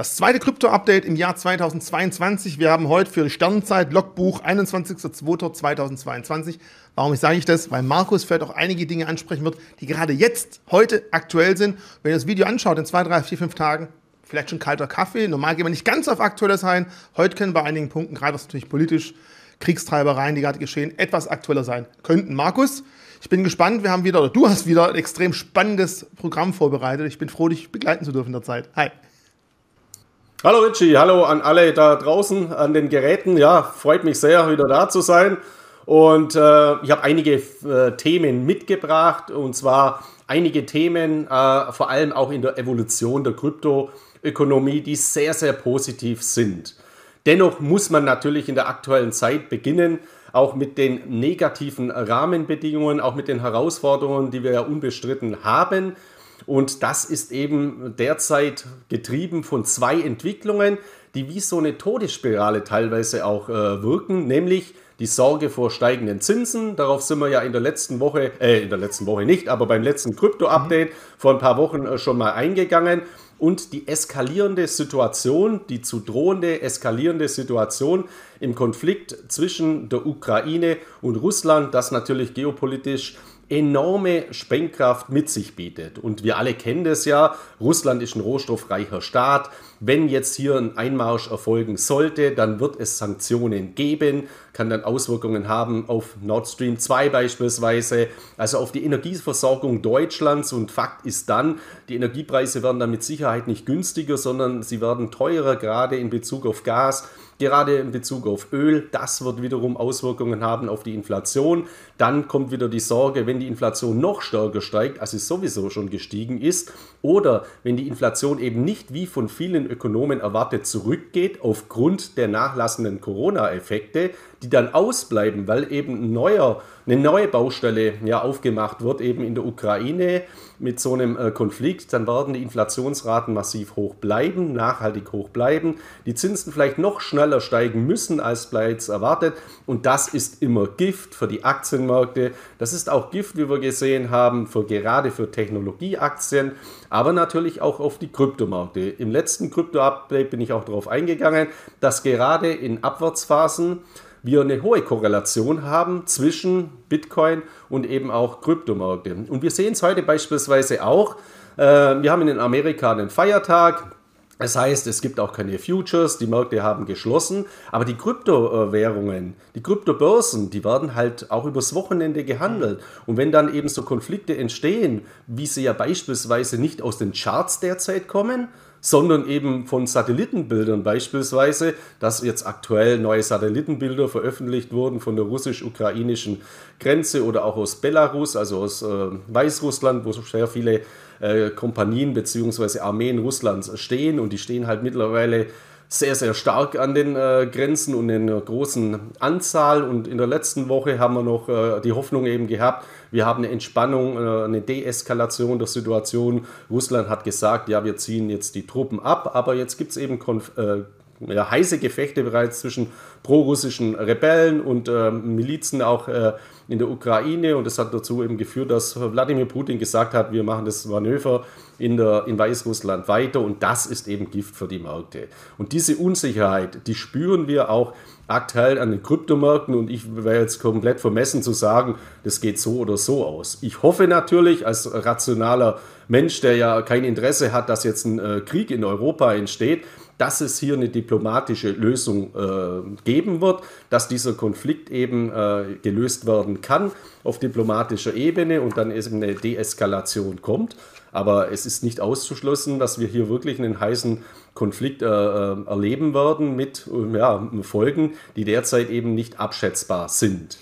Das zweite Krypto-Update im Jahr 2022. Wir haben heute für Sternzeit Logbuch 21.02.2022. Warum sage ich das? Weil Markus vielleicht auch einige Dinge ansprechen wird, die gerade jetzt, heute aktuell sind. Wenn ihr das Video anschaut in zwei, drei, vier, fünf Tagen, vielleicht schon kalter Kaffee. Normal gehen wir nicht ganz auf aktuelles sein. Heute können bei einigen Punkten, gerade was natürlich politisch, Kriegstreibereien, die gerade geschehen, etwas aktueller sein könnten. Markus, ich bin gespannt. Wir haben wieder, oder du hast wieder ein extrem spannendes Programm vorbereitet. Ich bin froh, dich begleiten zu dürfen in der Zeit. Hi. Hallo Richie, hallo an alle da draußen an den Geräten. Ja, freut mich sehr, wieder da zu sein. Und äh, ich habe einige äh, Themen mitgebracht und zwar einige Themen, äh, vor allem auch in der Evolution der Kryptoökonomie, die sehr, sehr positiv sind. Dennoch muss man natürlich in der aktuellen Zeit beginnen, auch mit den negativen Rahmenbedingungen, auch mit den Herausforderungen, die wir ja unbestritten haben. Und das ist eben derzeit getrieben von zwei Entwicklungen, die wie so eine Todesspirale teilweise auch äh, wirken, nämlich die Sorge vor steigenden Zinsen. Darauf sind wir ja in der letzten Woche, äh, in der letzten Woche nicht, aber beim letzten Krypto-Update mhm. vor ein paar Wochen äh, schon mal eingegangen. Und die eskalierende Situation, die zu drohende eskalierende Situation im Konflikt zwischen der Ukraine und Russland, das natürlich geopolitisch enorme Sprengkraft mit sich bietet. Und wir alle kennen das ja, Russland ist ein rohstoffreicher Staat. Wenn jetzt hier ein Einmarsch erfolgen sollte, dann wird es Sanktionen geben, kann dann Auswirkungen haben auf Nord Stream 2 beispielsweise, also auf die Energieversorgung Deutschlands. Und Fakt ist dann, die Energiepreise werden dann mit Sicherheit nicht günstiger, sondern sie werden teurer, gerade in Bezug auf Gas gerade in Bezug auf Öl. Das wird wiederum Auswirkungen haben auf die Inflation. Dann kommt wieder die Sorge, wenn die Inflation noch stärker steigt, als sie sowieso schon gestiegen ist, oder wenn die Inflation eben nicht wie von vielen Ökonomen erwartet zurückgeht aufgrund der nachlassenden Corona-Effekte, die dann ausbleiben, weil eben ein neuer eine neue Baustelle ja aufgemacht wird, eben in der Ukraine mit so einem äh, Konflikt, dann werden die Inflationsraten massiv hoch bleiben, nachhaltig hoch bleiben, die Zinsen vielleicht noch schneller steigen müssen als bereits erwartet. Und das ist immer Gift für die Aktienmärkte, das ist auch Gift, wie wir gesehen haben, für gerade für Technologieaktien, aber natürlich auch auf die Kryptomärkte. Im letzten Krypto-Update bin ich auch darauf eingegangen, dass gerade in Abwärtsphasen wir eine hohe Korrelation haben zwischen Bitcoin und eben auch Kryptomärkte. Und wir sehen es heute beispielsweise auch. Äh, wir haben in Amerika einen Feiertag. Das heißt, es gibt auch keine Futures, die Märkte haben geschlossen, aber die Kryptowährungen, die Kryptobörsen, die werden halt auch übers Wochenende gehandelt. Und wenn dann eben so Konflikte entstehen, wie sie ja beispielsweise nicht aus den Charts derzeit kommen, sondern eben von Satellitenbildern beispielsweise, dass jetzt aktuell neue Satellitenbilder veröffentlicht wurden von der russisch-ukrainischen Grenze oder auch aus Belarus, also aus äh, Weißrussland, wo sehr viele äh, Kompanien bzw. Armeen Russlands stehen und die stehen halt mittlerweile sehr, sehr stark an den äh, Grenzen und in einer großen Anzahl. Und in der letzten Woche haben wir noch äh, die Hoffnung eben gehabt, wir haben eine Entspannung, äh, eine Deeskalation der Situation. Russland hat gesagt, ja, wir ziehen jetzt die Truppen ab, aber jetzt gibt es eben Konf äh, ja, heiße Gefechte bereits zwischen prorussischen Rebellen und äh, Milizen auch äh, in der Ukraine und das hat dazu eben geführt, dass Wladimir Putin gesagt hat, wir machen das Manöver in, der, in Weißrussland weiter und das ist eben Gift für die Märkte. Und diese Unsicherheit, die spüren wir auch aktuell an den Kryptomärkten und ich wäre jetzt komplett vermessen zu sagen, das geht so oder so aus. Ich hoffe natürlich als rationaler Mensch, der ja kein Interesse hat, dass jetzt ein äh, Krieg in Europa entsteht, dass es hier eine diplomatische Lösung äh, geben wird, dass dieser Konflikt eben äh, gelöst werden kann auf diplomatischer Ebene und dann eben eine Deeskalation kommt. Aber es ist nicht auszuschlossen, dass wir hier wirklich einen heißen Konflikt äh, äh erleben werden mit ja, Folgen, die derzeit eben nicht abschätzbar sind.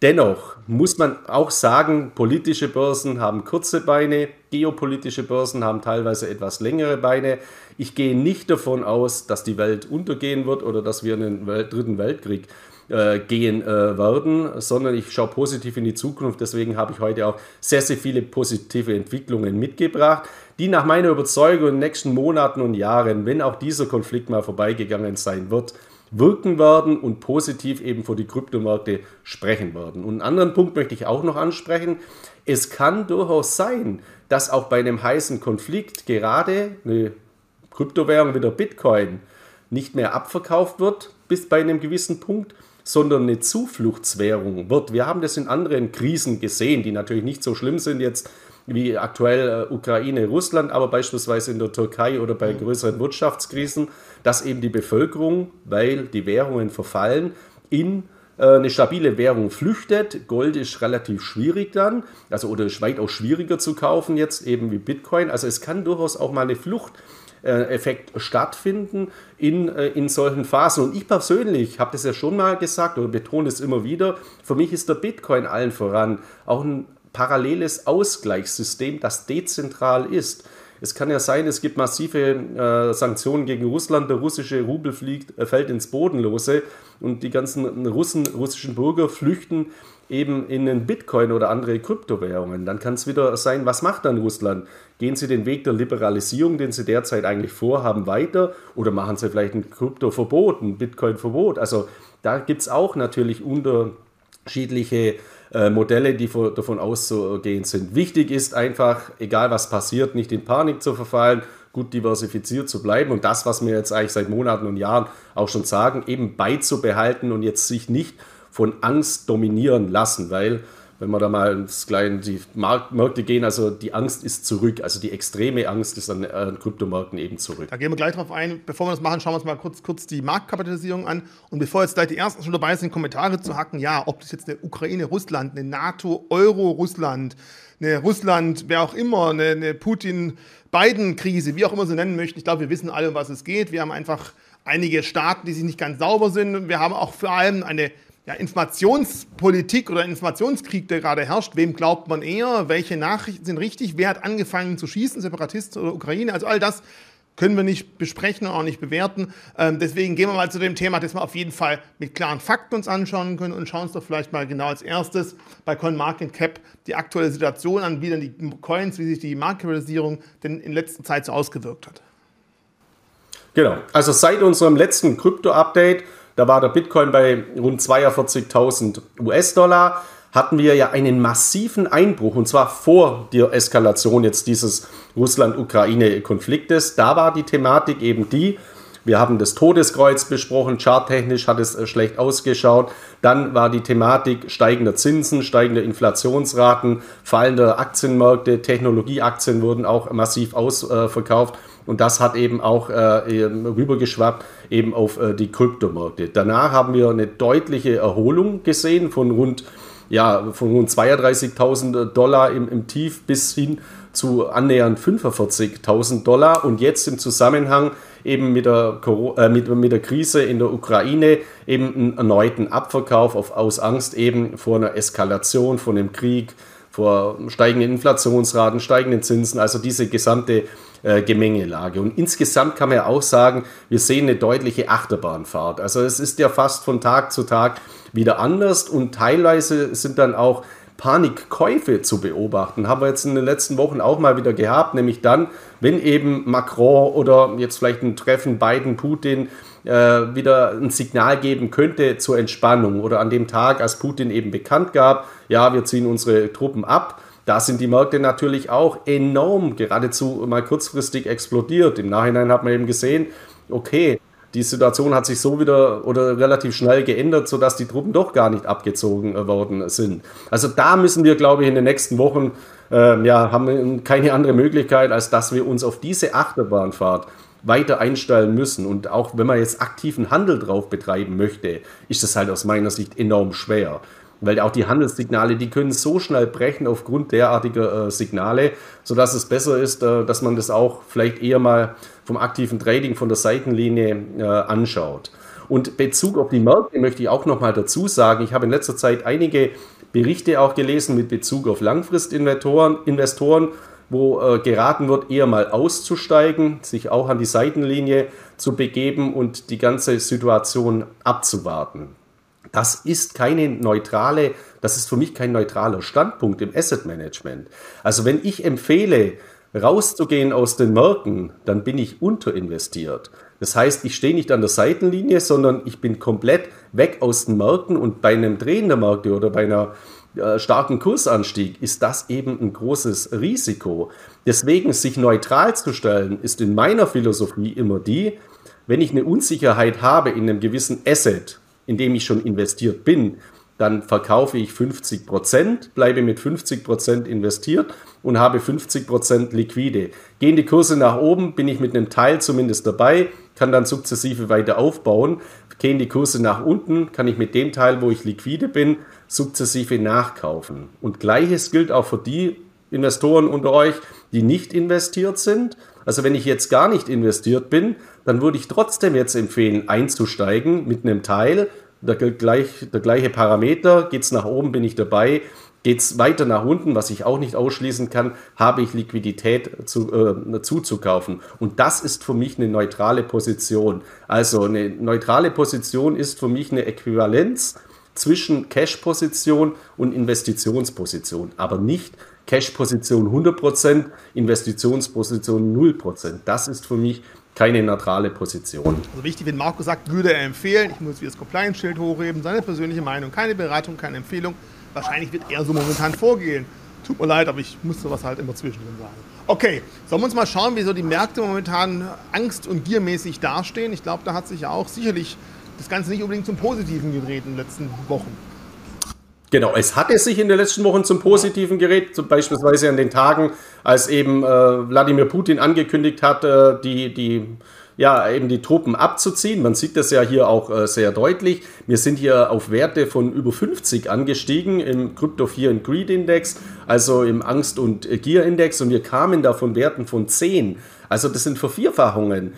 Dennoch muss man auch sagen, politische Börsen haben kurze Beine, geopolitische Börsen haben teilweise etwas längere Beine. Ich gehe nicht davon aus, dass die Welt untergehen wird oder dass wir in den Welt, dritten Weltkrieg äh, gehen äh, werden, sondern ich schaue positiv in die Zukunft. Deswegen habe ich heute auch sehr, sehr viele positive Entwicklungen mitgebracht, die nach meiner Überzeugung in den nächsten Monaten und Jahren, wenn auch dieser Konflikt mal vorbeigegangen sein wird, wirken werden und positiv eben für die Kryptomärkte sprechen werden. Und einen anderen Punkt möchte ich auch noch ansprechen. Es kann durchaus sein, dass auch bei einem heißen Konflikt gerade eine Kryptowährung wie der Bitcoin nicht mehr abverkauft wird bis bei einem gewissen Punkt, sondern eine Zufluchtswährung wird. Wir haben das in anderen Krisen gesehen, die natürlich nicht so schlimm sind jetzt wie aktuell äh, Ukraine, Russland, aber beispielsweise in der Türkei oder bei größeren Wirtschaftskrisen, dass eben die Bevölkerung, weil die Währungen verfallen, in äh, eine stabile Währung flüchtet. Gold ist relativ schwierig dann, also oder ist weitaus schwieriger zu kaufen jetzt eben wie Bitcoin. Also es kann durchaus auch mal eine Fluchteffekt stattfinden in, äh, in solchen Phasen. Und ich persönlich habe das ja schon mal gesagt oder betone es immer wieder, für mich ist der Bitcoin allen voran auch ein paralleles Ausgleichssystem, das dezentral ist. Es kann ja sein, es gibt massive äh, Sanktionen gegen Russland, der russische Rubel fliegt, äh, fällt ins Bodenlose und die ganzen Russen, russischen Bürger flüchten eben in den Bitcoin oder andere Kryptowährungen. Dann kann es wieder sein, was macht dann Russland? Gehen sie den Weg der Liberalisierung, den sie derzeit eigentlich vorhaben, weiter oder machen sie vielleicht ein Kryptoverbot, ein Bitcoin-Verbot? Also da gibt es auch natürlich unterschiedliche äh, Modelle, die davon auszugehen sind. Wichtig ist einfach, egal was passiert, nicht in Panik zu verfallen, gut diversifiziert zu bleiben und das, was wir jetzt eigentlich seit Monaten und Jahren auch schon sagen, eben beizubehalten und jetzt sich nicht von Angst dominieren lassen, weil wenn wir da mal ins kleine die Märkte gehen, also die Angst ist zurück, also die extreme Angst ist an, an Kryptomärkten eben zurück. Da gehen wir gleich drauf ein. Bevor wir das machen, schauen wir uns mal kurz, kurz die Marktkapitalisierung an. Und bevor jetzt gleich die ersten schon dabei sind, Kommentare zu hacken, ja, ob das jetzt eine Ukraine, Russland, eine NATO, Euro, Russland, eine Russland, wer auch immer, eine, eine Putin-Biden-Krise, wie auch immer sie nennen möchten. Ich glaube, wir wissen alle, um was es geht. Wir haben einfach einige Staaten, die sich nicht ganz sauber sind. Wir haben auch vor allem eine ja, Informationspolitik oder Informationskrieg, der gerade herrscht. Wem glaubt man eher? Welche Nachrichten sind richtig? Wer hat angefangen zu schießen? Separatisten oder Ukraine? Also all das können wir nicht besprechen und auch nicht bewerten. Ähm, deswegen gehen wir mal zu dem Thema, das wir auf jeden Fall mit klaren Fakten uns anschauen können und schauen uns doch vielleicht mal genau als erstes bei CoinMarketCap die aktuelle Situation an, wie dann die Coins, wie sich die Marktkapitalisierung denn in letzter Zeit so ausgewirkt hat. Genau, also seit unserem letzten Krypto-Update da war der Bitcoin bei rund 42.000 US-Dollar. Hatten wir ja einen massiven Einbruch und zwar vor der Eskalation jetzt dieses Russland-Ukraine-Konfliktes. Da war die Thematik eben die, wir haben das Todeskreuz besprochen, charttechnisch hat es äh, schlecht ausgeschaut. Dann war die Thematik steigender Zinsen, steigender Inflationsraten, fallender Aktienmärkte, Technologieaktien wurden auch massiv ausverkauft. Und das hat eben auch äh, rübergeschwappt eben auf äh, die Kryptomärkte. Danach haben wir eine deutliche Erholung gesehen von rund, ja, von rund 32.000 Dollar im, im Tief bis hin zu annähernd 45.000 Dollar. Und jetzt im Zusammenhang eben mit der, äh, mit, mit der Krise in der Ukraine eben einen erneuten Abverkauf auf, aus Angst eben vor einer Eskalation, von einem Krieg, vor steigenden Inflationsraten, steigenden Zinsen, also diese gesamte äh, Gemengelage. Und insgesamt kann man ja auch sagen, wir sehen eine deutliche Achterbahnfahrt. Also es ist ja fast von Tag zu Tag wieder anders und teilweise sind dann auch Panikkäufe zu beobachten. Haben wir jetzt in den letzten Wochen auch mal wieder gehabt, nämlich dann, wenn eben Macron oder jetzt vielleicht ein Treffen Biden, Putin äh, wieder ein Signal geben könnte zur Entspannung oder an dem Tag, als Putin eben bekannt gab, ja, wir ziehen unsere Truppen ab, da sind die Märkte natürlich auch enorm, geradezu mal kurzfristig explodiert. Im Nachhinein hat man eben gesehen, okay, die Situation hat sich so wieder oder relativ schnell geändert, sodass die Truppen doch gar nicht abgezogen äh, worden sind. Also da müssen wir, glaube ich, in den nächsten Wochen, äh, ja, haben wir keine andere Möglichkeit, als dass wir uns auf diese Achterbahnfahrt weiter einstellen müssen. Und auch wenn man jetzt aktiven Handel drauf betreiben möchte, ist das halt aus meiner Sicht enorm schwer. Weil auch die Handelssignale, die können so schnell brechen aufgrund derartiger äh, Signale, sodass es besser ist, äh, dass man das auch vielleicht eher mal vom aktiven Trading von der Seitenlinie äh, anschaut. Und Bezug auf die Märkte möchte ich auch nochmal dazu sagen, ich habe in letzter Zeit einige Berichte auch gelesen mit Bezug auf Langfristinvestoren, Investoren, wo äh, geraten wird, eher mal auszusteigen, sich auch an die Seitenlinie zu begeben und die ganze Situation abzuwarten. Das ist keine neutrale, das ist für mich kein neutraler Standpunkt im Asset Management. Also wenn ich empfehle, rauszugehen aus den Märkten, dann bin ich unterinvestiert. Das heißt, ich stehe nicht an der Seitenlinie, sondern ich bin komplett weg aus den Märkten und bei einem Drehen der Märkte oder bei einer äh, starken Kursanstieg ist das eben ein großes Risiko. Deswegen sich neutral zu stellen, ist in meiner Philosophie immer die, wenn ich eine Unsicherheit habe in einem gewissen Asset, in dem ich schon investiert bin, dann verkaufe ich 50 Prozent, bleibe mit 50 Prozent investiert und habe 50 Prozent liquide. Gehen die Kurse nach oben, bin ich mit einem Teil zumindest dabei, kann dann sukzessive weiter aufbauen. Gehen die Kurse nach unten, kann ich mit dem Teil, wo ich liquide bin, sukzessive nachkaufen. Und gleiches gilt auch für die Investoren unter euch, die nicht investiert sind. Also wenn ich jetzt gar nicht investiert bin, dann würde ich trotzdem jetzt empfehlen, einzusteigen mit einem Teil der, gleich, der gleiche Parameter, geht es nach oben, bin ich dabei, geht es weiter nach unten, was ich auch nicht ausschließen kann, habe ich Liquidität zu, äh, zuzukaufen. Und das ist für mich eine neutrale Position. Also eine neutrale Position ist für mich eine Äquivalenz zwischen Cash-Position und Investitionsposition, aber nicht Cash-Position 100%, Investitionsposition 0%. Das ist für mich keine neutrale Position. Also wichtig, wenn Marco sagt, würde er empfehlen, ich muss wieder das Compliance-Schild hochheben, seine persönliche Meinung, keine Beratung, keine Empfehlung. Wahrscheinlich wird er so momentan vorgehen. Tut mir leid, aber ich muss sowas halt immer zwischendrin sagen. Okay, sollen wir uns mal schauen, wie so die Märkte momentan angst- und giermäßig dastehen? Ich glaube, da hat sich ja auch sicherlich das Ganze nicht unbedingt zum Positiven gedreht in den letzten Wochen. Genau, es hatte sich in den letzten Wochen zum Positiven gerät, zum beispielsweise an den Tagen, als eben äh, Wladimir Putin angekündigt hat, äh, die, die, ja, eben die Truppen abzuziehen. Man sieht das ja hier auch äh, sehr deutlich. Wir sind hier auf Werte von über 50 angestiegen im Crypto Fear and Greed Index, also im Angst- und Gier Index, und wir kamen da von Werten von 10. Also das sind Vervierfachungen.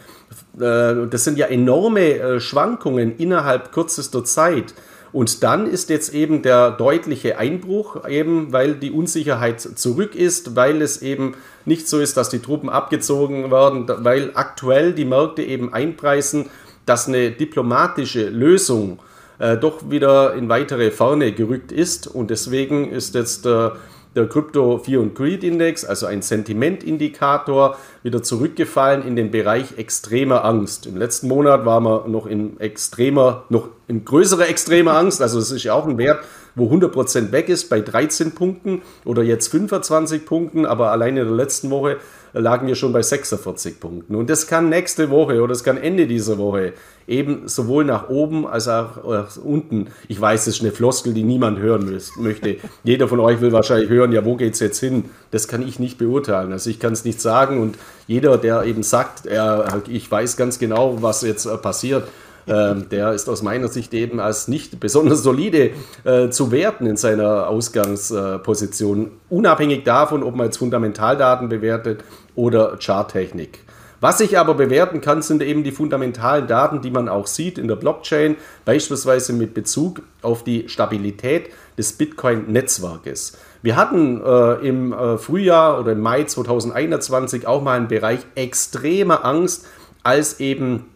Äh, das sind ja enorme äh, Schwankungen innerhalb kürzester Zeit. Und dann ist jetzt eben der deutliche Einbruch, eben weil die Unsicherheit zurück ist, weil es eben nicht so ist, dass die Truppen abgezogen werden, weil aktuell die Märkte eben einpreisen, dass eine diplomatische Lösung äh, doch wieder in weitere Ferne gerückt ist. Und deswegen ist jetzt äh, der Crypto Fear and Greed Index, also ein Sentimentindikator, wieder zurückgefallen in den Bereich extremer Angst. Im letzten Monat waren wir noch in extremer, noch in größerer extremer Angst. Also es ist ja auch ein Wert, wo 100% weg ist bei 13 Punkten oder jetzt 25 Punkten, aber allein in der letzten Woche lagen wir schon bei 46 Punkten. Und das kann nächste Woche oder das kann Ende dieser Woche eben sowohl nach oben als auch nach unten. Ich weiß, das ist eine Floskel, die niemand hören möchte. Jeder von euch will wahrscheinlich hören, ja, wo geht es jetzt hin? Das kann ich nicht beurteilen. Also ich kann es nicht sagen und jeder, der eben sagt, er, ich weiß ganz genau, was jetzt äh, passiert, ähm, der ist aus meiner Sicht eben als nicht besonders solide äh, zu werten in seiner Ausgangsposition, unabhängig davon, ob man jetzt Fundamentaldaten bewertet oder Charttechnik. Was ich aber bewerten kann, sind eben die fundamentalen Daten, die man auch sieht in der Blockchain, beispielsweise mit Bezug auf die Stabilität des Bitcoin-Netzwerkes. Wir hatten äh, im äh, Frühjahr oder im Mai 2021 auch mal einen Bereich extremer Angst, als eben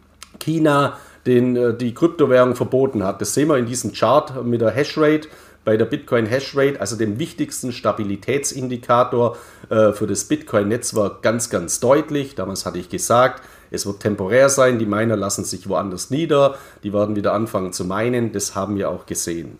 China den äh, die Kryptowährung verboten hat. Das sehen wir in diesem Chart mit der Hashrate bei der Bitcoin Hashrate, also dem wichtigsten Stabilitätsindikator äh, für das Bitcoin-Netzwerk, ganz, ganz deutlich. Damals hatte ich gesagt, es wird temporär sein, die Miner lassen sich woanders nieder, die werden wieder anfangen zu meinen, das haben wir auch gesehen.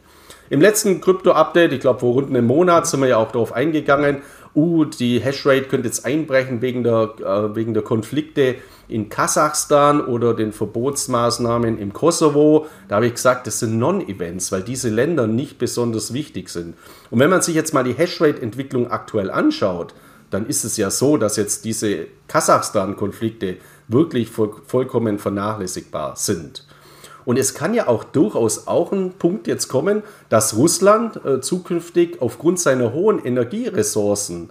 Im letzten Krypto-Update, ich glaube vor rund einem Monat, sind wir ja auch darauf eingegangen, uh, die Hashrate könnte jetzt einbrechen wegen der, äh, wegen der Konflikte in Kasachstan oder den Verbotsmaßnahmen im Kosovo. Da habe ich gesagt, das sind Non-Events, weil diese Länder nicht besonders wichtig sind. Und wenn man sich jetzt mal die Hashrate-Entwicklung aktuell anschaut, dann ist es ja so, dass jetzt diese Kasachstan-Konflikte wirklich voll, vollkommen vernachlässigbar sind. Und es kann ja auch durchaus auch ein Punkt jetzt kommen, dass Russland äh, zukünftig aufgrund seiner hohen Energieressourcen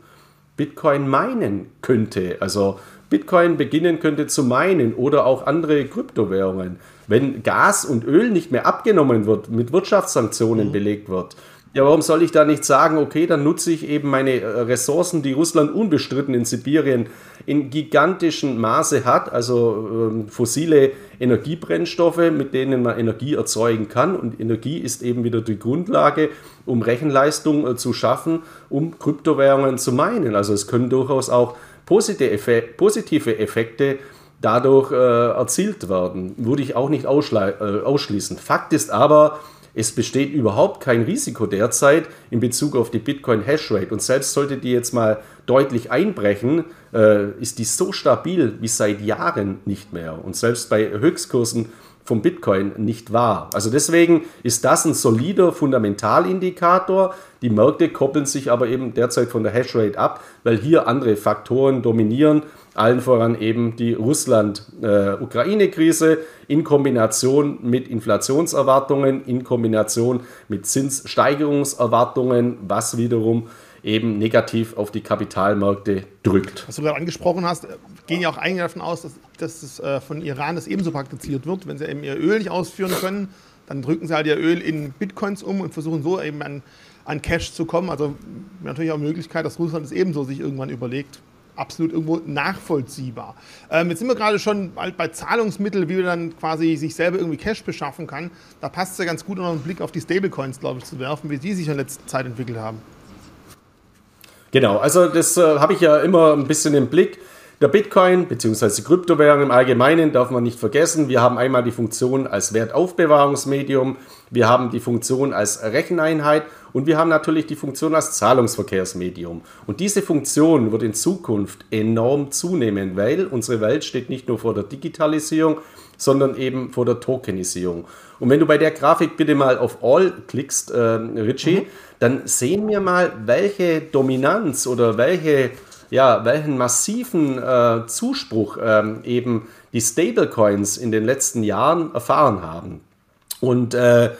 Bitcoin meinen könnte. Also Bitcoin beginnen könnte zu meinen oder auch andere Kryptowährungen. Wenn Gas und Öl nicht mehr abgenommen wird, mit Wirtschaftssanktionen mhm. belegt wird, ja, warum soll ich da nicht sagen, okay, dann nutze ich eben meine äh, Ressourcen, die Russland unbestritten in Sibirien in gigantischem Maße hat, also ähm, fossile Energiebrennstoffe, mit denen man Energie erzeugen kann. Und Energie ist eben wieder die Grundlage, um Rechenleistung äh, zu schaffen, um Kryptowährungen zu meinen. Also es können durchaus auch positive Effekte dadurch äh, erzielt werden. Würde ich auch nicht äh, ausschließen. Fakt ist aber, es besteht überhaupt kein Risiko derzeit in Bezug auf die Bitcoin Hashrate. Und selbst sollte die jetzt mal deutlich einbrechen, äh, ist die so stabil wie seit Jahren nicht mehr. Und selbst bei Höchstkursen vom Bitcoin nicht wahr. Also deswegen ist das ein solider Fundamentalindikator. Die Märkte koppeln sich aber eben derzeit von der Hashrate ab, weil hier andere Faktoren dominieren, allen voran eben die Russland-Ukraine-Krise in Kombination mit Inflationserwartungen, in Kombination mit Zinssteigerungserwartungen, was wiederum eben negativ auf die Kapitalmärkte drückt. Was du gerade angesprochen hast, gehen ja auch einige davon aus, dass, dass es äh, von Iran das ebenso praktiziert wird. Wenn sie eben ihr Öl nicht ausführen können, dann drücken sie halt ihr Öl in Bitcoins um und versuchen so eben an, an Cash zu kommen. Also natürlich auch Möglichkeit, dass Russland es ebenso sich irgendwann überlegt. Absolut irgendwo nachvollziehbar. Ähm, jetzt sind wir gerade schon bei Zahlungsmitteln, wie man dann quasi sich selber irgendwie Cash beschaffen kann. Da passt es ja ganz gut, noch einen Blick auf die Stablecoins, glaube ich, zu werfen, wie die sich in letzter Zeit entwickelt haben. Genau, also das äh, habe ich ja immer ein bisschen im Blick. Der Bitcoin bzw. Kryptowährung im Allgemeinen darf man nicht vergessen. Wir haben einmal die Funktion als Wertaufbewahrungsmedium, wir haben die Funktion als Recheneinheit und wir haben natürlich die Funktion als Zahlungsverkehrsmedium. Und diese Funktion wird in Zukunft enorm zunehmen, weil unsere Welt steht nicht nur vor der Digitalisierung, sondern eben vor der Tokenisierung. Und wenn du bei der Grafik bitte mal auf All klickst, äh, Richie, mhm. dann sehen wir mal, welche Dominanz oder welche, ja, welchen massiven äh, Zuspruch ähm, eben die Stablecoins in den letzten Jahren erfahren haben. Und äh,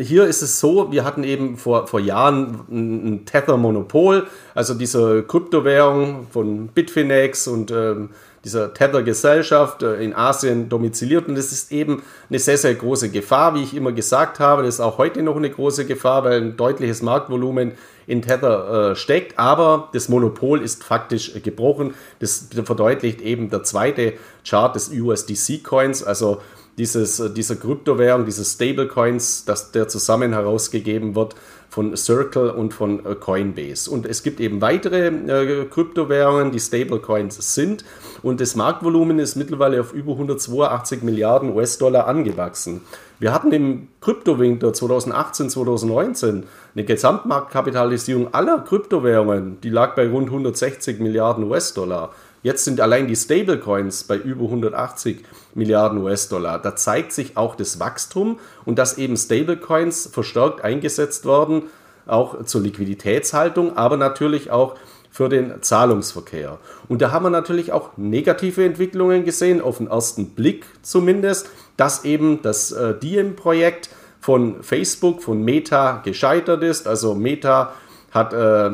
hier ist es so, wir hatten eben vor, vor Jahren ein Tether-Monopol, also diese Kryptowährung von Bitfinex und ähm, dieser Tether-Gesellschaft äh, in Asien domiziliert. Und das ist eben eine sehr, sehr große Gefahr, wie ich immer gesagt habe. Das ist auch heute noch eine große Gefahr, weil ein deutliches Marktvolumen in Tether äh, steckt. Aber das Monopol ist faktisch gebrochen. Das verdeutlicht eben der zweite Chart des USDC-Coins, also dieses, äh, dieser Kryptowährung, dieses Stablecoins, dass der zusammen herausgegeben wird von Circle und von äh, Coinbase. Und es gibt eben weitere äh, Kryptowährungen, die Stablecoins sind. Und das Marktvolumen ist mittlerweile auf über 182 Milliarden US-Dollar angewachsen. Wir hatten im Kryptowinter 2018, 2019 eine Gesamtmarktkapitalisierung aller Kryptowährungen, die lag bei rund 160 Milliarden US-Dollar. Jetzt sind allein die Stablecoins bei über 180 Milliarden US-Dollar. Da zeigt sich auch das Wachstum und dass eben Stablecoins verstärkt eingesetzt werden, auch zur Liquiditätshaltung, aber natürlich auch für den Zahlungsverkehr. Und da haben wir natürlich auch negative Entwicklungen gesehen, auf den ersten Blick zumindest, dass eben das äh, Diem-Projekt von Facebook, von Meta gescheitert ist. Also Meta hat äh,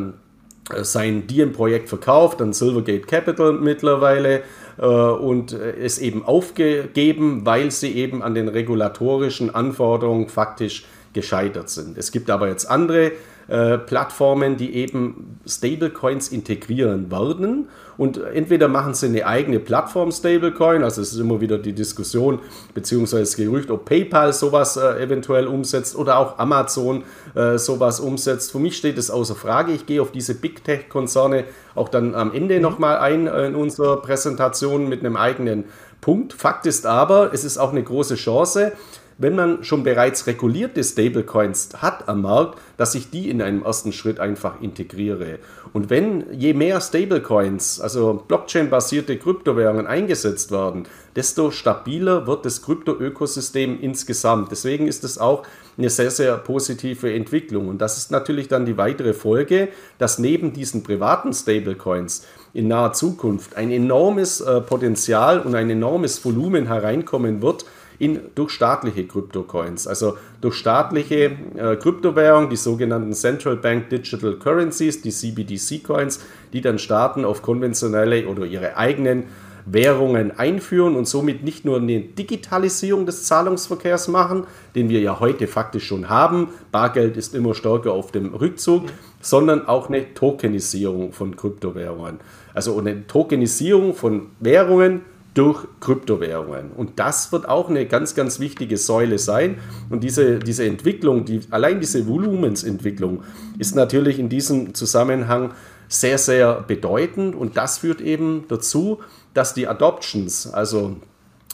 sein Diem-Projekt verkauft an Silvergate Capital mittlerweile äh, und es eben aufgegeben, weil sie eben an den regulatorischen Anforderungen faktisch gescheitert sind. Es gibt aber jetzt andere äh, Plattformen, die eben Stablecoins integrieren werden. Und entweder machen sie eine eigene Plattform Stablecoin, also es ist immer wieder die Diskussion beziehungsweise das Gerücht, ob PayPal sowas äh, eventuell umsetzt oder auch Amazon äh, sowas umsetzt. Für mich steht es außer Frage. Ich gehe auf diese Big Tech-Konzerne auch dann am Ende mhm. nochmal ein äh, in unserer Präsentation mit einem eigenen Punkt. Fakt ist aber, es ist auch eine große Chance, wenn man schon bereits regulierte Stablecoins hat am Markt, dass ich die in einem ersten Schritt einfach integriere. Und wenn je mehr Stablecoins, also Blockchain-basierte Kryptowährungen eingesetzt werden, desto stabiler wird das Krypto-Ökosystem insgesamt. Deswegen ist es auch eine sehr, sehr positive Entwicklung. Und das ist natürlich dann die weitere Folge, dass neben diesen privaten Stablecoins in naher Zukunft ein enormes äh, Potenzial und ein enormes Volumen hereinkommen wird, in, durch staatliche Kryptocoins, also durch staatliche äh, Kryptowährungen, die sogenannten Central Bank Digital Currencies, die CBDC-Coins, die dann Staaten auf konventionelle oder ihre eigenen Währungen einführen und somit nicht nur eine Digitalisierung des Zahlungsverkehrs machen, den wir ja heute faktisch schon haben, Bargeld ist immer stärker auf dem Rückzug, sondern auch eine Tokenisierung von Kryptowährungen. Also eine Tokenisierung von Währungen durch Kryptowährungen. Und das wird auch eine ganz, ganz wichtige Säule sein. Und diese, diese Entwicklung, die, allein diese Volumensentwicklung ist natürlich in diesem Zusammenhang sehr, sehr bedeutend. Und das führt eben dazu, dass die Adoptions, also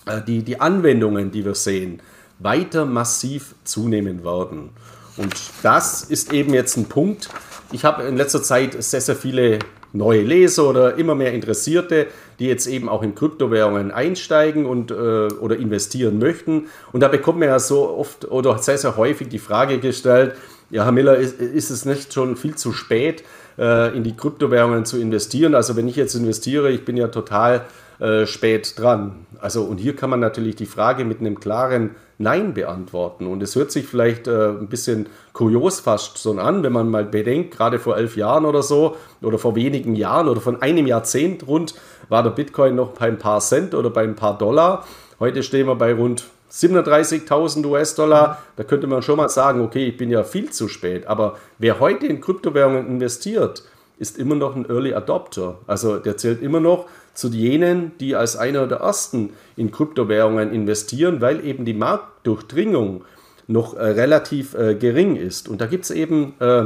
äh, die, die Anwendungen, die wir sehen, weiter massiv zunehmen werden. Und das ist eben jetzt ein Punkt. Ich habe in letzter Zeit sehr, sehr viele neue Leser oder immer mehr Interessierte, die jetzt eben auch in Kryptowährungen einsteigen und äh, oder investieren möchten. Und da bekommt man ja so oft oder sehr, sehr häufig die Frage gestellt, ja, Herr Miller, ist, ist es nicht schon viel zu spät, äh, in die Kryptowährungen zu investieren? Also wenn ich jetzt investiere, ich bin ja total äh, spät dran. Also und hier kann man natürlich die Frage mit einem klaren Nein beantworten. Und es hört sich vielleicht äh, ein bisschen kurios fast so an, wenn man mal bedenkt, gerade vor elf Jahren oder so, oder vor wenigen Jahren oder von einem Jahrzehnt rund, war der Bitcoin noch bei ein paar Cent oder bei ein paar Dollar. Heute stehen wir bei rund 37.000 US-Dollar. Da könnte man schon mal sagen, okay, ich bin ja viel zu spät. Aber wer heute in Kryptowährungen investiert, ist immer noch ein Early Adopter. Also der zählt immer noch zu jenen, die als einer der ersten in Kryptowährungen investieren, weil eben die Marktdurchdringung noch äh, relativ äh, gering ist. Und da gibt es eben äh,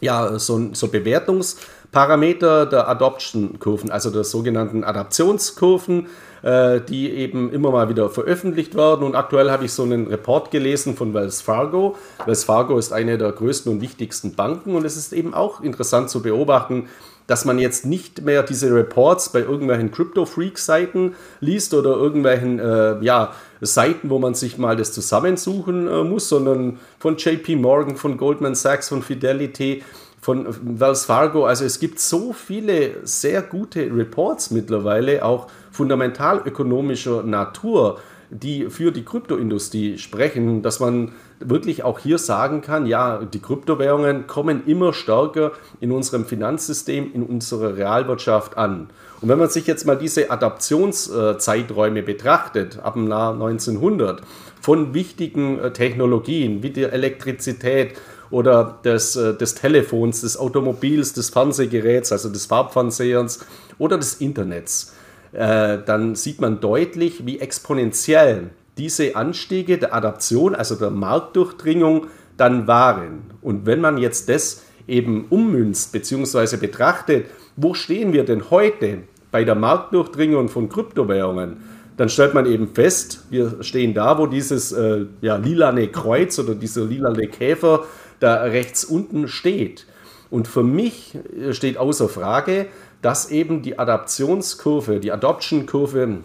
ja, so, so Bewertungsparameter der Adoption-Kurven, also der sogenannten Adaptionskurven, äh, die eben immer mal wieder veröffentlicht werden. Und aktuell habe ich so einen Report gelesen von Wells Fargo. Wells Fargo ist eine der größten und wichtigsten Banken und es ist eben auch interessant zu beobachten, dass man jetzt nicht mehr diese Reports bei irgendwelchen Crypto-Freak-Seiten liest oder irgendwelchen äh, ja, Seiten, wo man sich mal das zusammensuchen äh, muss, sondern von JP Morgan, von Goldman Sachs, von Fidelity, von Wells Fargo. Also es gibt so viele sehr gute Reports mittlerweile, auch fundamentalökonomischer Natur, die für die Kryptoindustrie sprechen, dass man wirklich auch hier sagen kann, ja, die Kryptowährungen kommen immer stärker in unserem Finanzsystem, in unserer Realwirtschaft an. Und wenn man sich jetzt mal diese Adaptionszeiträume betrachtet, ab dem Jahr 1900, von wichtigen äh, Technologien wie der Elektrizität oder des, äh, des Telefons, des Automobils, des Fernsehgeräts, also des Farbfernsehens oder des Internets, äh, dann sieht man deutlich, wie exponentiell diese Anstiege der Adaption, also der Marktdurchdringung, dann waren. Und wenn man jetzt das eben ummünzt bzw. betrachtet, wo stehen wir denn heute bei der Marktdurchdringung von Kryptowährungen, dann stellt man eben fest, wir stehen da, wo dieses äh, ja, lilane Kreuz oder dieser lilane Käfer da rechts unten steht. Und für mich äh, steht außer Frage, dass eben die Adaptionskurve, die Adoption-Kurve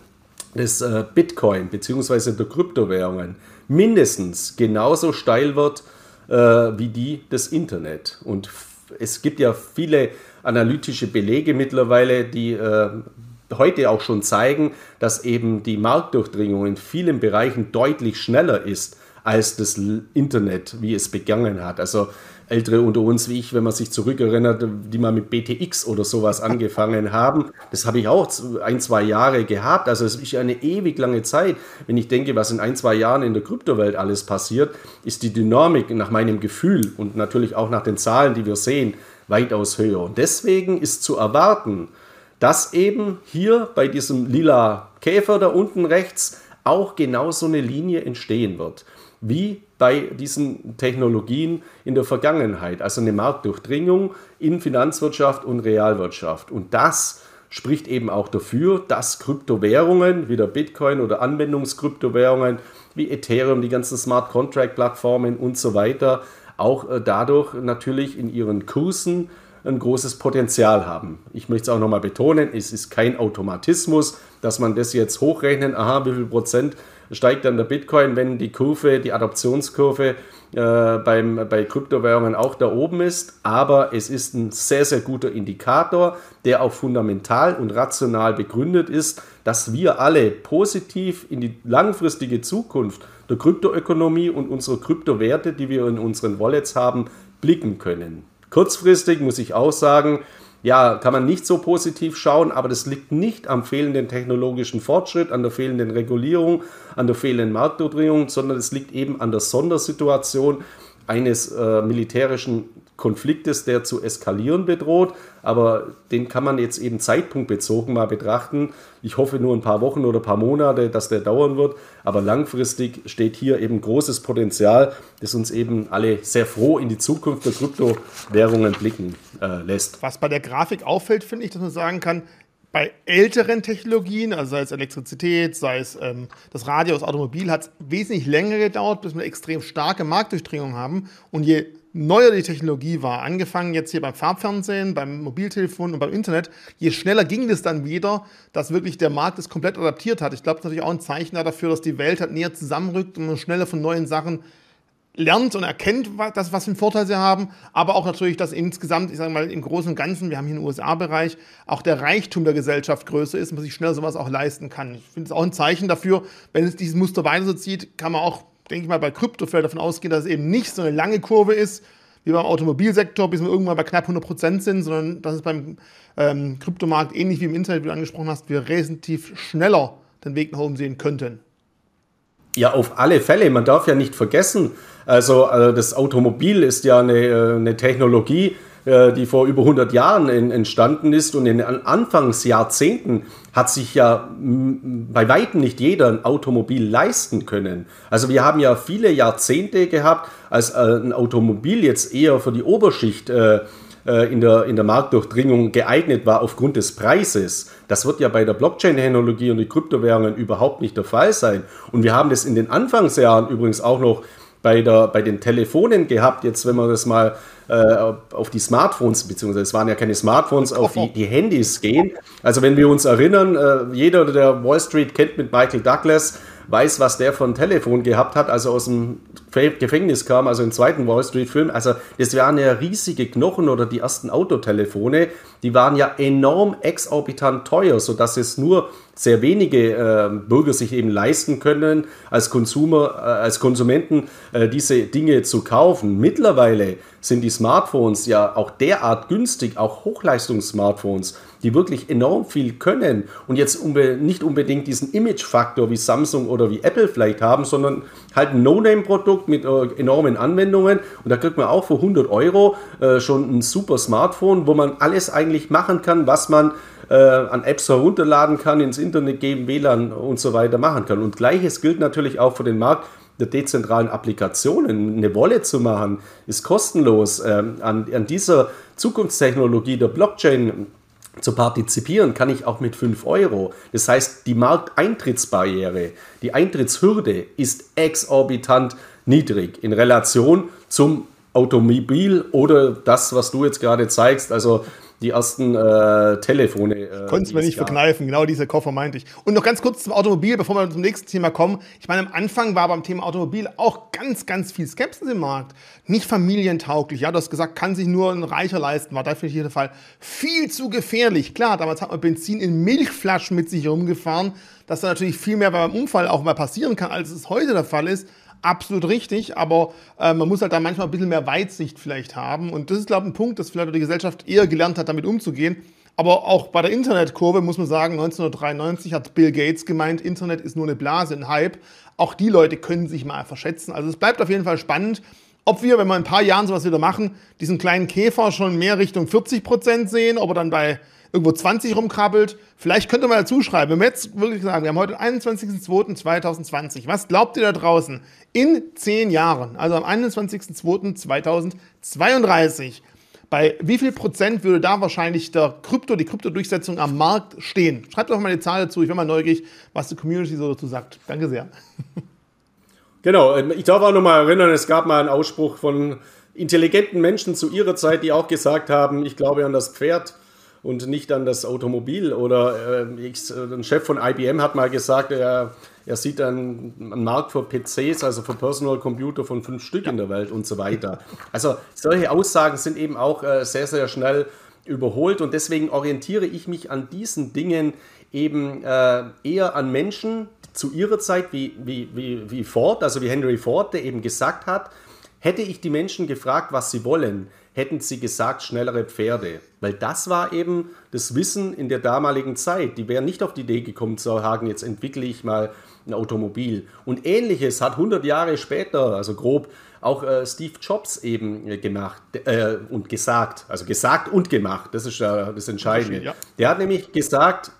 des äh, Bitcoin bzw. der Kryptowährungen mindestens genauso steil wird äh, wie die des Internet. Und es gibt ja viele analytische Belege mittlerweile, die äh, heute auch schon zeigen, dass eben die Marktdurchdringung in vielen Bereichen deutlich schneller ist als das Internet, wie es begangen hat. Also Ältere unter uns wie ich, wenn man sich zurückerinnert, die mal mit BTX oder sowas angefangen haben. Das habe ich auch ein, zwei Jahre gehabt. Also es ist eine ewig lange Zeit. Wenn ich denke, was in ein, zwei Jahren in der Kryptowelt alles passiert, ist die Dynamik nach meinem Gefühl und natürlich auch nach den Zahlen, die wir sehen, weitaus höher. Und deswegen ist zu erwarten, dass eben hier bei diesem lila Käfer da unten rechts auch genau so eine Linie entstehen wird wie bei diesen Technologien in der Vergangenheit. Also eine Marktdurchdringung in Finanzwirtschaft und Realwirtschaft. Und das spricht eben auch dafür, dass Kryptowährungen wie der Bitcoin oder Anwendungskryptowährungen wie Ethereum, die ganzen Smart Contract Plattformen und so weiter auch äh, dadurch natürlich in ihren Kursen ein großes Potenzial haben. Ich möchte es auch nochmal betonen, es ist kein Automatismus, dass man das jetzt hochrechnen, aha, wie viel Prozent steigt dann der Bitcoin, wenn die Kurve, die Adoptionskurve äh, beim, bei Kryptowährungen auch da oben ist. Aber es ist ein sehr, sehr guter Indikator, der auch fundamental und rational begründet ist, dass wir alle positiv in die langfristige Zukunft der Kryptoökonomie und unserer Kryptowerte, die wir in unseren Wallets haben, blicken können. Kurzfristig muss ich auch sagen, ja, kann man nicht so positiv schauen, aber das liegt nicht am fehlenden technologischen Fortschritt, an der fehlenden Regulierung, an der fehlenden Marktdurchdringung, sondern es liegt eben an der Sondersituation eines äh, militärischen Konfliktes, der zu eskalieren bedroht. Aber den kann man jetzt eben zeitpunktbezogen mal betrachten. Ich hoffe nur ein paar Wochen oder ein paar Monate, dass der dauern wird. Aber langfristig steht hier eben großes Potenzial, das uns eben alle sehr froh in die Zukunft der Kryptowährungen blicken äh, lässt. Was bei der Grafik auffällt, finde ich, dass man sagen kann, bei älteren Technologien, also sei es Elektrizität, sei es ähm, das Radio, das Automobil, hat es wesentlich länger gedauert, bis wir eine extrem starke Marktdurchdringung haben. Und je neuer die Technologie war, angefangen jetzt hier beim Farbfernsehen, beim Mobiltelefon und beim Internet, je schneller ging es dann wieder, dass wirklich der Markt es komplett adaptiert hat. Ich glaube, das ist natürlich auch ein Zeichen dafür, dass die Welt halt näher zusammenrückt und man schneller von neuen Sachen lernt und erkennt, das, was für einen Vorteil sie haben, aber auch natürlich, dass insgesamt, ich sage mal, im Großen und Ganzen, wir haben hier einen USA-Bereich, auch der Reichtum der Gesellschaft größer ist und man sich schneller sowas auch leisten kann. Ich finde es auch ein Zeichen dafür, wenn es dieses Muster weiter so zieht, kann man auch, denke ich mal, bei Krypto vielleicht davon ausgehen, dass es eben nicht so eine lange Kurve ist, wie beim Automobilsektor, bis wir irgendwann bei knapp 100 Prozent sind, sondern dass es beim ähm, Kryptomarkt, ähnlich wie im Internet, wie du angesprochen hast, wir relativ schneller den Weg nach oben sehen könnten. Ja, auf alle Fälle. Man darf ja nicht vergessen, also äh, das Automobil ist ja eine, äh, eine Technologie, die vor über 100 Jahren entstanden ist und in den Anfangsjahrzehnten hat sich ja bei weitem nicht jeder ein Automobil leisten können. Also wir haben ja viele Jahrzehnte gehabt, als ein Automobil jetzt eher für die Oberschicht äh, äh, in der, in der Marktdurchdringung geeignet war aufgrund des Preises. Das wird ja bei der Blockchain-Technologie und den Kryptowährungen überhaupt nicht der Fall sein. Und wir haben das in den Anfangsjahren übrigens auch noch bei, der, bei den Telefonen gehabt, jetzt wenn wir das mal äh, auf die Smartphones, beziehungsweise es waren ja keine Smartphones, auf die, die Handys gehen. Also wenn wir uns erinnern, äh, jeder, der Wall Street kennt mit Michael Douglas, weiß, was der von Telefon gehabt hat, als er aus dem Gefängnis kam, also im zweiten Wall Street-Film. Also das waren ja riesige Knochen oder die ersten Autotelefone, die waren ja enorm exorbitant teuer, sodass es nur sehr wenige äh, Bürger sich eben leisten können, als, Konsumer, äh, als Konsumenten äh, diese Dinge zu kaufen. Mittlerweile sind die Smartphones ja auch derart günstig, auch Hochleistungs-Smartphones, die wirklich enorm viel können und jetzt unbe nicht unbedingt diesen Image-Faktor wie Samsung oder wie Apple vielleicht haben, sondern halt ein No-Name-Produkt mit äh, enormen Anwendungen und da kriegt man auch für 100 Euro äh, schon ein super Smartphone, wo man alles eigentlich machen kann, was man äh, an Apps herunterladen kann, ins Internet geben, WLAN und so weiter machen kann. Und gleiches gilt natürlich auch für den Markt der dezentralen Applikationen. Eine Wallet zu machen, ist kostenlos. Ähm, an, an dieser Zukunftstechnologie der Blockchain zu partizipieren, kann ich auch mit 5 Euro. Das heißt, die Markteintrittsbarriere, die Eintrittshürde ist exorbitant niedrig in Relation zum Automobil oder das, was du jetzt gerade zeigst, also die ersten äh, Telefone. Äh, Konnte es mir nicht verkneifen, genau dieser Koffer meinte ich. Und noch ganz kurz zum Automobil, bevor wir zum nächsten Thema kommen. Ich meine, am Anfang war beim Thema Automobil auch ganz, ganz viel Skepsis im Markt. Nicht familientauglich. Ja, du hast gesagt, kann sich nur ein Reicher leisten, war definitiv der Fall. Viel zu gefährlich. Klar, damals hat man Benzin in Milchflaschen mit sich rumgefahren, dass da natürlich viel mehr beim Unfall auch mal passieren kann, als es heute der Fall ist absolut richtig, aber äh, man muss halt da manchmal ein bisschen mehr Weitsicht vielleicht haben. Und das ist, glaube ich, ein Punkt, dass vielleicht die Gesellschaft eher gelernt hat, damit umzugehen. Aber auch bei der Internetkurve muss man sagen, 1993 hat Bill Gates gemeint, Internet ist nur eine Blase, ein Hype. Auch die Leute können sich mal verschätzen. Also es bleibt auf jeden Fall spannend, ob wir, wenn wir in ein paar Jahren sowas wieder machen, diesen kleinen Käfer schon mehr Richtung 40 Prozent sehen, ob er dann bei irgendwo 20 rumkrabbelt. Vielleicht könnt ihr mal dazu schreiben, wenn wir jetzt wirklich sagen, wir haben heute den 21.02.2020. Was glaubt ihr da draußen? In zehn Jahren, also am 21.02.2032, bei wie viel Prozent würde da wahrscheinlich der Krypto, die Kryptodurchsetzung am Markt stehen? Schreibt doch mal eine Zahl dazu. Ich bin mal neugierig, was die Community so dazu sagt. Danke sehr. Genau, ich darf auch noch mal erinnern, es gab mal einen Ausspruch von intelligenten Menschen zu ihrer Zeit, die auch gesagt haben, ich glaube an das Pferd und nicht an das Automobil. Oder äh, ich, ein Chef von IBM hat mal gesagt, er, er sieht einen, einen, Markt für PCs, also für Personal Computer von fünf Stück in der Welt und so weiter. Also solche Aussagen sind eben auch äh, sehr, sehr schnell überholt und deswegen orientiere ich mich an diesen Dingen eben äh, eher an Menschen zu ihrer Zeit wie, wie, wie, wie Ford, also wie Henry Ford, der eben gesagt hat, hätte ich die Menschen gefragt, was sie wollen, hätten sie gesagt, schnellere Pferde. Weil das war eben das Wissen in der damaligen Zeit. Die wären nicht auf die Idee gekommen zu sagen, jetzt entwickle ich mal ein Automobil. Und ähnliches hat 100 Jahre später, also grob, auch äh, Steve Jobs eben äh, gemacht äh, und gesagt. Also gesagt und gemacht, das ist ja das Entscheidende. Ja. Der hat nämlich gesagt,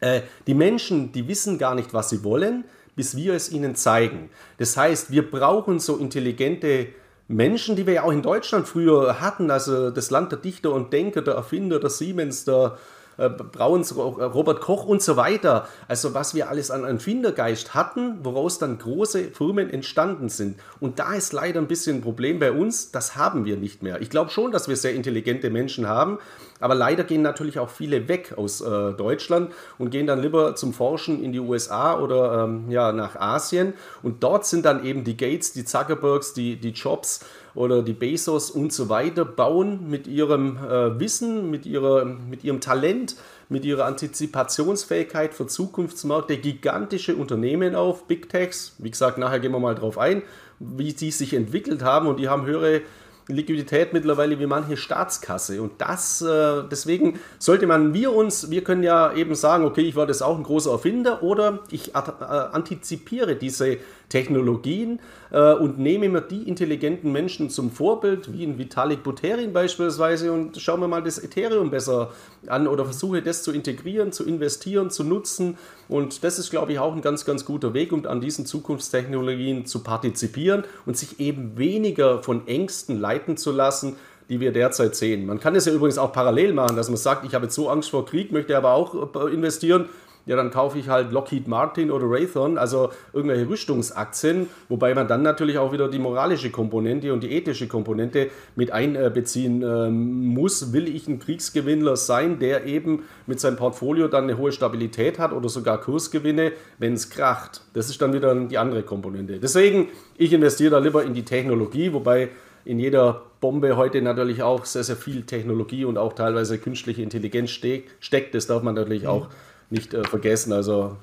äh, die Menschen, die wissen gar nicht, was sie wollen, bis wir es ihnen zeigen. Das heißt, wir brauchen so intelligente Menschen, die wir ja auch in Deutschland früher hatten, also das Land der Dichter und Denker, der Erfinder, der Siemens, der äh, Brauns, Robert Koch und so weiter. Also was wir alles an Erfindergeist hatten, woraus dann große Firmen entstanden sind. Und da ist leider ein bisschen ein Problem bei uns, das haben wir nicht mehr. Ich glaube schon, dass wir sehr intelligente Menschen haben, aber leider gehen natürlich auch viele weg aus äh, Deutschland und gehen dann lieber zum Forschen in die USA oder ähm, ja, nach Asien. Und dort sind dann eben die Gates, die Zuckerbergs, die, die Jobs oder die Bezos und so weiter, bauen mit ihrem äh, Wissen, mit, ihrer, mit ihrem Talent, mit ihrer Antizipationsfähigkeit für Zukunftsmärkte gigantische Unternehmen auf, Big Techs. Wie gesagt, nachher gehen wir mal drauf ein, wie die sich entwickelt haben und die haben höhere Liquidität mittlerweile wie manche Staatskasse. Und das, äh, deswegen sollte man, wir uns, wir können ja eben sagen, okay, ich war das auch ein großer Erfinder oder ich äh, antizipiere diese Technologien äh, und nehme mir die intelligenten Menschen zum Vorbild, wie in Vitalik Buterin beispielsweise, und schaue mir mal das Ethereum besser an oder versuche das zu integrieren, zu investieren, zu nutzen. Und das ist, glaube ich, auch ein ganz, ganz guter Weg, um an diesen Zukunftstechnologien zu partizipieren und sich eben weniger von Ängsten leiten zu lassen, die wir derzeit sehen. Man kann es ja übrigens auch parallel machen, dass man sagt, ich habe jetzt so Angst vor Krieg, möchte aber auch äh, investieren ja, dann kaufe ich halt Lockheed Martin oder Raytheon, also irgendwelche Rüstungsaktien, wobei man dann natürlich auch wieder die moralische Komponente und die ethische Komponente mit einbeziehen ähm, muss. Will ich ein Kriegsgewinnler sein, der eben mit seinem Portfolio dann eine hohe Stabilität hat oder sogar Kursgewinne, wenn es kracht? Das ist dann wieder die andere Komponente. Deswegen, ich investiere da lieber in die Technologie, wobei in jeder Bombe heute natürlich auch sehr, sehr viel Technologie und auch teilweise künstliche Intelligenz steckt. Das darf man natürlich mhm. auch nicht äh, vergessen. Also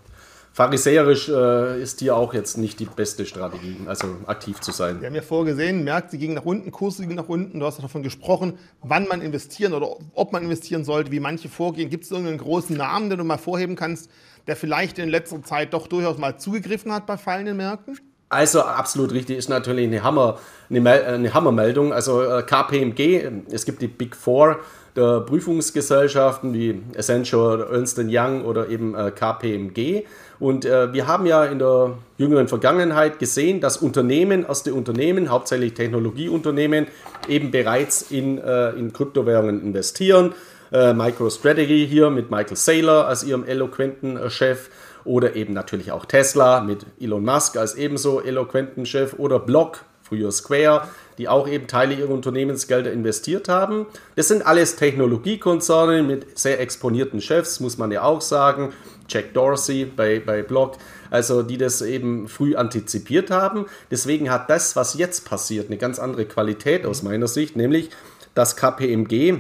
pharisäerisch äh, ist hier auch jetzt nicht die beste Strategie, also aktiv zu sein. Wir haben ja vorgesehen, Märkte gingen nach unten, Kurse gingen nach unten. Du hast davon gesprochen, wann man investieren oder ob man investieren sollte, wie manche vorgehen. Gibt es irgendeinen großen Namen, den du mal vorheben kannst, der vielleicht in letzter Zeit doch durchaus mal zugegriffen hat bei fallenden Märkten? Also absolut richtig ist natürlich eine, Hammer, eine, eine Hammermeldung. Also äh, KPMG, es gibt die Big Four der Prüfungsgesellschaften wie Accenture, Ernst Young oder eben äh, KPMG. Und äh, wir haben ja in der jüngeren Vergangenheit gesehen, dass Unternehmen, erste Unternehmen, hauptsächlich Technologieunternehmen, eben bereits in, äh, in Kryptowährungen investieren. Äh, MicroStrategy hier mit Michael Saylor als ihrem eloquenten äh, Chef oder eben natürlich auch Tesla mit Elon Musk als ebenso eloquenten Chef oder Block, früher Square, die auch eben Teile ihrer Unternehmensgelder investiert haben. Das sind alles Technologiekonzerne mit sehr exponierten Chefs, muss man ja auch sagen. Jack Dorsey bei, bei Block, also die das eben früh antizipiert haben. Deswegen hat das, was jetzt passiert, eine ganz andere Qualität aus meiner Sicht, nämlich dass KPMG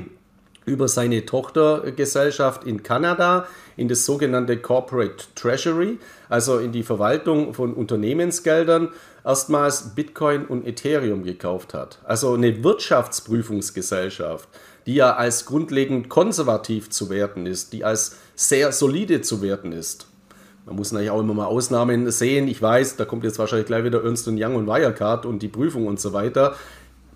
über seine Tochtergesellschaft in Kanada in das sogenannte Corporate Treasury, also in die Verwaltung von Unternehmensgeldern, erstmals Bitcoin und Ethereum gekauft hat. Also eine Wirtschaftsprüfungsgesellschaft, die ja als grundlegend konservativ zu werten ist, die als sehr solide zu werten ist. Man muss natürlich auch immer mal Ausnahmen sehen. Ich weiß, da kommt jetzt wahrscheinlich gleich wieder Ernst Young und Wirecard und die Prüfung und so weiter.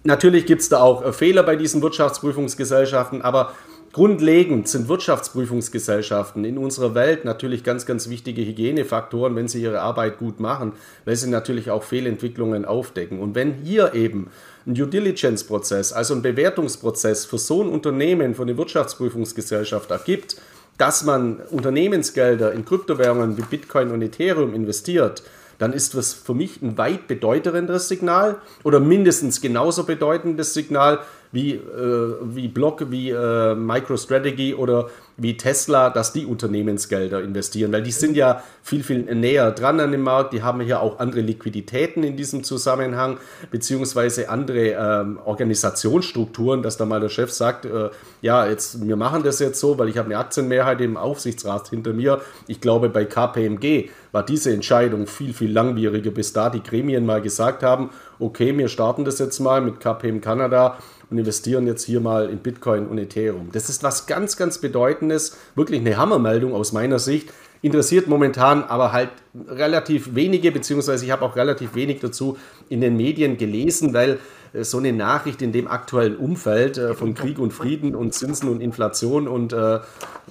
Natürlich gibt es da auch Fehler bei diesen Wirtschaftsprüfungsgesellschaften, aber Grundlegend sind Wirtschaftsprüfungsgesellschaften in unserer Welt natürlich ganz, ganz wichtige Hygienefaktoren, wenn sie ihre Arbeit gut machen, weil sie natürlich auch Fehlentwicklungen aufdecken. Und wenn hier eben ein Due Diligence-Prozess, also ein Bewertungsprozess für so ein Unternehmen, für eine Wirtschaftsprüfungsgesellschaft ergibt, dass man Unternehmensgelder in Kryptowährungen wie Bitcoin und Ethereum investiert, dann ist das für mich ein weit bedeutenderes Signal oder mindestens genauso bedeutendes Signal wie, äh, wie Block, wie äh, MicroStrategy oder wie Tesla, dass die Unternehmensgelder investieren, weil die sind ja viel, viel näher dran an dem Markt, die haben hier auch andere Liquiditäten in diesem Zusammenhang, beziehungsweise andere ähm, Organisationsstrukturen, dass da mal der Chef sagt, äh, ja, jetzt, wir machen das jetzt so, weil ich habe eine Aktienmehrheit im Aufsichtsrat hinter mir. Ich glaube, bei KPMG war diese Entscheidung viel, viel langwieriger, bis da die Gremien mal gesagt haben, okay, wir starten das jetzt mal mit KPM Kanada und investieren jetzt hier mal in Bitcoin und Ethereum. Das ist was ganz, ganz Bedeutendes, wirklich eine Hammermeldung aus meiner Sicht. Interessiert momentan aber halt relativ wenige, beziehungsweise ich habe auch relativ wenig dazu in den Medien gelesen, weil äh, so eine Nachricht in dem aktuellen Umfeld äh, von Krieg und Frieden und Zinsen und Inflation und äh,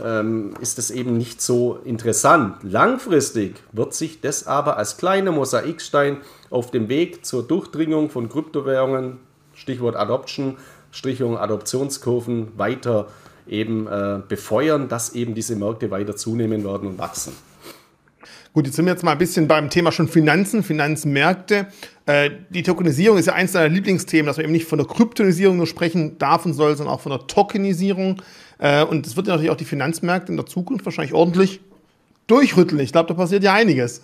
ähm, ist es eben nicht so interessant. Langfristig wird sich das aber als kleiner Mosaikstein auf dem Weg zur Durchdringung von Kryptowährungen, Stichwort Adoption, Strichung Adoptionskurven weiter eben äh, befeuern, dass eben diese Märkte weiter zunehmen werden und wachsen. Gut, jetzt sind wir jetzt mal ein bisschen beim Thema schon Finanzen, Finanzmärkte. Äh, die Tokenisierung ist ja eins deiner Lieblingsthemen, dass man eben nicht von der Kryptonisierung nur sprechen darf und soll, sondern auch von der Tokenisierung. Äh, und das wird ja natürlich auch die Finanzmärkte in der Zukunft wahrscheinlich ordentlich durchrütteln. Ich glaube, da passiert ja einiges.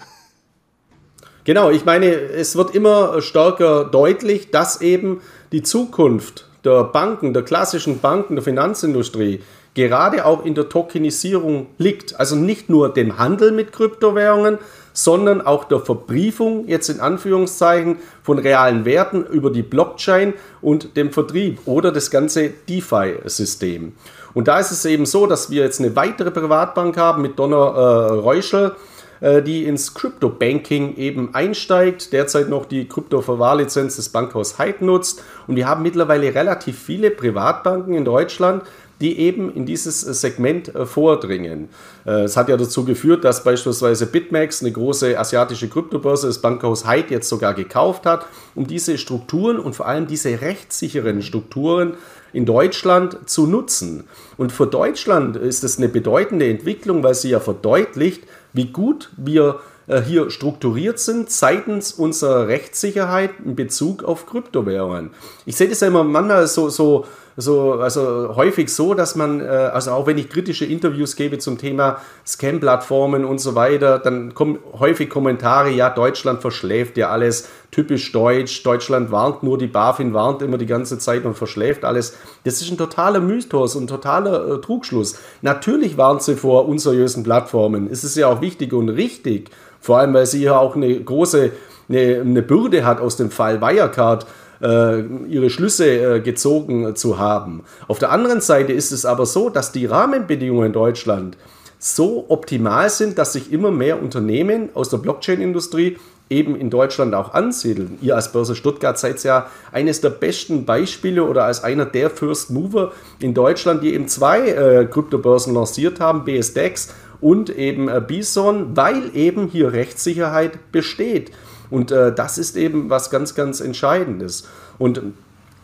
Genau, ich meine, es wird immer stärker deutlich, dass eben die Zukunft der Banken, der klassischen Banken, der Finanzindustrie gerade auch in der Tokenisierung liegt. Also nicht nur dem Handel mit Kryptowährungen, sondern auch der Verbriefung, jetzt in Anführungszeichen, von realen Werten über die Blockchain und dem Vertrieb oder das ganze DeFi-System. Und da ist es eben so, dass wir jetzt eine weitere Privatbank haben mit Donner äh, Reuschel, die ins Crypto-Banking eben einsteigt, derzeit noch die Krypto-Verwahrlizenz des Bankhaus Hyde nutzt. Und wir haben mittlerweile relativ viele Privatbanken in Deutschland, die eben in dieses äh, Segment äh, vordringen. Äh, es hat ja dazu geführt, dass beispielsweise BitMEX, eine große asiatische Kryptobörse, das Bankhaus Hyde jetzt sogar gekauft hat, um diese Strukturen und vor allem diese rechtssicheren Strukturen in Deutschland zu nutzen. Und für Deutschland ist es eine bedeutende Entwicklung, weil sie ja verdeutlicht, wie gut wir hier strukturiert sind seitens unserer Rechtssicherheit in Bezug auf Kryptowährungen. Ich sehe das ja immer manchmal so, so so, also häufig so, dass man, äh, also auch wenn ich kritische Interviews gebe zum Thema Scam-Plattformen und so weiter, dann kommen häufig Kommentare, ja, Deutschland verschläft ja alles, typisch deutsch, Deutschland warnt nur, die BaFin warnt immer die ganze Zeit und verschläft alles. Das ist ein totaler Mythos und totaler äh, Trugschluss. Natürlich warnt sie vor unseriösen Plattformen. Es ist ja auch wichtig und richtig, vor allem weil sie ja auch eine große eine, eine Bürde hat aus dem Fall Wirecard äh, ihre Schlüsse äh, gezogen zu haben. Auf der anderen Seite ist es aber so, dass die Rahmenbedingungen in Deutschland so optimal sind, dass sich immer mehr Unternehmen aus der Blockchain-Industrie eben in Deutschland auch ansiedeln. Ihr als Börse Stuttgart seid ja eines der besten Beispiele oder als einer der First Mover in Deutschland, die eben zwei äh, Kryptobörsen lanciert haben, BSDEX und eben äh, Bison, weil eben hier Rechtssicherheit besteht. Und äh, das ist eben was ganz, ganz Entscheidendes. Und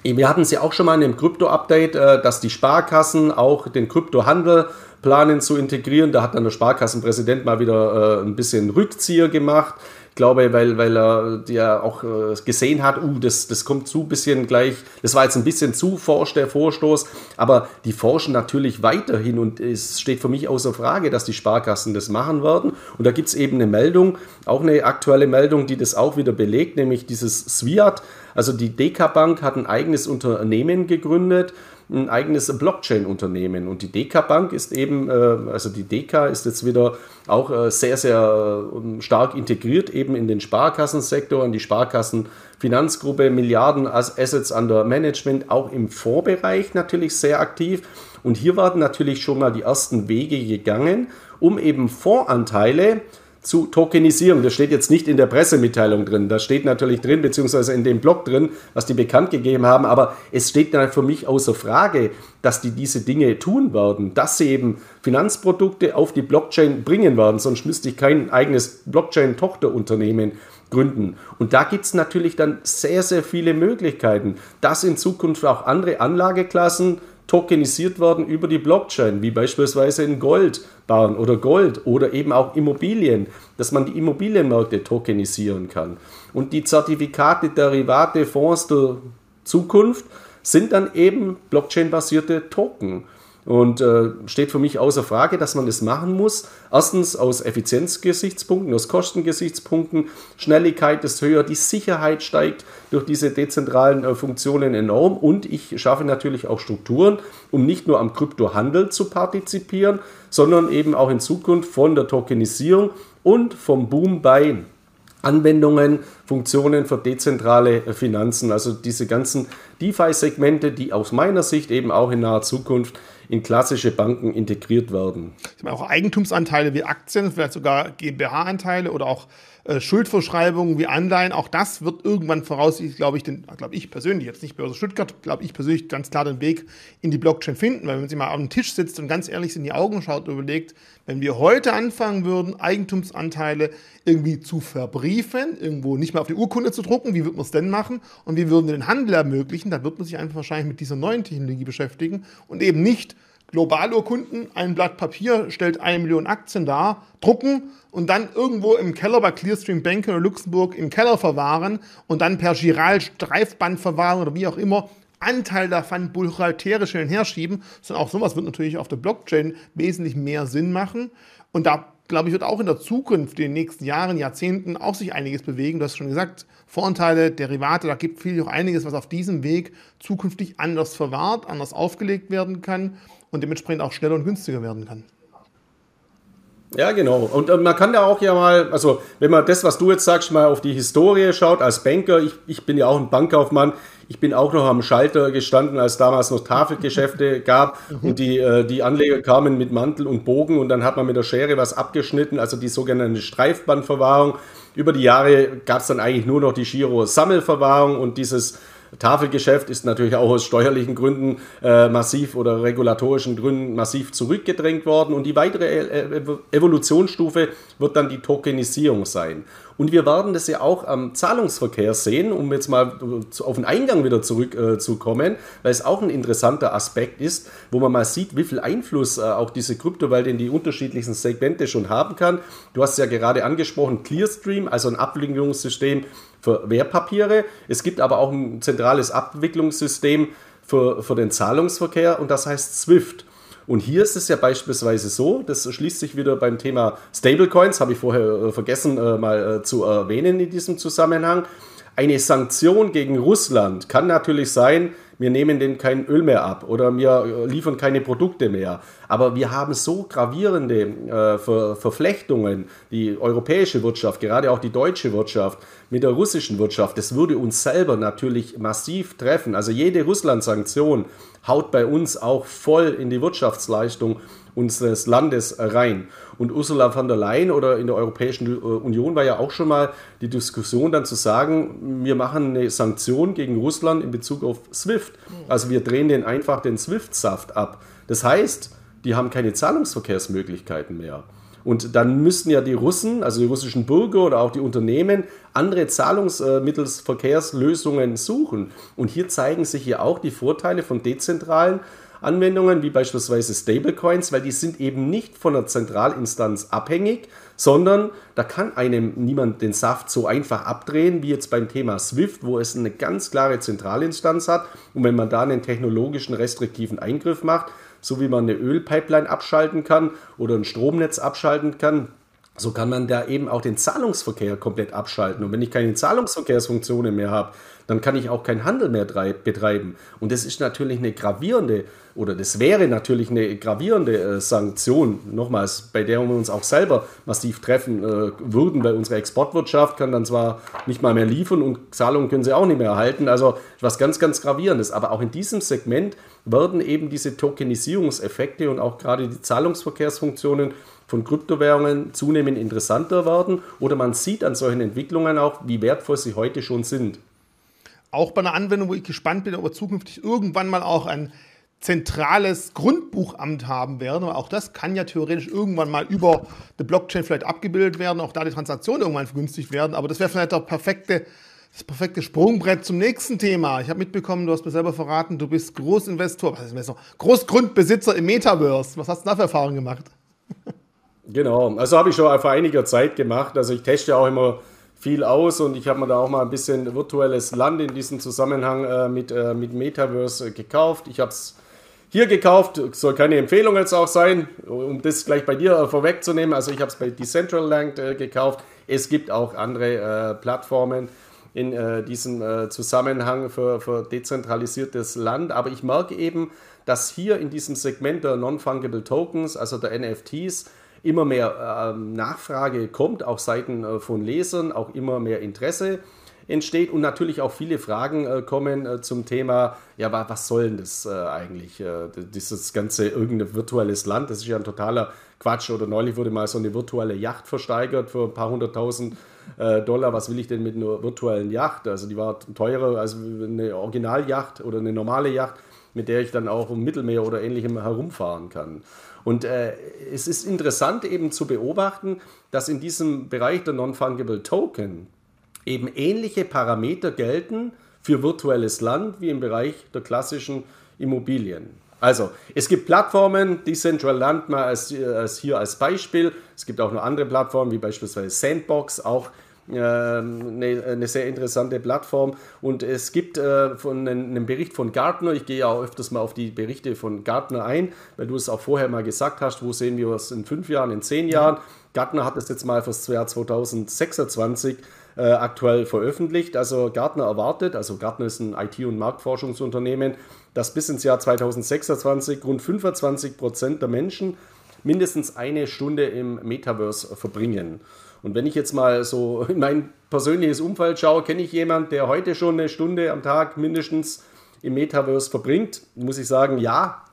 äh, wir hatten es ja auch schon mal in dem Krypto-Update, äh, dass die Sparkassen auch den Kryptohandel planen zu integrieren. Da hat dann der Sparkassenpräsident mal wieder äh, ein bisschen Rückzieher gemacht glaube, weil, weil er ja auch äh, gesehen hat, uh, das, das kommt zu bisschen gleich, das war jetzt ein bisschen zu forsch, der Vorstoß, aber die forschen natürlich weiterhin und es steht für mich außer Frage, dass die Sparkassen das machen werden. Und da gibt es eben eine Meldung, auch eine aktuelle Meldung, die das auch wieder belegt, nämlich dieses Swiat, also die DK Bank hat ein eigenes Unternehmen gegründet, ein eigenes Blockchain-Unternehmen. Und die DK Bank ist eben, äh, also die DK ist jetzt wieder auch äh, sehr, sehr äh, stark integriert eben in den Sparkassensektor, in die Sparkassenfinanzgruppe, Milliarden Assets under Management, auch im Vorbereich natürlich sehr aktiv. Und hier werden natürlich schon mal die ersten Wege gegangen, um eben Voranteile zu tokenisieren. Das steht jetzt nicht in der Pressemitteilung drin. Das steht natürlich drin, beziehungsweise in dem Blog drin, was die bekannt gegeben haben. Aber es steht dann für mich außer Frage, dass die diese Dinge tun werden, dass sie eben Finanzprodukte auf die Blockchain bringen werden. Sonst müsste ich kein eigenes Blockchain-Tochterunternehmen gründen. Und da gibt es natürlich dann sehr, sehr viele Möglichkeiten, dass in Zukunft auch andere Anlageklassen tokenisiert werden über die Blockchain, wie beispielsweise in Goldbarren oder Gold oder eben auch Immobilien, dass man die Immobilienmärkte tokenisieren kann. Und die Zertifikate, Derivate, Fonds der Zukunft sind dann eben Blockchain-basierte Token. Und äh, steht für mich außer Frage, dass man es machen muss. Erstens aus Effizienzgesichtspunkten, aus Kostengesichtspunkten. Schnelligkeit ist höher, die Sicherheit steigt durch diese dezentralen äh, Funktionen enorm. Und ich schaffe natürlich auch Strukturen, um nicht nur am Kryptohandel zu partizipieren, sondern eben auch in Zukunft von der Tokenisierung und vom Boom bei Anwendungen, Funktionen für dezentrale äh, Finanzen, also diese ganzen DeFi-Segmente, die aus meiner Sicht eben auch in naher Zukunft in klassische Banken integriert werden. Auch Eigentumsanteile wie Aktien, vielleicht sogar GmbH-Anteile oder auch äh, Schuldverschreibungen wie Anleihen, auch das wird irgendwann voraussichtlich, glaube ich, glaube ich persönlich, jetzt nicht Börse Stuttgart, glaube ich persönlich ganz klar den Weg in die Blockchain finden, weil wenn man sich mal auf den Tisch sitzt und ganz ehrlich in die Augen schaut und überlegt, wenn wir heute anfangen würden, Eigentumsanteile irgendwie zu verbriefen, irgendwo nicht mehr auf die Urkunde zu drucken, wie wird man es denn machen? Und wie würden wir den Handel ermöglichen, dann wird man sich einfach wahrscheinlich mit dieser neuen Technologie beschäftigen und eben nicht Globalurkunden, ein Blatt Papier stellt eine Million Aktien dar, drucken und dann irgendwo im Keller bei Clearstream Bank oder Luxemburg im Keller verwahren und dann per Giral Streifband verwahren oder wie auch immer Anteil davon buchhalterisch hin schieben, sondern auch sowas wird natürlich auf der Blockchain wesentlich mehr Sinn machen. Und da glaube ich, wird auch in der Zukunft, in den nächsten Jahren, Jahrzehnten auch sich einiges bewegen. Du hast schon gesagt, Vorteile, Derivate, da gibt viel auch einiges, was auf diesem Weg zukünftig anders verwahrt, anders aufgelegt werden kann und dementsprechend auch schneller und günstiger werden kann. Ja, genau. Und man kann da auch ja mal, also wenn man das, was du jetzt sagst, mal auf die Historie schaut, als Banker, ich, ich bin ja auch ein Bankkaufmann, ich bin auch noch am Schalter gestanden, als damals noch Tafelgeschäfte gab mhm. und die, äh, die Anleger kamen mit Mantel und Bogen und dann hat man mit der Schere was abgeschnitten, also die sogenannte Streifbandverwahrung. Über die Jahre gab es dann eigentlich nur noch die Giro-Sammelverwahrung und dieses Tafelgeschäft ist natürlich auch aus steuerlichen Gründen äh, massiv oder regulatorischen Gründen massiv zurückgedrängt worden. Und die weitere e-, Evolutionsstufe wird dann die Tokenisierung sein. Und wir werden das ja auch am Zahlungsverkehr sehen, um jetzt mal auf den Eingang wieder zurückzukommen, äh, weil es auch ein interessanter Aspekt ist, wo man mal sieht, wie viel Einfluss äh, auch diese Kryptowelt in die unterschiedlichsten Segmente schon haben kann. Du hast ja gerade angesprochen, Clearstream, also ein Abwicklungssystem für Wertpapiere. Es gibt aber auch ein zentrales Abwicklungssystem für, für den Zahlungsverkehr und das heißt SWIFT. Und hier ist es ja beispielsweise so, das schließt sich wieder beim Thema Stablecoins, habe ich vorher äh, vergessen äh, mal äh, zu erwähnen in diesem Zusammenhang. Eine Sanktion gegen Russland kann natürlich sein, wir nehmen denen kein Öl mehr ab oder wir liefern keine Produkte mehr. Aber wir haben so gravierende äh, Ver Verflechtungen, die europäische Wirtschaft, gerade auch die deutsche Wirtschaft mit der russischen Wirtschaft, das würde uns selber natürlich massiv treffen. Also jede Russland-Sanktion haut bei uns auch voll in die Wirtschaftsleistung unseres Landes rein. Und Ursula von der Leyen oder in der Europäischen äh, Union war ja auch schon mal die Diskussion dann zu sagen, wir machen eine Sanktion gegen Russland in Bezug auf SWIFT. Also wir drehen den einfach den SWIFT-Saft ab. Das heißt, die haben keine Zahlungsverkehrsmöglichkeiten mehr. Und dann müssten ja die Russen, also die russischen Bürger oder auch die Unternehmen, andere Zahlungsmittelsverkehrslösungen suchen. Und hier zeigen sich ja auch die Vorteile von dezentralen Anwendungen, wie beispielsweise Stablecoins, weil die sind eben nicht von einer Zentralinstanz abhängig, sondern da kann einem niemand den Saft so einfach abdrehen, wie jetzt beim Thema SWIFT, wo es eine ganz klare Zentralinstanz hat. Und wenn man da einen technologischen restriktiven Eingriff macht, so wie man eine Ölpipeline abschalten kann oder ein Stromnetz abschalten kann, so kann man da eben auch den Zahlungsverkehr komplett abschalten. Und wenn ich keine Zahlungsverkehrsfunktionen mehr habe, dann kann ich auch keinen Handel mehr betreiben. Und das ist natürlich eine gravierende, oder das wäre natürlich eine gravierende äh, Sanktion, nochmals, bei der wir uns auch selber massiv treffen äh, würden, weil unsere Exportwirtschaft kann dann zwar nicht mal mehr liefern und Zahlungen können sie auch nicht mehr erhalten. Also was ganz, ganz gravierendes. Aber auch in diesem Segment werden eben diese Tokenisierungseffekte und auch gerade die Zahlungsverkehrsfunktionen von Kryptowährungen zunehmend interessanter werden oder man sieht an solchen Entwicklungen auch, wie wertvoll sie heute schon sind. Auch bei einer Anwendung, wo ich gespannt bin, ob wir zukünftig irgendwann mal auch ein zentrales Grundbuchamt haben werden. Auch das kann ja theoretisch irgendwann mal über eine Blockchain vielleicht abgebildet werden, auch da die Transaktionen irgendwann vergünstigt werden. Aber das wäre vielleicht der perfekte, das perfekte Sprungbrett zum nächsten Thema. Ich habe mitbekommen, du hast mir selber verraten, du bist Großinvestor, was Investor? Großgrundbesitzer im Metaverse. Was hast du da für Erfahrungen gemacht? Genau, also habe ich schon vor einiger Zeit gemacht. Also ich teste ja auch immer viel aus und ich habe mir da auch mal ein bisschen virtuelles Land in diesem Zusammenhang äh, mit, äh, mit Metaverse äh, gekauft. Ich habe es hier gekauft, soll keine Empfehlung jetzt auch sein, um das gleich bei dir äh, vorwegzunehmen. Also ich habe es bei Decentraland äh, gekauft. Es gibt auch andere äh, Plattformen in diesem Zusammenhang für, für dezentralisiertes Land, aber ich merke eben, dass hier in diesem Segment der Non-Fungible Tokens, also der NFTs, immer mehr ähm, Nachfrage kommt, auch Seiten äh, von Lesern, auch immer mehr Interesse entsteht und natürlich auch viele Fragen äh, kommen äh, zum Thema, ja, was soll denn das äh, eigentlich, äh, dieses ganze irgendein virtuelles Land, das ist ja ein totaler Quatsch oder neulich wurde mal so eine virtuelle Yacht versteigert für ein paar hunderttausend äh, Dollar, was will ich denn mit einer virtuellen Yacht, also die war teurer als eine Originaljacht oder eine normale Yacht, mit der ich dann auch im Mittelmeer oder ähnlichem herumfahren kann. Und äh, es ist interessant eben zu beobachten, dass in diesem Bereich der Non-Fungible Token eben ähnliche Parameter gelten für virtuelles Land wie im Bereich der klassischen Immobilien. Also, es gibt Plattformen, Decentraland mal als, als hier als Beispiel. Es gibt auch noch andere Plattformen, wie beispielsweise Sandbox, auch eine, ähm, eine, sehr interessante Plattform. Und es gibt äh, von einem Bericht von Gartner, ich gehe ja auch öfters mal auf die Berichte von Gartner ein, weil du es auch vorher mal gesagt hast, wo sehen wir es in fünf Jahren, in zehn Jahren. Gartner hat es jetzt mal für das Jahr 2026 äh, aktuell veröffentlicht. Also Gartner erwartet, also Gartner ist ein IT- und Marktforschungsunternehmen, dass bis ins Jahr 2026 rund 25 Prozent der Menschen mindestens eine Stunde im Metaverse verbringen. Und wenn ich jetzt mal so in mein persönliches Umfeld schaue, kenne ich jemanden, der heute schon eine Stunde am Tag mindestens im Metaverse verbringt, muss ich sagen, ja,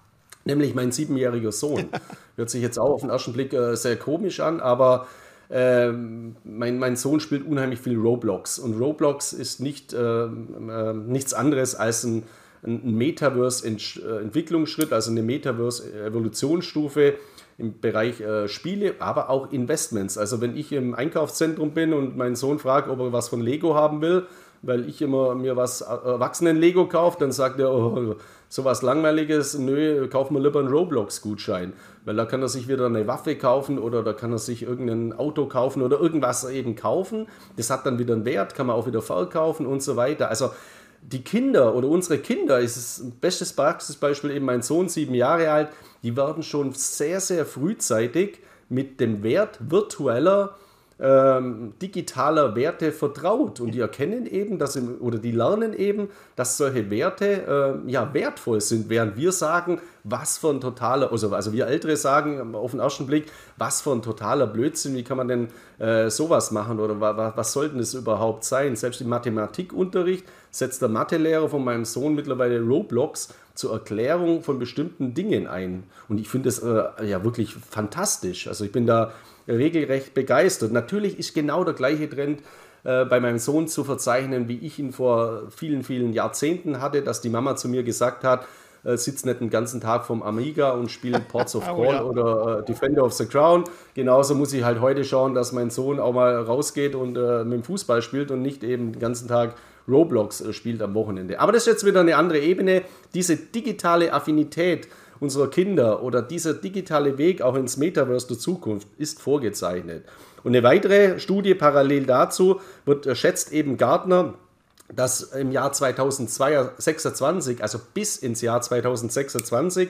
nämlich mein siebenjähriger Sohn. Hört sich jetzt auch auf den ersten Blick äh, sehr komisch an, aber äh, mein, mein Sohn spielt unheimlich viel Roblox. Und Roblox ist nicht, äh, äh nichts anderes als ein, ein Metaverse-Entwicklungsschritt, also eine Metaverse-Evolutionsstufe im Bereich äh, Spiele, aber auch Investments. Also wenn ich im Einkaufszentrum bin und meinen Sohn fragt, ob er was von Lego haben will, weil ich immer mir was äh, Erwachsenen-Lego kaufe, dann sagt er, oh, sowas Langweiliges, nö, kauf mir lieber einen Roblox-Gutschein. Weil da kann er sich wieder eine Waffe kaufen oder da kann er sich irgendein Auto kaufen oder irgendwas eben kaufen. Das hat dann wieder einen Wert, kann man auch wieder verkaufen und so weiter. Also die Kinder oder unsere Kinder, ist das bestes Praxisbeispiel eben mein Sohn, sieben Jahre alt, die werden schon sehr, sehr frühzeitig mit dem Wert virtueller ähm, digitaler Werte vertraut und die erkennen eben, dass im, oder die lernen eben, dass solche Werte äh, ja wertvoll sind, während wir sagen, was für ein totaler, also, also wir Ältere sagen auf den ersten Blick, was für ein totaler Blödsinn, wie kann man denn äh, sowas machen oder wa, was soll das überhaupt sein? Selbst im Mathematikunterricht setzt der Mathelehrer von meinem Sohn mittlerweile Roblox zur Erklärung von bestimmten Dingen ein. Und ich finde das äh, ja wirklich fantastisch. Also ich bin da regelrecht begeistert. Natürlich ist genau der gleiche Trend äh, bei meinem Sohn zu verzeichnen, wie ich ihn vor vielen, vielen Jahrzehnten hatte, dass die Mama zu mir gesagt hat, äh, sitzt nicht den ganzen Tag vom Amiga und spielt Ports of Call oh, ja. oder äh, Defender of the Crown. Genauso muss ich halt heute schauen, dass mein Sohn auch mal rausgeht und äh, mit dem Fußball spielt und nicht eben den ganzen Tag Roblox äh, spielt am Wochenende. Aber das ist jetzt wieder eine andere Ebene. Diese digitale Affinität unserer Kinder oder dieser digitale Weg auch ins Metaverse der Zukunft ist vorgezeichnet. Und eine weitere Studie parallel dazu wird äh, schätzt eben Gartner, dass im Jahr 2026, also bis ins Jahr 2026,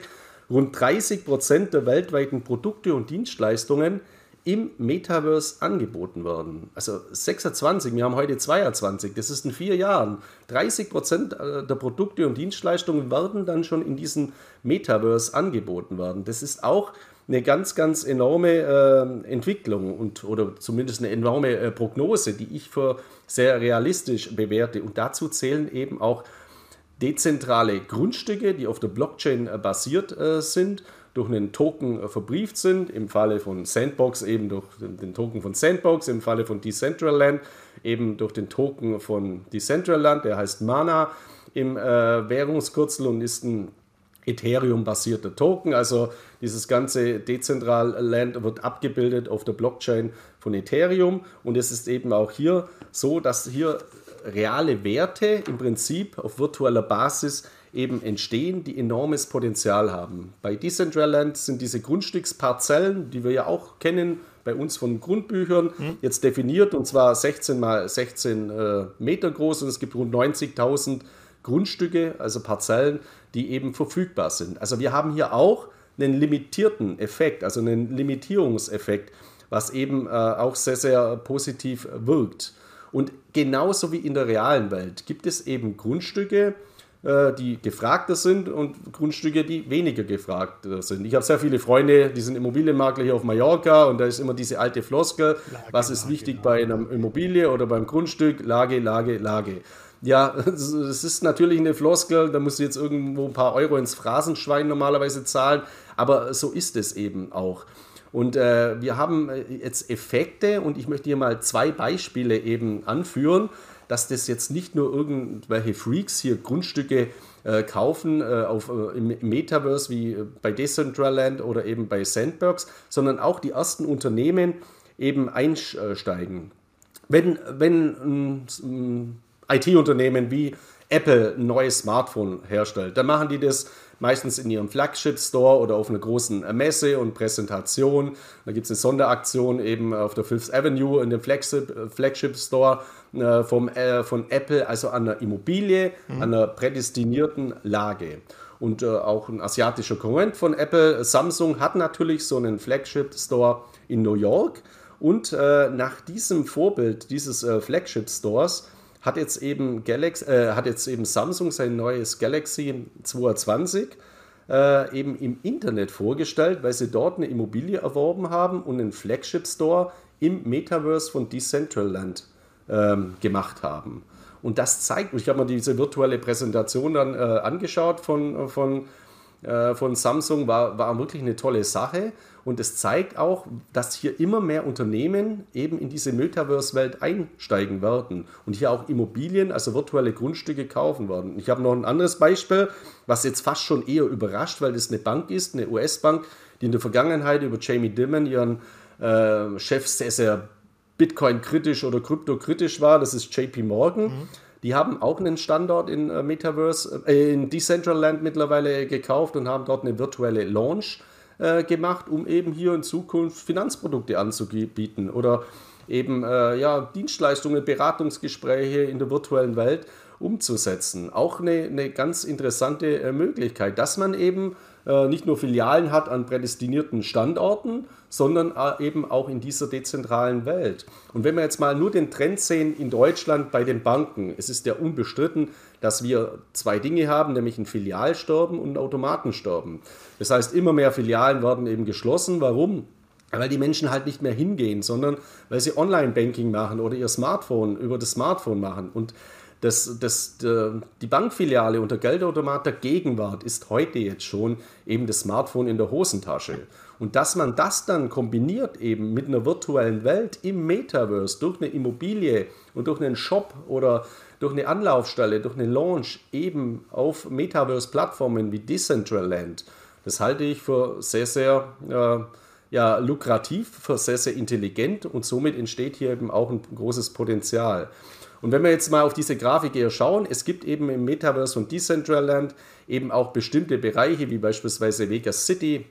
rund 30 Prozent der weltweiten Produkte und Dienstleistungen im Metaverse angeboten werden. Also 26, wir haben heute 22, das ist in vier Jahren. 30 Prozent äh, der Produkte und Dienstleistungen werden dann schon in diesem Metaverse angeboten werden. Das ist auch eine ganz, ganz enorme äh, Entwicklung und oder zumindest eine enorme äh, Prognose, die ich für sehr realistisch bewerte. Und dazu zählen eben auch dezentrale Grundstücke, die auf der Blockchain äh, basiert äh, sind durch einen Token äh, verbrieft sind, im Falle von Sandbox eben durch den Token von Sandbox, im Falle von Decentraland eben durch den Token von Decentraland, der heißt Mana im äh, Währungskürzel und ist ein Ethereum-basierter Token. Also dieses ganze Dezentraland wird abgebildet auf der Blockchain von Ethereum und es ist eben auch hier so, dass hier reale Werte im Prinzip auf virtueller Basis eben entstehen, die enormes Potenzial haben. Bei Decentraland sind diese Grundstücksparzellen, die wir ja auch kennen, bei uns von Grundbüchern, mhm. jetzt definiert und zwar 16 mal 16 äh, Meter groß und es gibt rund 90.000 Grundstücke, also Parzellen, die eben verfügbar sind. Also wir haben hier auch einen limitierten Effekt, also einen Limitierungseffekt, was eben äh, auch sehr, sehr positiv wirkt. Und genauso wie in der realen Welt gibt es eben Grundstücke, die gefragter sind und Grundstücke, die weniger gefragt sind. Ich habe sehr viele Freunde, die sind Immobilienmakler hier auf Mallorca und da ist immer diese alte Floskel, Lage, was ist Lage, wichtig Lage. bei einer Immobilie oder beim Grundstück? Lage, Lage, Lage. Ja, es ist natürlich eine Floskel, da musst du jetzt irgendwo ein paar Euro ins Phrasenschwein normalerweise zahlen, aber so ist es eben auch. Und äh, wir haben äh, jetzt Effekte und ich möchte hier mal zwei Beispiele eben anführen dass das jetzt nicht nur irgendwelche Freaks hier Grundstücke äh, kaufen äh, auf, äh, im, Metaverse wie äh, bei Decentraland oder eben bei Sandbox, sondern auch die ersten Unternehmen eben einsteigen. Wenn, wenn ein, IT-Unternehmen wie Apple ein neues Smartphone herstellt, dann machen die das meistens in ihrem Flagship-Store oder auf einer großen Messe und Präsentation. Da gibt es eine Sonderaktion eben auf der Fifth Avenue in dem Flagship-Store äh, vom, äh, von Apple, also an einer Immobilie, mhm. an einer prädestinierten Lage. Und äh, auch ein asiatischer Konkurrent von Apple, Samsung, hat natürlich so einen Flagship-Store in New York. Und äh, nach diesem Vorbild dieses äh, Flagship Stores hat jetzt eben Galaxy, hat jetzt eben Samsung sein neues Galaxy 220 äh, eben im Internet vorgestellt, weil sie dort eine Immobilie erworben haben und einen Flagship Store im Metaverse von Decentraland ähm, gemacht haben. Und das zeigt, ich habe mir diese virtuelle Präsentation dann äh, angeschaut von, von, äh, von Samsung, war, war wirklich eine tolle Sache. Und es zeigt auch, dass hier immer mehr Unternehmen eben in diese Metaverse-Welt einsteigen werden und hier auch Immobilien, also virtuelle Grundstücke kaufen werden. Ich habe noch ein anderes Beispiel, was jetzt fast schon eher überrascht, weil das eine Bank ist, eine US-Bank, die in der Vergangenheit über Jamie Dimon, ihren äh, Chef, sehr, sehr Bitcoin-kritisch oder krypto-kritisch war. Das ist JP Morgan. Mhm. Die haben auch einen Standort in äh, Metaverse, äh, in Decentraland mittlerweile gekauft und haben dort eine virtuelle Launch äh, gemacht, um eben hier in Zukunft Finanzprodukte anzubieten oder eben äh, ja, Dienstleistungen, Beratungsgespräche in der virtuellen Welt umzusetzen. Auch eine, eine ganz interessante äh, Möglichkeit, dass man eben äh, nicht nur Filialen hat an prädestinierten Standorten, sondern äh, eben auch in dieser dezentralen Welt. Und wenn wir jetzt mal nur den Trend sehen in Deutschland bei den Banken, es ist ja unbestritten, dass wir zwei Dinge haben, nämlich ein Filialsterben und ein Automatensterben. Das heißt, immer mehr Filialen werden eben geschlossen. Warum? Weil die Menschen halt nicht mehr hingehen, sondern weil sie Online-Banking machen oder ihr Smartphone über das Smartphone machen. Und das, das, die Bankfiliale unter Geldautomat der Gegenwart ist heute jetzt schon eben das Smartphone in der Hosentasche. Und dass man das dann kombiniert eben mit einer virtuellen Welt im Metaverse durch eine Immobilie und durch einen Shop oder durch eine Anlaufstelle, durch eine Launch eben auf Metaverse-Plattformen wie Decentraland, das halte ich für sehr, sehr äh, ja, lukrativ, für sehr, sehr intelligent und somit entsteht hier eben auch ein großes Potenzial. Und wenn wir jetzt mal auf diese Grafik hier schauen, es gibt eben im Metaverse und Decentraland eben auch bestimmte Bereiche, wie beispielsweise Vegas City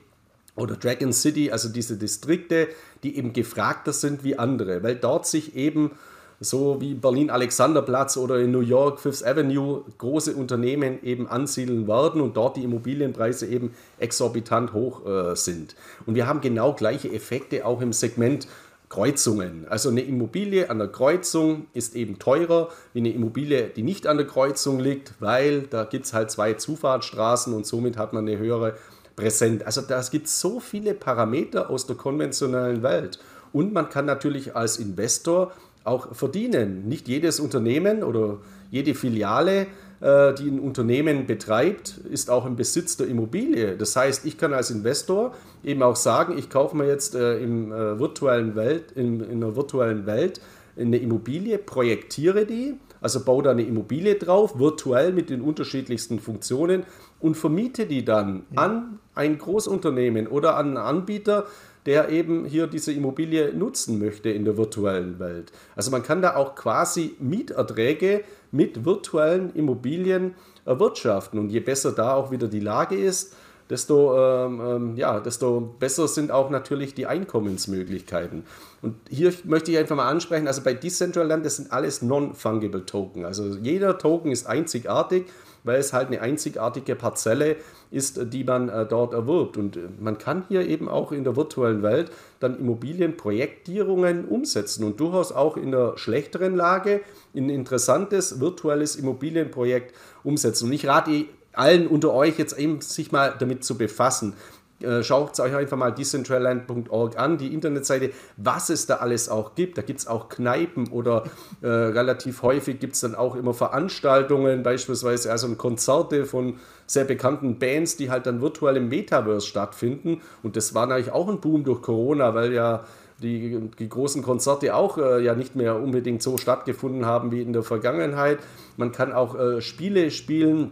oder Dragon City, also diese Distrikte, die eben gefragter sind wie andere, weil dort sich eben so wie Berlin Alexanderplatz oder in New York Fifth Avenue große Unternehmen eben ansiedeln werden und dort die Immobilienpreise eben exorbitant hoch äh, sind. Und wir haben genau gleiche Effekte auch im Segment Kreuzungen. Also eine Immobilie an der Kreuzung ist eben teurer wie eine Immobilie, die nicht an der Kreuzung liegt, weil da gibt es halt zwei Zufahrtsstraßen und somit hat man eine höhere Präsenz. Also da gibt so viele Parameter aus der konventionellen Welt. Und man kann natürlich als Investor auch verdienen. Nicht jedes Unternehmen oder jede Filiale äh, die ein Unternehmen betreibt, ist auch im Besitz der Immobilie. Das heißt, ich kann als Investor eben auch sagen, ich kaufe mir jetzt äh, im, äh, virtuellen Welt, in, in einer virtuellen Welt eine Immobilie, projektiere die, also baue da eine Immobilie drauf, virtuell mit den unterschiedlichsten Funktionen und vermiete die dann an ein Großunternehmen oder an einen Anbieter, der eben hier diese Immobilie nutzen möchte in der virtuellen Welt. Also man kann da auch quasi Mieterträge mit virtuellen Immobilien erwirtschaften. Und je besser da auch wieder die Lage ist, desto, ähm, ähm, ja, desto besser sind auch natürlich die Einkommensmöglichkeiten. Und hier möchte ich einfach mal ansprechen, also bei Decentraland, das sind alles non-fungible Token. Also jeder Token ist einzigartig weil es halt eine einzigartige Parzelle ist, die man äh, dort erwirbt. Und äh, man kann hier eben auch in der virtuellen Welt dann Immobilienprojektierungen umsetzen und durchaus auch in einer schlechteren Lage ein interessantes virtuelles Immobilienprojekt umsetzen. Und ich rate allen unter euch jetzt eben sich mal damit zu befassen. Äh, schaut euch einfach mal decentraland.org an, die Internetseite, was es da alles auch gibt. Da gibt es auch Kneipen oder äh, relativ häufig gibt es dann auch immer Veranstaltungen, beispielsweise also Konzerte von sehr bekannten Bands, die halt dann virtuell im Metaverse stattfinden. Und das war natürlich auch ein Boom durch Corona, weil ja die, die großen Konzerte auch äh, ja nicht mehr unbedingt so stattgefunden haben wie in der Vergangenheit. Man kann auch äh, Spiele spielen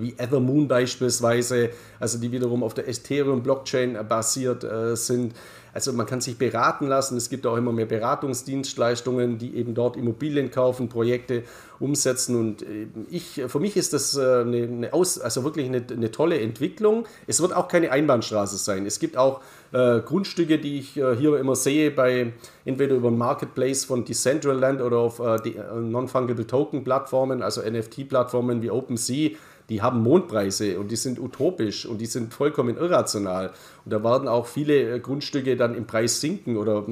wie Ethermoon beispielsweise, also die wiederum auf der Ethereum-Blockchain basiert äh, sind. Also man kann sich beraten lassen. Es gibt auch immer mehr Beratungsdienstleistungen, die eben dort Immobilien kaufen, Projekte umsetzen. Und äh, ich, für mich ist das äh, eine, eine Aus, also wirklich eine, eine, tolle Entwicklung. Es wird auch keine Einbahnstraße sein. Es gibt auch äh, Grundstücke, die ich äh, hier immer sehe, bei entweder über den Marketplace von Decentraland oder auf äh, äh Non-Fungible Token Plattformen, also NFT-Plattformen wie OpenSea die haben Mondpreise und die sind utopisch und die sind vollkommen irrational. Und da werden auch viele äh, Grundstücke dann im Preis sinken oder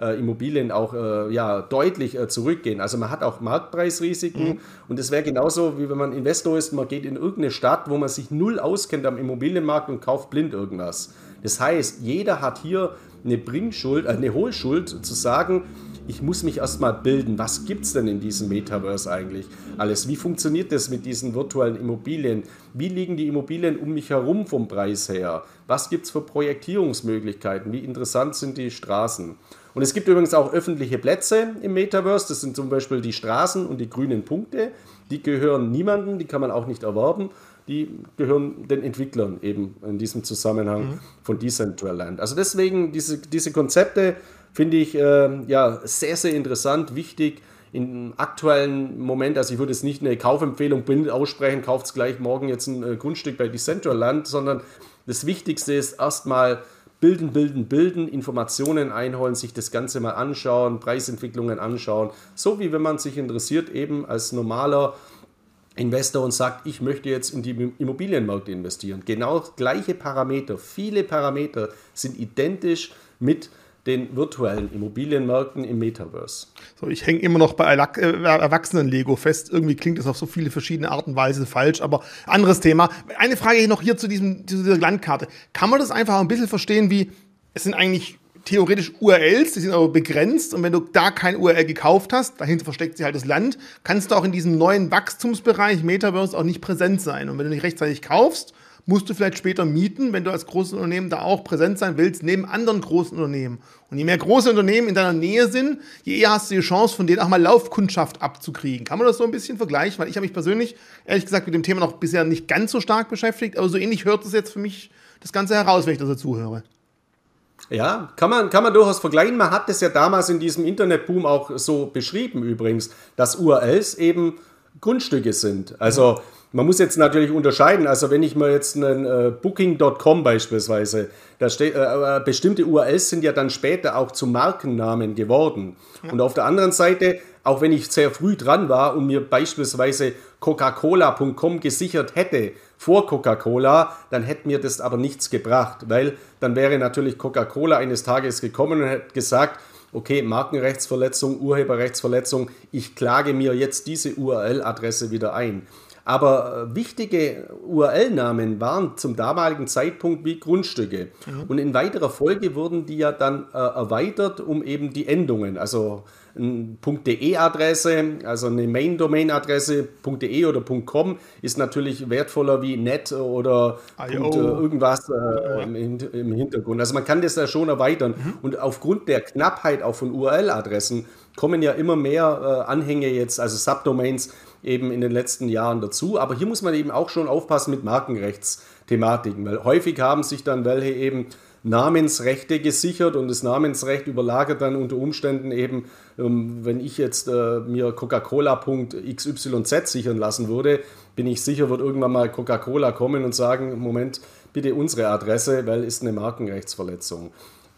äh, Immobilien auch äh, ja, deutlich äh, zurückgehen. Also man hat auch Marktpreisrisiken mhm. und es wäre genauso, wie wenn man Investor ist, man geht in irgendeine Stadt, wo man sich null auskennt am Immobilienmarkt und kauft blind irgendwas. Das heißt, jeder hat hier eine Bringschuld, äh, eine Hohlschuld zu sagen, ich muss mich erstmal bilden. Was gibt es denn in diesem Metaverse eigentlich alles? Wie funktioniert das mit diesen virtuellen Immobilien? Wie liegen die Immobilien um mich herum vom Preis her? Was gibt es für Projektierungsmöglichkeiten? Wie interessant sind die Straßen? Und es gibt übrigens auch öffentliche Plätze im Metaverse. Das sind zum Beispiel die Straßen und die grünen Punkte. Die gehören niemandem, die kann man auch nicht erwerben. Die gehören den Entwicklern eben in diesem Zusammenhang mhm. von Decentraland. Also deswegen diese, diese Konzepte finde ich äh, ja sehr, sehr interessant, wichtig im aktuellen Moment, also ich würde jetzt nicht eine Kaufempfehlung blind aussprechen, kauft es gleich morgen jetzt ein äh, Grundstück bei Decentraland, sondern das Wichtigste ist erstmal bilden, bilden, bilden, Informationen einholen, sich das Ganze mal anschauen, Preisentwicklungen anschauen, so wie wenn man sich interessiert eben als normaler Investor und sagt, ich möchte jetzt in die Immobilienmärkte investieren. Genau gleiche Parameter, viele Parameter sind identisch mit den virtuellen Immobilienmärkten im Metaverse. So, ich hänge immer noch bei äh, Erwachsenen-Lego fest. Irgendwie klingt das auf so viele verschiedene Arten und Weise falsch, aber anderes Thema. Eine Frage noch hier zu, diesem, zu dieser Landkarte. Kann man das einfach ein bisschen verstehen, wie es sind eigentlich theoretisch URLs, die sind aber begrenzt und wenn du da kein URL gekauft hast, dahinter versteckt sich halt das Land, kannst du auch in diesem neuen Wachstumsbereich Metaverse auch nicht präsent sein. Und wenn du nicht rechtzeitig kaufst, musst du vielleicht später mieten, wenn du als großes Unternehmen da auch präsent sein willst, neben anderen großen Unternehmen. Und je mehr große Unternehmen in deiner Nähe sind, je eher hast du die Chance, von denen auch mal Laufkundschaft abzukriegen. Kann man das so ein bisschen vergleichen? Weil ich habe mich persönlich, ehrlich gesagt, mit dem Thema noch bisher nicht ganz so stark beschäftigt, aber so ähnlich hört es jetzt für mich das Ganze heraus, wenn ich das dazu höre. Ja, kann man, kann man durchaus vergleichen. Man hat das ja damals in diesem Internetboom auch so beschrieben übrigens, dass URLs eben Grundstücke sind. Also man muss jetzt natürlich unterscheiden. Also wenn ich mal jetzt einen äh, Booking.com beispielsweise, da steht, äh, äh bestimmte URLs sind ja dann später auch zu Markennamen geworden. Ja. Und auf der anderen Seite, auch wenn ich sehr früh dran war und mir beispielsweise Coca-Cola.com gesichert hätte vor Coca-Cola, dann hätte mir das aber nichts gebracht, weil dann wäre natürlich Coca-Cola eines Tages gekommen und hätte gesagt, okay, Markenrechtsverletzung, Urheberrechtsverletzung, ich klage mir jetzt diese URL-Adresse wieder ein. Aber äh, wichtige URL-Namen waren zum damaligen Zeitpunkt wie Grundstücke. Mhm. Und in weiterer Folge wurden die ja dann äh, erweitert um eben die Endungen. Also .de-Adresse, also eine Main-Domain-Adresse, .de oder .com ist natürlich wertvoller wie net oder Punkt, äh, irgendwas äh, im, im, Hintergrund. Also man kann das ja schon erweitern. Mhm. Und aufgrund der Knappheit auch von URL-Adressen kommen ja immer mehr äh, Anhänge jetzt, also Subdomains eben in den letzten Jahren dazu. Aber hier muss man eben auch schon aufpassen mit Markenrechtsthematiken, weil häufig haben sich dann welche eben Namensrechte gesichert und das Namensrecht überlagert dann unter Umständen eben, ähm, wenn ich jetzt äh, mir Coca-Cola.xyz sichern lassen würde, bin ich sicher, wird irgendwann mal Coca-Cola kommen und sagen, Moment, bitte unsere Adresse, weil ist eine Markenrechtsverletzung.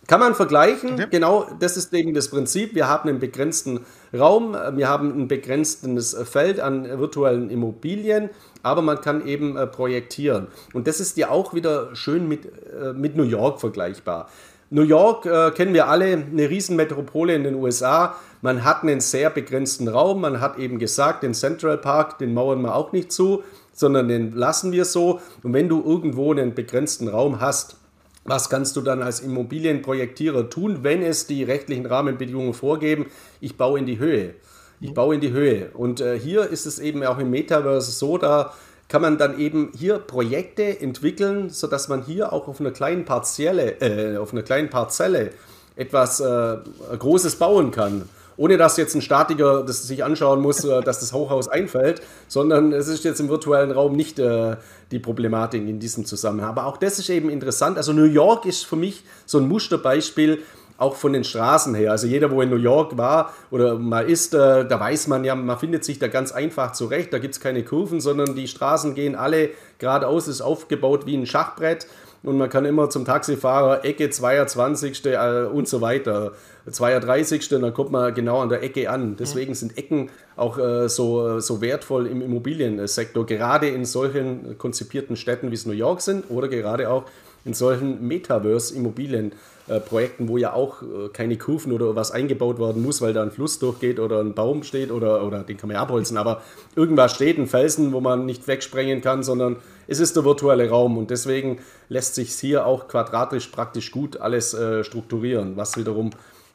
Kann man vergleichen, okay. genau das ist eben das Prinzip. Wir haben einen begrenzten Raum, wir haben ein begrenztes Feld an virtuellen Immobilien, aber man kann eben äh, projektieren. Und das ist ja auch wieder schön mit, äh, mit New York vergleichbar. New York äh, kennen wir alle, eine Riesenmetropole in den USA. Man hat einen sehr begrenzten Raum. Man hat eben gesagt, den Central Park, den mauern wir auch nicht zu, sondern den lassen wir so. Und wenn du irgendwo einen begrenzten Raum hast, was kannst du dann als Immobilienprojektierer tun, wenn es die rechtlichen Rahmenbedingungen vorgeben? Ich baue in die Höhe. Ich baue in die Höhe. Und äh, hier ist es eben auch im Metaverse so, da kann man dann eben hier Projekte entwickeln, sodass man hier auch auf einer kleinen Parzelle, äh, auf einer kleinen Parzelle etwas äh, Großes bauen kann. Ohne dass jetzt ein Statiker das sich anschauen muss, äh, dass das Hochhaus einfällt, sondern es ist jetzt im virtuellen Raum nicht äh, die Problematik in diesem Zusammenhang. Aber auch das ist eben interessant. Also New York ist für mich so ein Musterbeispiel, auch von den Straßen her. Also jeder, wo in New York war oder mal ist, äh, da weiß man ja, man findet sich da ganz einfach zurecht. Da gibt es keine Kurven, sondern die Straßen gehen alle geradeaus, ist aufgebaut wie ein Schachbrett und man kann immer zum Taxifahrer Ecke 22. Äh, und so weiter. 32. dann kommt man genau an der Ecke an. Deswegen sind Ecken auch äh, so, so wertvoll im Immobiliensektor, gerade in solchen konzipierten Städten wie es New York sind oder gerade auch in solchen Metaverse-Immobilienprojekten, wo ja auch äh, keine Kurven oder was eingebaut werden muss, weil da ein Fluss durchgeht oder ein Baum steht oder, oder den kann man ja abholzen, aber irgendwas steht, ein Felsen, wo man nicht wegsprengen kann, sondern es ist der virtuelle Raum und deswegen lässt sich hier auch quadratisch praktisch gut alles äh, strukturieren, was wiederum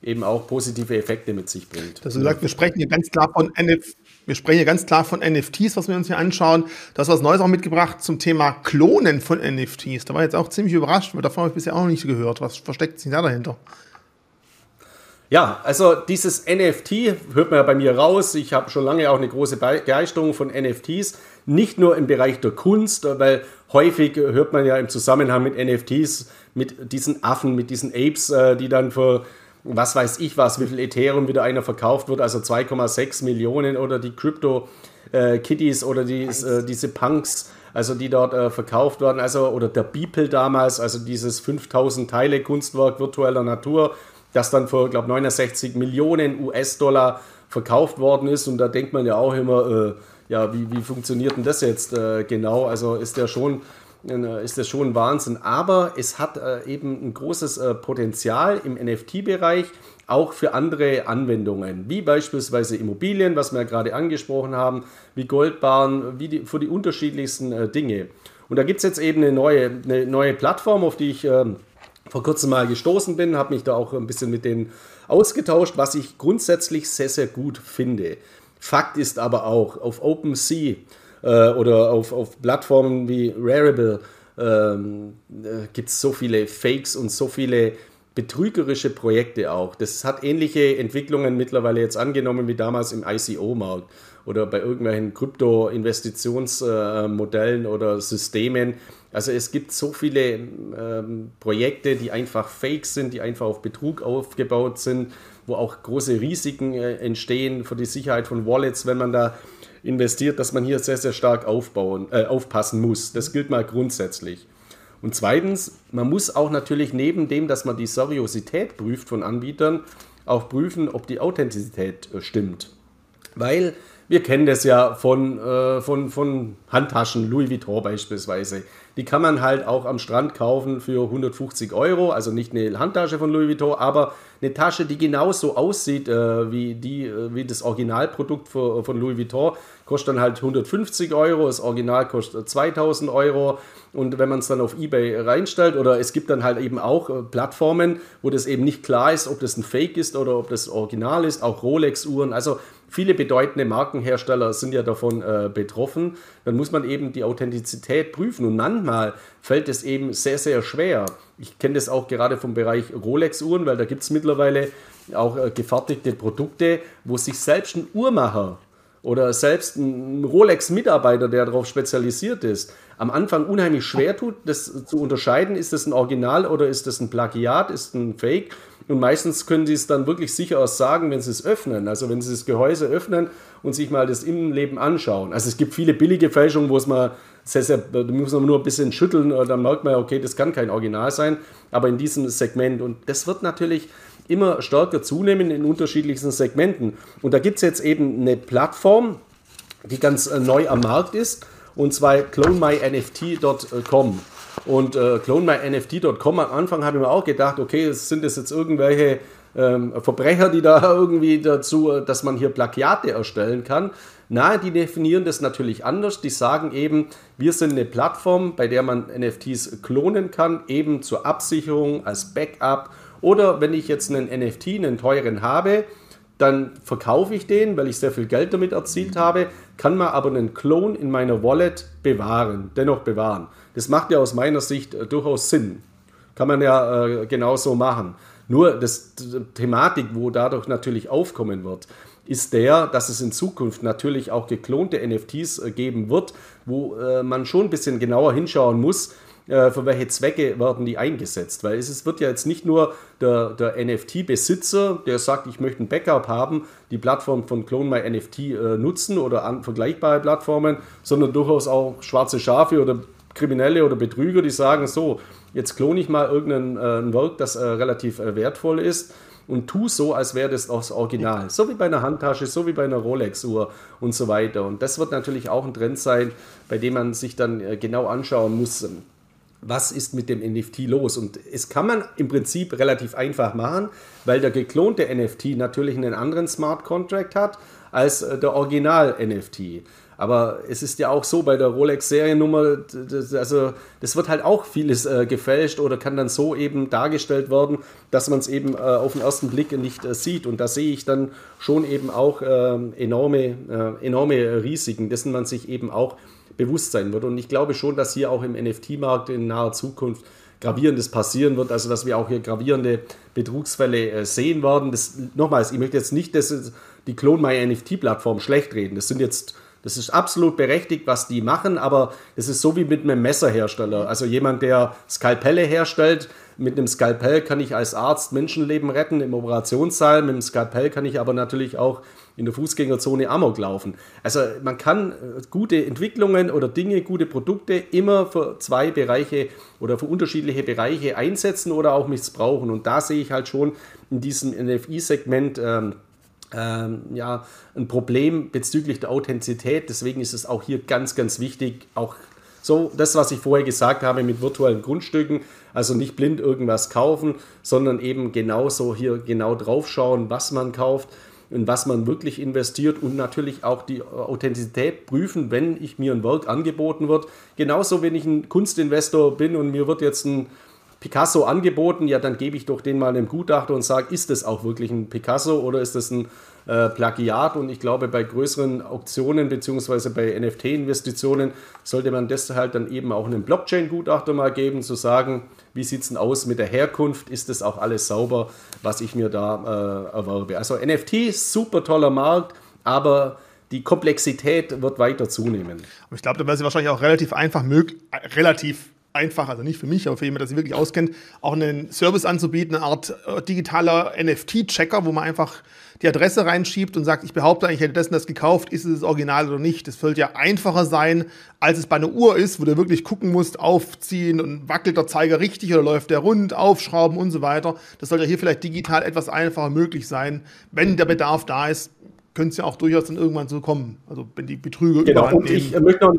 eben auch positive Effekte mit sich bringt. Das gesagt, wir sprechen hier ganz klar von NFT. Wir sprechen hier ganz klar von NFTs, was wir uns hier anschauen. Du hast was Neues auch mitgebracht zum Thema Klonen von NFTs. Da war ich jetzt auch ziemlich überrascht, weil davon habe ich bisher auch noch nicht gehört. Was versteckt sich da dahinter? Ja, also dieses NFT hört man ja bei mir raus. Ich habe schon lange auch eine große Begeisterung von NFTs. Nicht nur im Bereich der Kunst, weil häufig hört man ja im Zusammenhang mit NFTs, mit diesen Affen, mit diesen Apes, äh, die dann für was weiß ich was, wie viel Ethereum wieder einer verkauft wird, also 2,6 Millionen oder die Crypto äh, Kitties oder die, äh, diese Punks, also die dort äh, verkauft werden, also oder der Beeple damals, also dieses 5000 Teile Kunstwerk virtueller Natur, das dann für, glaube 69 Millionen US-Dollar verkauft worden ist und da denkt man ja auch immer, äh, ja, wie, wie funktioniert denn das jetzt äh, genau? Also ist der schon ist das schon Wahnsinn. Aber es hat äh, eben ein großes äh, Potenzial im NFT-Bereich, auch für andere Anwendungen, wie beispielsweise Immobilien, was wir ja gerade angesprochen haben, wie Goldbahn, wie die, für die unterschiedlichsten Dinge. Und da gibt es jetzt eben eine neue, eine neue Plattform, auf die ich ähm, vor kurzem mal gestoßen bin, habe mich da auch ein bisschen mit denen ausgetauscht, was ich grundsätzlich sehr, sehr gut finde. Fakt ist aber auch, auf OpenSea äh, oder auf, auf Plattformen wie Rarible ähm, äh, gibt es so viele Fakes und so viele betrügerische Projekte auch. Das hat ähnliche Entwicklungen mittlerweile jetzt angenommen wie damals im ICO-Markt oder bei irgendwelchen Krypto-Investitionsmodellen äh, oder Systemen. Also es gibt so viele ähm, Projekte, die einfach fake sind, die einfach auf Betrug aufgebaut sind, wo auch große Risiken äh, entstehen für die Sicherheit von Wallets, wenn man da investiert, dass man hier sehr, sehr stark aufbauen, äh, aufpassen muss. Das gilt mal grundsätzlich. Und zweitens, man muss auch natürlich neben dem, dass man die Seriosität prüft von Anbietern, auch prüfen, ob die Authentizität äh, stimmt. Weil wir kennen das ja von, äh, von, von Handtaschen, Louis Vuitton beispielsweise. Die kann man halt auch am Strand kaufen für 150 Euro. Also nicht eine Handtasche von Louis Vuitton, aber eine Tasche, die genauso aussieht äh, wie, die, äh, wie das Originalprodukt für, von Louis Vuitton. Kostet dann halt 150 Euro. Das Original kostet 2000 Euro. Und wenn man es dann auf Ebay reinstellt, oder es gibt dann halt eben auch äh, Plattformen, wo das eben nicht klar ist, ob das ein Fake ist oder ob das Original ist, auch Rolex-Uhren. Also viele bedeutende Markenhersteller sind ja davon äh, betroffen. Dann muss man eben die Authentizität prüfen. Und manchmal fällt es eben sehr, sehr schwer. Ich kenne das auch gerade vom Bereich Rolex-Uhren, weil da gibt es mittlerweile auch äh, gefertigte Produkte, wo sich selbst ein Uhrmacher oder selbst ein Rolex-Mitarbeiter, der darauf spezialisiert ist, am Anfang unheimlich schwer tut, das zu unterscheiden, ist das ein Original oder ist das ein Plagiat, ist ein Fake. Und meistens können sie es dann wirklich sicher sagen, wenn sie es öffnen. Also wenn sie das Gehäuse öffnen und sich mal das Innenleben anschauen. Also es gibt viele billige Fälschungen, wo es mal sehr, sehr, da muss man nur ein bisschen schütteln, dann merkt man, okay, das kann kein Original sein. Aber in diesem Segment, und das wird natürlich immer stärker zunehmen in unterschiedlichsten Segmenten. Und da gibt es jetzt eben eine Plattform, die ganz äh, neu am Markt ist, und zwar clonemynft.com. Und äh, clonemynft.com am Anfang habe ich mir auch gedacht, okay, sind das jetzt irgendwelche ähm, Verbrecher, die da irgendwie dazu, dass man hier Plagiate erstellen kann. Na, die definieren das natürlich anders. Die sagen eben, wir sind eine Plattform, bei der man NFTs klonen kann, eben zur Absicherung, als Backup. Oder wenn ich jetzt einen NFT, einen teuren habe, dann verkaufe ich den, weil ich sehr viel Geld damit erzielt habe, kann man aber einen Clone in meiner Wallet bewahren, dennoch bewahren. Das macht ja aus meiner Sicht äh, durchaus Sinn. Kann man ja äh, genauso machen. Nur das Thematik, wo dadurch natürlich aufkommen wird, ist der, dass es in Zukunft natürlich auch geklonte NFTs äh, geben wird, wo äh, man schon ein bisschen genauer hinschauen muss, für welche Zwecke werden die eingesetzt. Weil es wird ja jetzt nicht nur der, der NFT-Besitzer, der sagt, ich möchte ein Backup haben, die Plattform von CloneMyNFT äh, nutzen oder an vergleichbare Plattformen, sondern durchaus auch schwarze Schafe oder Kriminelle oder Betrüger, die sagen, so, jetzt klone ich mal irgendein äh, Werk, das äh, relativ äh, wertvoll ist und tu so, als wäre das das Original. So wie bei einer Handtasche, so wie bei einer Rolex-Uhr und so weiter. Und das wird natürlich auch ein Trend sein, bei dem man sich dann äh, genau anschauen muss, was ist mit dem NFT los? Und es kann man im Prinzip relativ einfach machen, weil der geklonte NFT natürlich einen anderen Smart Contract hat als äh, der Original-NFT. Aber es ist ja auch so bei der Rolex-Seriennummer, also das wird halt auch vieles äh, gefälscht oder kann dann so eben dargestellt werden, dass man es eben äh, auf den ersten Blick nicht äh, sieht. Und da sehe ich dann schon eben auch ähm, enorme, äh, enorme Risiken, dessen man sich eben auch bewusst sein wird. Und ich glaube schon, dass hier auch im NFT-Markt in naher Zukunft Gravierendes passieren wird, also dass wir auch hier gravierende Betrugsfälle äh, sehen werden. Das, nochmals, ich möchte jetzt nicht dass die Clone My NFT-Plattform schlecht reden. Das sind jetzt das ist absolut berechtigt, was die machen, aber es ist so wie mit einem Messerhersteller. Also jemand, der Skalpelle herstellt, mit einem Skalpell kann ich als Arzt Menschenleben retten im Operationssaal, mit dem Skalpell kann ich aber natürlich auch in der Fußgängerzone Amok laufen. Also man kann äh, gute Entwicklungen oder Dinge, gute Produkte immer für zwei Bereiche oder für unterschiedliche Bereiche einsetzen oder auch missbrauchen. Und da sehe ich halt schon in diesem NFI-Segment ähm, ähm, ja, ein Problem bezüglich der Authentizität. Deswegen ist es auch hier ganz, ganz wichtig, auch so das, was ich vorher gesagt habe mit virtuellen Grundstücken, also nicht blind irgendwas kaufen, sondern eben genauso hier genau drauf schauen, was man kauft, in was man wirklich investiert und natürlich auch die Authentizität prüfen, wenn ich mir ein Werk angeboten wird. Genauso, wenn ich ein Kunstinvestor bin und mir wird jetzt ein Picasso angeboten, ja, dann gebe ich doch den mal einem Gutachter und sage, ist das auch wirklich ein Picasso oder ist das ein äh, Plagiat? Und ich glaube, bei größeren Auktionen bzw. bei NFT-Investitionen sollte man das halt dann eben auch einem Blockchain-Gutachter mal geben, zu sagen, wie sieht es denn aus mit der Herkunft? Ist das auch alles sauber, was ich mir da äh, erwerbe? Also NFT, super toller Markt, aber die Komplexität wird weiter zunehmen. Aber ich glaube, da wäre es wahrscheinlich auch relativ einfach möglich, relativ einfach, also nicht für mich, aber für jemanden, der sich wirklich auskennt, auch einen Service anzubieten, eine Art äh, digitaler NFT-Checker, wo man einfach die Adresse reinschiebt und sagt, ich behaupte eigentlich, ich hätte das und das gekauft, ist es das Original oder nicht. Das sollte ja einfacher sein, als es bei einer Uhr ist, wo du wirklich gucken musst, aufziehen und wackelt der Zeiger richtig oder läuft der rund, aufschrauben und so weiter. Das sollte ja hier vielleicht digital etwas einfacher möglich sein, wenn der Bedarf da ist könnte es ja auch durchaus dann irgendwann so kommen. Also wenn die Betrüger genau. Und ich äh, möchte noch,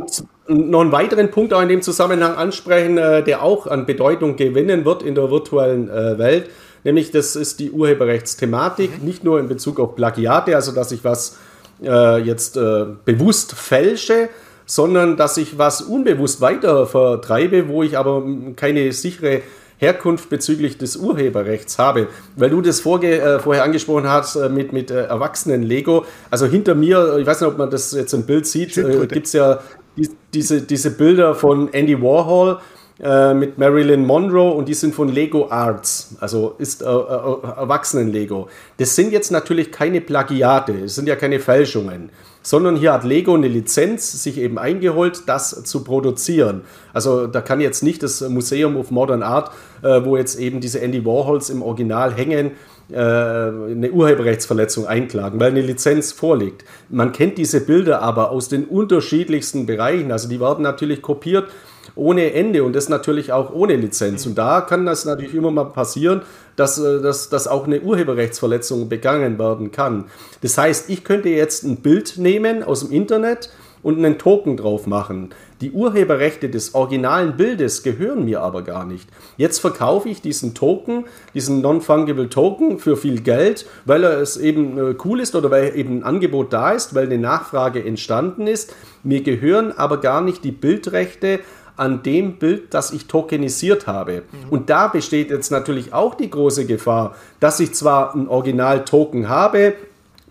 noch, einen weiteren Punkt auch in dem Zusammenhang ansprechen, äh, der auch an Bedeutung gewinnen wird in der virtuellen äh, Welt. Nämlich das ist die Urheberrechtsthematik, mhm. nicht nur in Bezug auf Plagiate, also dass ich was äh, jetzt äh, bewusst fälsche, sondern dass ich was unbewusst weiter vertreibe, wo ich aber keine sichere Herkunft bezüglich des Urheberrechts habe. Weil du das vorge äh, vorher angesprochen hast äh, mit, mit äh, Erwachsenen-Lego. Also hinter mir, ich weiß nicht, ob man das jetzt im Bild sieht, äh, gibt es ja die, diese, diese Bilder von Andy Warhol äh, mit Marilyn Monroe und die sind von Lego Arts, also ist äh, Erwachsenen-Lego. Das sind jetzt natürlich keine Plagiate, das sind ja keine Fälschungen sondern hier hat Lego eine Lizenz sich eben eingeholt, das zu produzieren. Also da kann jetzt nicht das Museum of Modern Art, äh, wo jetzt eben diese Andy Warhols im Original hängen, äh, eine Urheberrechtsverletzung einklagen, weil eine Lizenz vorliegt. Man kennt diese Bilder aber aus den unterschiedlichsten Bereichen. Also die werden natürlich kopiert ohne Ende und das natürlich auch ohne Lizenz. Und da kann das natürlich immer mal passieren, dass, äh, dass, dass auch eine Urheberrechtsverletzung begangen werden kann. Das heißt, ich könnte jetzt ein Bild nehmen aus dem Internet und einen Token drauf machen. Die Urheberrechte des originalen Bildes gehören mir aber gar nicht. Jetzt verkaufe ich diesen Token, diesen Non-Fungible Token für viel Geld, weil er es eben äh, cool ist oder weil eben ein Angebot da ist, weil eine Nachfrage entstanden ist. Mir gehören aber gar nicht die Bildrechte an dem Bild, das ich tokenisiert habe. Mhm. Und da besteht jetzt natürlich auch die große Gefahr, dass ich zwar ein Original-Token habe,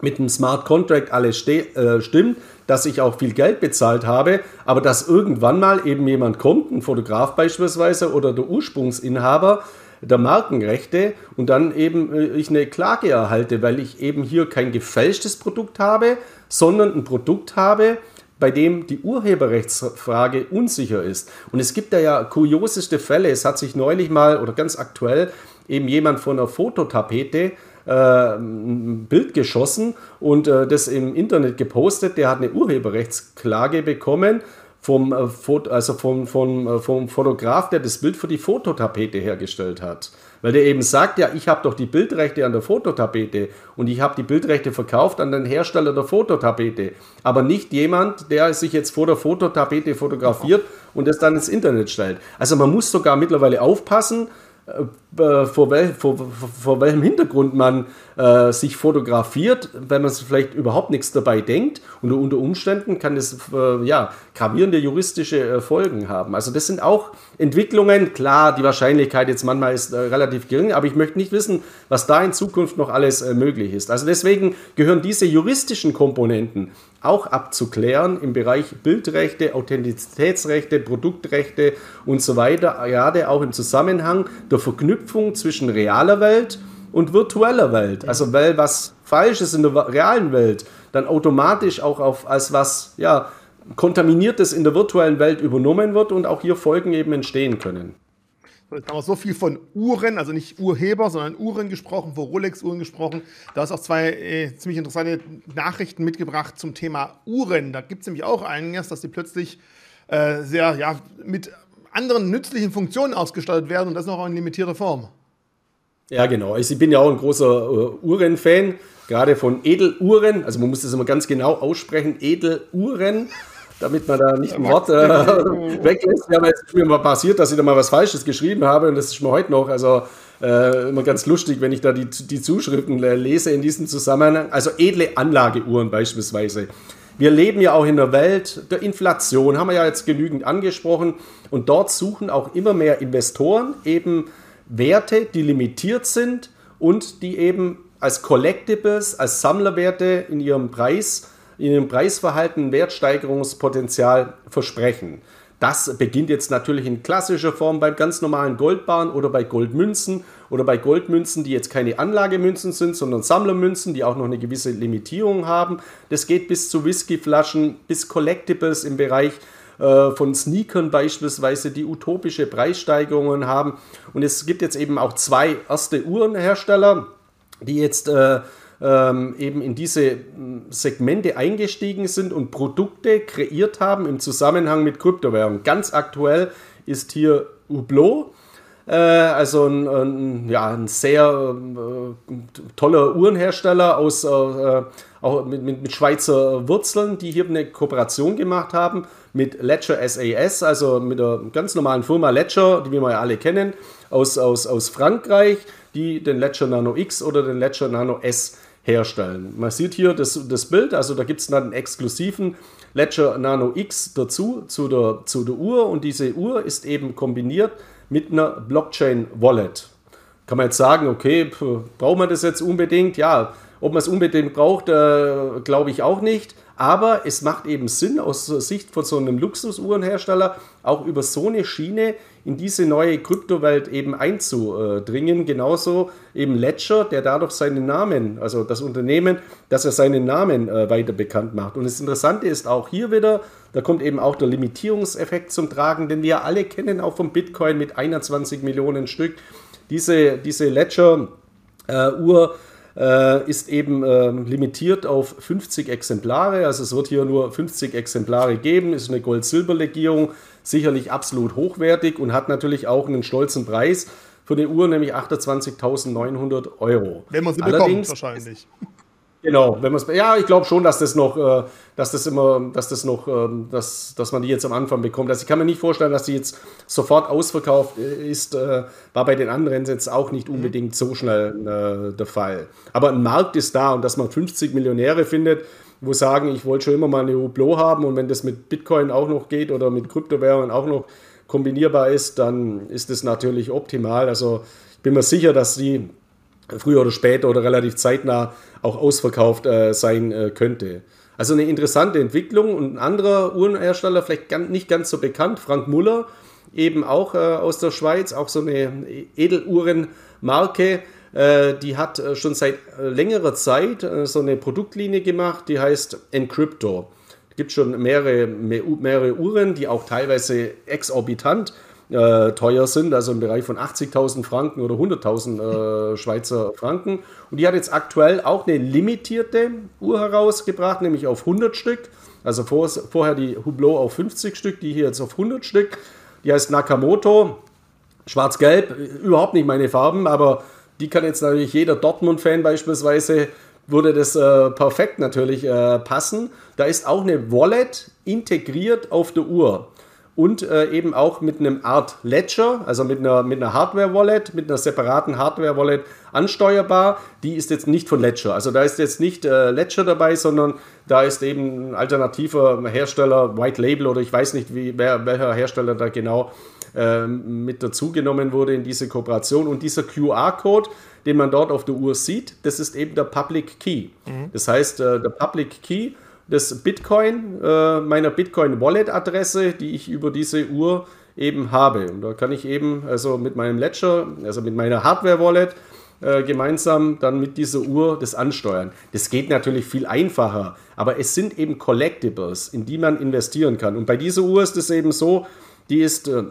mit dem Smart Contract alles äh, stimmt, dass ich auch viel Geld bezahlt habe, aber dass irgendwann mal eben jemand kommt, ein Fotograf beispielsweise oder der Ursprungsinhaber, der Markenrechte und dann eben äh, ich eine Klage erhalte, weil ich eben hier kein gefälschtes Produkt habe, sondern ein Produkt habe, bei dem die Urheberrechtsfrage unsicher ist. Und es gibt da ja kurioseste Fälle. Es hat sich neulich mal oder ganz aktuell eben jemand von einer Fototapete äh, ein Bild geschossen und äh, das im Internet gepostet. Der hat eine Urheberrechtsklage bekommen vom, äh, also vom, vom, vom Fotograf, der das Bild für die Fototapete hergestellt hat. Weil der eben sagt, ja, ich habe doch die Bildrechte an der Fototapete und ich habe die Bildrechte verkauft an den Hersteller der Fototapete. Aber nicht jemand, der sich jetzt vor der Fototapete fotografiert und das dann ins Internet stellt. Also man muss sogar mittlerweile aufpassen, vor, wel, vor, vor, welchem Hintergrund man äh, sich fotografiert, wenn man vielleicht überhaupt nichts dabei denkt. Und unter Umständen kann es äh, ja, gravierende juristische äh, Folgen haben. Also das sind auch Entwicklungen. Klar, die Wahrscheinlichkeit jetzt manchmal ist äh, relativ gering, aber ich möchte nicht wissen, was da in Zukunft noch alles äh, möglich ist. Also deswegen gehören diese juristischen Komponenten auch abzuklären im Bereich Bildrechte, Authentizitätsrechte, Produktrechte und so weiter, gerade auch im Zusammenhang der Verknüpfung zwischen realer Welt und virtueller Welt. Also weil was falsch ist in der realen Welt, dann automatisch auch auf, als was ja, kontaminiertes in der virtuellen Welt übernommen wird und auch hier Folgen eben entstehen können. Wir so viel von Uhren, also nicht Urheber, sondern Uhren gesprochen, vor Rolex-Uhren gesprochen. Da ist auch zwei äh, ziemlich interessante Nachrichten mitgebracht zum Thema Uhren. Da gibt es nämlich auch einiges, dass die plötzlich äh, sehr ja, mit anderen nützlichen Funktionen ausgestattet werden und das noch in limitierter Form. Ja, genau. Ich bin ja auch ein großer äh, Uhren-Fan, gerade von Edeluhren. Also man muss das immer ganz genau aussprechen, Edeluhren damit man da nicht ein Wort äh, weglässt. Ja, aber jetzt ist mir mal passiert, dass ich da mal was Falsches geschrieben habe und das ist mir heute noch, also äh, immer ganz lustig, wenn ich da die, die Zuschriften lese in diesem Zusammenhang. Also edle Anlageuhren beispielsweise. Wir leben ja auch in der Welt der Inflation, haben wir ja jetzt genügend angesprochen. Und dort suchen auch immer mehr Investoren eben Werte, die limitiert sind und die eben als Collectibles, als Sammlerwerte in ihrem Preis ihrem Preisverhalten Wertsteigerungspotenzial versprechen. Das beginnt jetzt natürlich in klassischer Form beim ganz normalen Goldbahn oder bei Goldmünzen oder bei Goldmünzen, die jetzt keine Anlagemünzen sind, sondern Sammlermünzen, die auch noch eine gewisse Limitierung haben. Das geht bis zu Whiskyflaschen, bis Collectibles im Bereich äh, von Sneakern beispielsweise, die utopische Preissteigerungen haben. Und es gibt jetzt eben auch zwei erste Uhrenhersteller, die jetzt äh, ähm, eben in diese Segmente eingestiegen sind und Produkte kreiert haben im Zusammenhang mit Kryptowährungen. Ganz aktuell ist hier Hublot. Äh, also ein, ein, ja, ein sehr äh, toller Uhrenhersteller aus, äh, auch mit, mit, mit, Schweizer Wurzeln, die hier eine Kooperation gemacht haben mit Ledger SAS, also mit der ganz normalen Firma Ledger, die wir ja alle kennen, aus, aus, aus Frankreich, die den Ledger Nano X oder den Ledger Nano S herstellen. Man sieht hier das, das Bild, also da gibt es dann einen exklusiven Ledger Nano X dazu, zu der, zu der Uhr und diese Uhr ist eben kombiniert mit einer Blockchain Wallet. Kann man jetzt sagen, okay, braucht man das jetzt unbedingt? Ja, ob man es unbedingt braucht, äh, glaube ich auch nicht. Aber es macht eben Sinn aus Sicht von so einem Luxusuhrenhersteller auch über so eine Schiene in diese neue Kryptowelt eben einzudringen. Genauso eben Ledger, der dadurch seinen Namen, also das Unternehmen, dass er seinen Namen äh, weiter bekannt macht. Und das Interessante ist auch hier wieder, da kommt eben auch der Limitierungseffekt zum Tragen, den wir alle kennen, auch vom Bitcoin mit 21 Millionen Stück. Diese, diese Ledger-Uhr. Äh, äh, ist eben äh, limitiert auf 50 Exemplare. Also es wird hier nur 50 Exemplare geben, ist eine Gold-Silber-Legierung, sicherlich absolut hochwertig und hat natürlich auch einen stolzen Preis für die Uhr, nämlich 28.900 Euro. Wenn man sie Allerdings, bekommt, wahrscheinlich. Genau, wenn man ja, ich glaube schon, dass das noch, äh, dass das immer, dass das noch, ähm, dass, dass man die jetzt am Anfang bekommt. Also ich kann mir nicht vorstellen, dass die jetzt sofort ausverkauft äh, ist. Äh, war bei den anderen jetzt auch nicht mhm. unbedingt so schnell der Fall. Aber ein Markt ist da und dass man 50 Millionäre findet, wo sagen, ich wollte schon immer mal eine Hublot haben und wenn das mit Bitcoin auch noch geht oder mit Kryptowährungen auch noch kombinierbar ist, dann ist das natürlich optimal. Also ich bin mir sicher, dass die früher oder später oder relativ zeitnah auch ausverkauft äh, sein äh, könnte. Also eine interessante Entwicklung und ein anderer Uhrenhersteller, vielleicht ganz, nicht ganz so bekannt, Frank Muller, eben auch äh, aus der Schweiz, auch so eine Edeluhrenmarke. Äh, die hat äh, schon seit äh, längerer Zeit so eine Produktlinie gemacht, die heißt Encrypto. Es gibt schon mehrere, mehrere Uhren, die auch teilweise exorbitant äh, teuer sind, also im Bereich von 80.000 Franken oder 100.000 äh, Schweizer Franken. Und die hat jetzt aktuell auch eine limitierte Uhr herausgebracht, nämlich auf 100 Stück. Also vor, vorher die Hublot auf 50 Stück, die hier jetzt auf 100 Stück. Die heißt Nakamoto. Schwarz-Gelb, überhaupt nicht meine Farben, aber die kann jetzt natürlich jeder Dortmund-Fan beispielsweise, würde das äh, perfekt natürlich äh, passen. Da ist auch eine Wallet integriert auf der Uhr und äh, eben auch mit einem Art Ledger, also mit einer, mit einer Hardware-Wallet, mit einer separaten Hardware-Wallet ansteuerbar. Die ist jetzt nicht von Ledger. Also da ist jetzt nicht äh, Ledger dabei, sondern da ist eben ein alternativer Hersteller, White Label oder ich weiß nicht, wie, wer, welcher Hersteller da genau äh, mit dazugenommen wurde in diese Kooperation. Und dieser QR-Code, den man dort auf der Uhr sieht, das ist eben der Public Key. Mhm. Das heißt, äh, der Public Key des Bitcoin, äh, meiner Bitcoin-Wallet-Adresse, die ich über diese Uhr eben habe. Und da kann ich eben also mit meinem Ledger, also mit meiner Hardware-Wallet, äh, gemeinsam dann mit dieser Uhr das ansteuern. Das geht natürlich viel einfacher, aber es sind eben Collectibles, in die man investieren kann. Und bei dieser Uhr ist es eben so, die ist äh,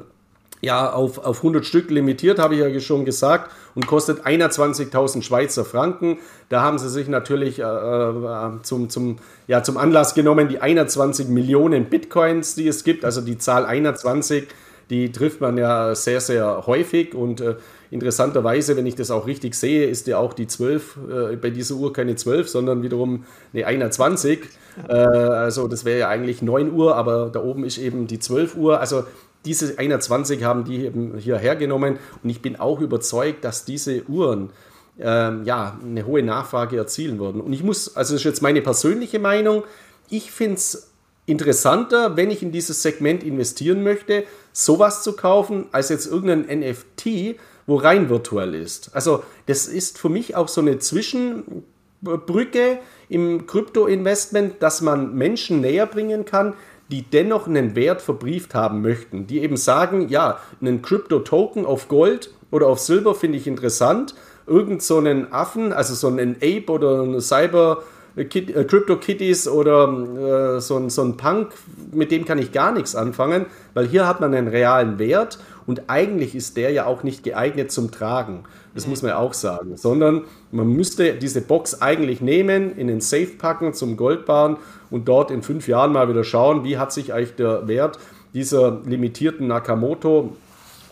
ja auf, auf 100 Stück limitiert, habe ich ja schon gesagt, und kostet 21.000 Schweizer Franken. Da haben sie sich natürlich äh, äh, zum, zum, ja, zum Anlass genommen, die 21 Millionen Bitcoins, die es gibt, also die Zahl 21, die trifft man ja sehr, sehr häufig und äh, interessanterweise, wenn ich das auch richtig sehe, ist ja auch die 12, äh, bei dieser Uhr keine 12, sondern wiederum eine 21. Äh, also das wäre ja eigentlich 9 Uhr, aber da oben ist eben die 12 Uhr. Also diese 21 haben die eben hier hergenommen und ich bin auch überzeugt, dass diese Uhren ähm, ja, eine hohe Nachfrage erzielen würden. Und ich muss, also das ist jetzt meine persönliche Meinung, ich finde es interessanter, wenn ich in dieses Segment investieren möchte, sowas zu kaufen, als jetzt irgendein NFT, wo rein virtuell ist. Also das ist für mich auch so eine Zwischenbrücke im Krypto-Investment, dass man Menschen näher bringen kann, die dennoch einen Wert verbrieft haben möchten, die eben sagen, ja, einen Crypto-Token auf Gold oder auf Silber finde ich interessant, irgend so einen Affen, also so einen Ape oder einen Cyber äh, Crypto Kitties oder äh, so, ein, so ein Punk, mit dem kann ich gar nichts anfangen, weil hier hat man einen realen Wert und eigentlich ist der ja auch nicht geeignet zum Tragen. Das muss man ja auch sagen. Sondern man müsste diese Box eigentlich nehmen, in den Safe packen zum Goldbahn und dort in fünf Jahren mal wieder schauen, wie hat sich eigentlich der Wert dieser limitierten Nakamoto